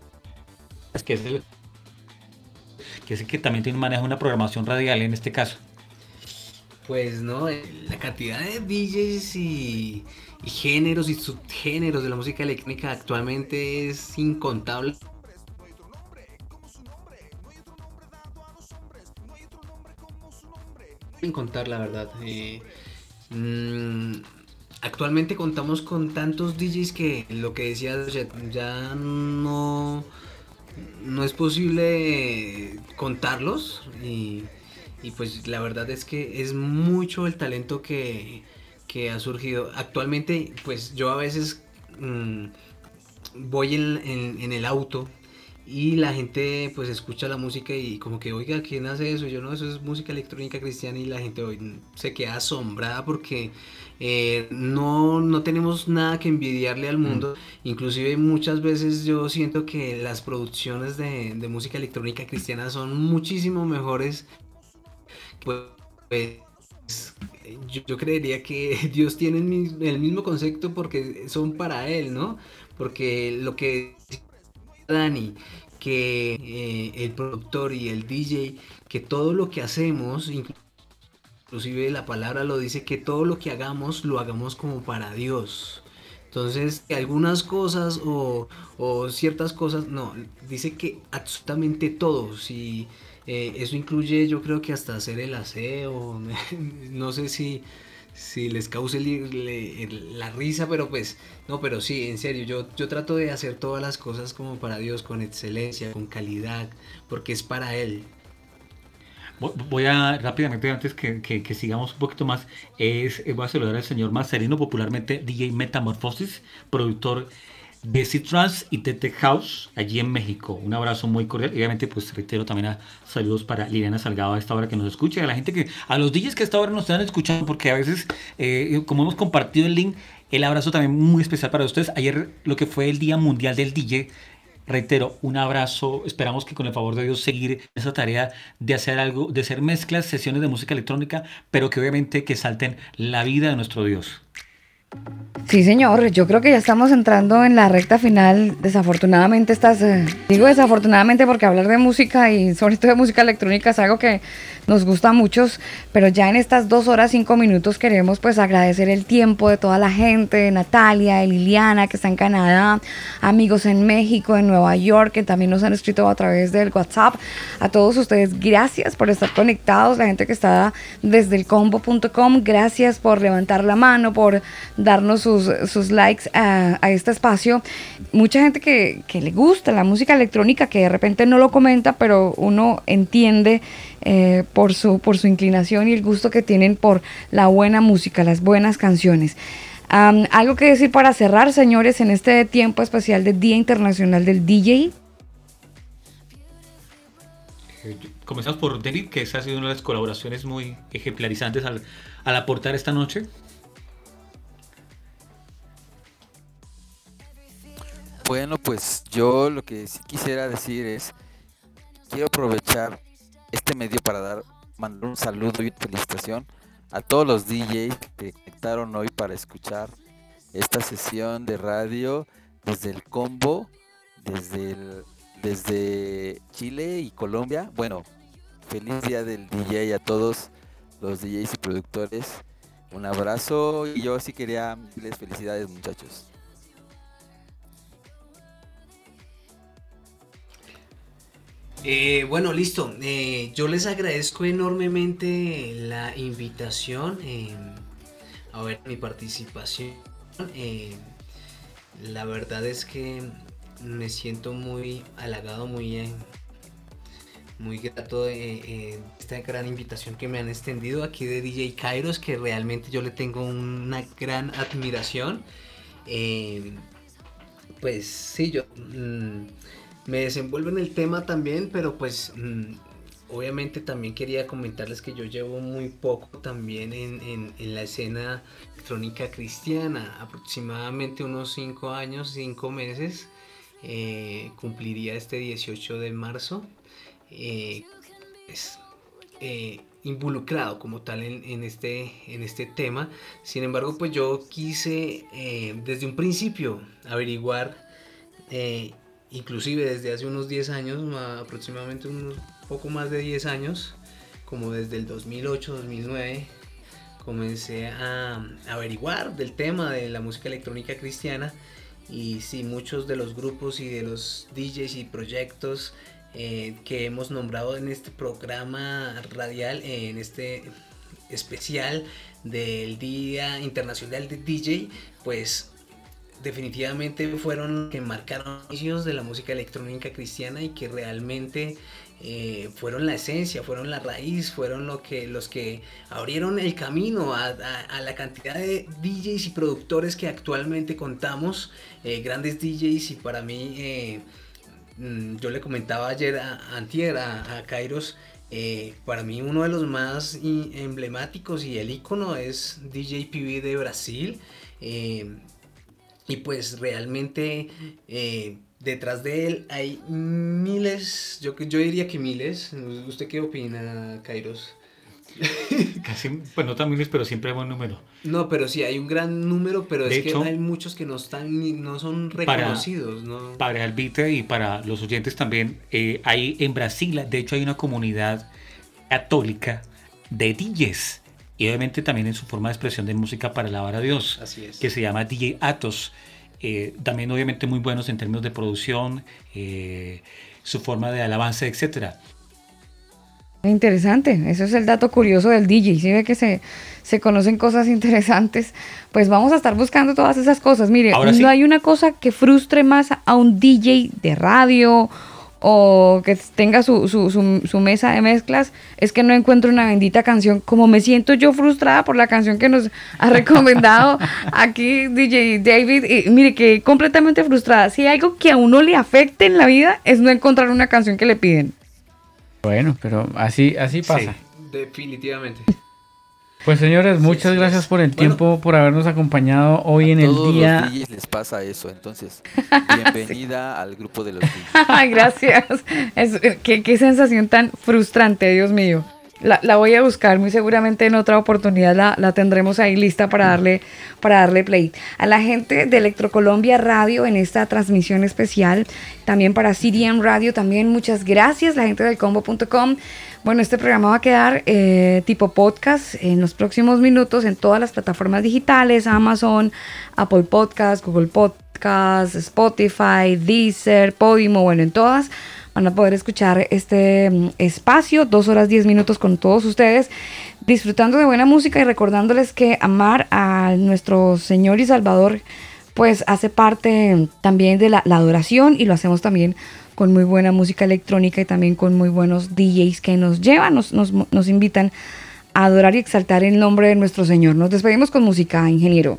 que es que también tiene maneja una programación radial en este caso. Pues no, la cantidad de DJs y géneros y subgéneros de la música electrónica actualmente es incontable. Contar la verdad. eh, mm, actualmente contamos con tantos DJs que lo que decía ya, no no es posible contarlos y, pues la verdad es que es mucho el talento que, que ha surgido. Actualmente pues yo a veces mm, voy en- en el auto y la gente pues escucha la música y como que oiga, ¿quién hace eso? Yo no, eso es música electrónica cristiana y la gente hoy se queda asombrada porque eh, no, no tenemos nada que envidiarle al mundo. Inclusive muchas veces yo siento que las producciones de, de música electrónica cristiana son muchísimo mejores. Pues, pues, yo, yo creería que (laughs) Dios tiene el mismo concepto porque son para Él, ¿no? Porque lo que Dani, que eh, el productor y el DJ, que todo lo que hacemos, inclusive la palabra lo dice, que todo lo que hagamos lo hagamos como para Dios. Entonces, que algunas cosas o, ciertas cosas, no, dice que absolutamente todo. Si eh, eso incluye, yo creo que hasta hacer el aseo, (laughs) no sé si, si les cause le- la risa, pero pues, no, pero sí, en serio, yo, yo trato de hacer todas las cosas como para Dios, con excelencia, con calidad, porque es para Él. Vo- Voy a rápidamente, antes que, que- que sigamos un poquito más, es, eh, voy a saludar al señor Marcelino, popularmente DJ Metamorfosis, productor de C-Trans y de Tech House, allí en México. Un abrazo muy cordial. Y obviamente, pues reitero también a saludos para Liliana Salgado a esta hora que nos escucha, a la gente que, a los DJs que a esta hora nos están escuchando, porque a veces, eh, como hemos compartido el link, el abrazo también muy especial para ustedes. Ayer, lo que fue el Día Mundial del DJ, Reitero, un abrazo. Esperamos que con el favor de Dios seguir esa tarea de hacer algo, de hacer mezclas, sesiones de música electrónica, pero que obviamente que salten la vida de nuestro Dios. Sí, señor, yo creo que ya estamos entrando en la recta final. Desafortunadamente estas, eh, digo desafortunadamente porque hablar de música y sobre todo de música electrónica es algo que nos gusta a muchos, pero ya en estas dos horas cinco minutos queremos pues agradecer el tiempo de toda la gente, Natalia, Liliana que está en Canadá, amigos en México, en Nueva York que también nos han escrito a través del WhatsApp. A todos ustedes, gracias por estar conectados, la gente que está desde el combo.com, gracias por levantar la mano, por darnos sus, sus likes a, a este espacio. Mucha gente que, que le gusta la música electrónica, que de repente no lo comenta, pero uno entiende eh, por, su, por su inclinación y el gusto que tienen por la buena música, las buenas canciones. Am, algo que decir para cerrar, señores, en este tiempo especial del Día Internacional del DJ. Eh, Comenzamos por David, que esa ha sido una de las colaboraciones muy ejemplarizantes al, al aportar esta noche. Bueno, pues yo lo que sí quisiera decir es, quiero aprovechar este medio para dar, mandar un saludo y felicitación a todos los DJs que conectaron hoy para escuchar esta sesión de radio desde el combo, desde, el- desde Chile y Colombia. Bueno, feliz día del DJ a todos los DJs y productores. Un abrazo y yo sí quería darles felicidades muchachos. Eh, bueno, listo. Eh, yo les agradezco enormemente la invitación eh, a ver mi participación. Eh, la verdad es que me siento muy halagado, muy, eh, muy grato de esta gran invitación que me han extendido aquí de DJ Kairos, que realmente yo le tengo una gran admiración. Eh, pues sí, yo mm, me desenvuelvo en el tema también, pero pues mm, obviamente también quería comentarles que yo llevo muy poco también en, en- la escena electrónica cristiana, aproximadamente unos 5 años, 5 meses, eh, cumpliría este 18 de marzo. eh, pues, eh, involucrado como tal en, en este, en este tema. Sin embargo, pues yo quise eh, desde un principio averiguar, inclusive desde hace unos 10 años, ma- aproximadamente unos poco más de 10 años, como desde el 2008, 2009, comencé a averiguar del tema de la música electrónica cristiana. Y sí, muchos de los grupos y de los DJs y proyectos eh, que hemos nombrado en este programa radial, en este especial del Día Internacional de DJ, pues definitivamente fueron que marcaron inicios de la música electrónica cristiana y que realmente eh, fueron la esencia, fueron la raíz, fueron lo que, los que abrieron el camino a, a- la cantidad de DJs y productores que actualmente contamos, eh, grandes DJs y para mí, eh, mm, yo le comentaba ayer a, antier a, Kairos, para mí uno de los más emblemáticos y el icono es DJ PB de Brasil. Y pues realmente eh, detrás de él hay miles, yo, yo diría que miles. ¿Usted qué opina, Kairos? (laughs) Casi, pues no tan miles, pero siempre hay buen número. No, pero sí, hay un gran número, pero De es hecho, que hay muchos que no están, ni- no son para- reconocidos, ¿no? Para Albite y para los oyentes también, eh, hay en Brasil, de hecho hay una comunidad católica de DJs y obviamente también en su forma de expresión de música para alabar a Dios, Así es. que se llama DJ Atos. Eh, también obviamente muy buenos en términos de producción, eh, su forma de alabanza, etcétera. Interesante, eso es el dato curioso del DJ. Si ve que se, se conocen cosas interesantes, pues vamos a estar buscando todas esas cosas. Mire, Ahora no sí. hay una cosa que frustre más a un DJ de radio o que tenga su, su, su, su mesa de mezclas, es que no encuentro una bendita canción. Como me siento yo frustrada por la canción que nos ha recomendado (laughs) aquí DJ David, y mire que completamente frustrada. Si hay algo que a uno le afecte en la vida es no encontrar una canción que le piden. Bueno, pero así, así pasa. Sí, definitivamente. Pues señores, muchas así gracias por el Bueno. tiempo, por habernos acompañado hoy en A el todos día. los DJs les pasa eso, entonces bienvenida (laughs) al grupo de los DJs. (laughs) Gracias. Es- qué, qué sensación tan frustrante, Dios mío. La, voy a buscar, muy seguramente en otra oportunidad la, la tendremos ahí lista para darle, para darle play. A la gente de Electrocolombia Radio en esta transmisión especial, también para CDM Radio, también muchas gracias, la gente del combo.com. Bueno, este programa va a quedar eh, tipo podcast en los próximos minutos en todas las plataformas digitales, Amazon, Apple Podcast, Google Podcast, Spotify, Deezer, Podimo, bueno, en todas van a poder escuchar este mm, espacio, dos horas diez minutos con todos ustedes, disfrutando de buena música y recordándoles que amar a nuestro Señor y Salvador, pues hace parte también de la, adoración y lo hacemos también con muy buena música electrónica y también con muy buenos DJs que nos llevan, nos, nos, nos invitan a adorar y exaltar el nombre de nuestro Señor. Nos despedimos con música, ingeniero.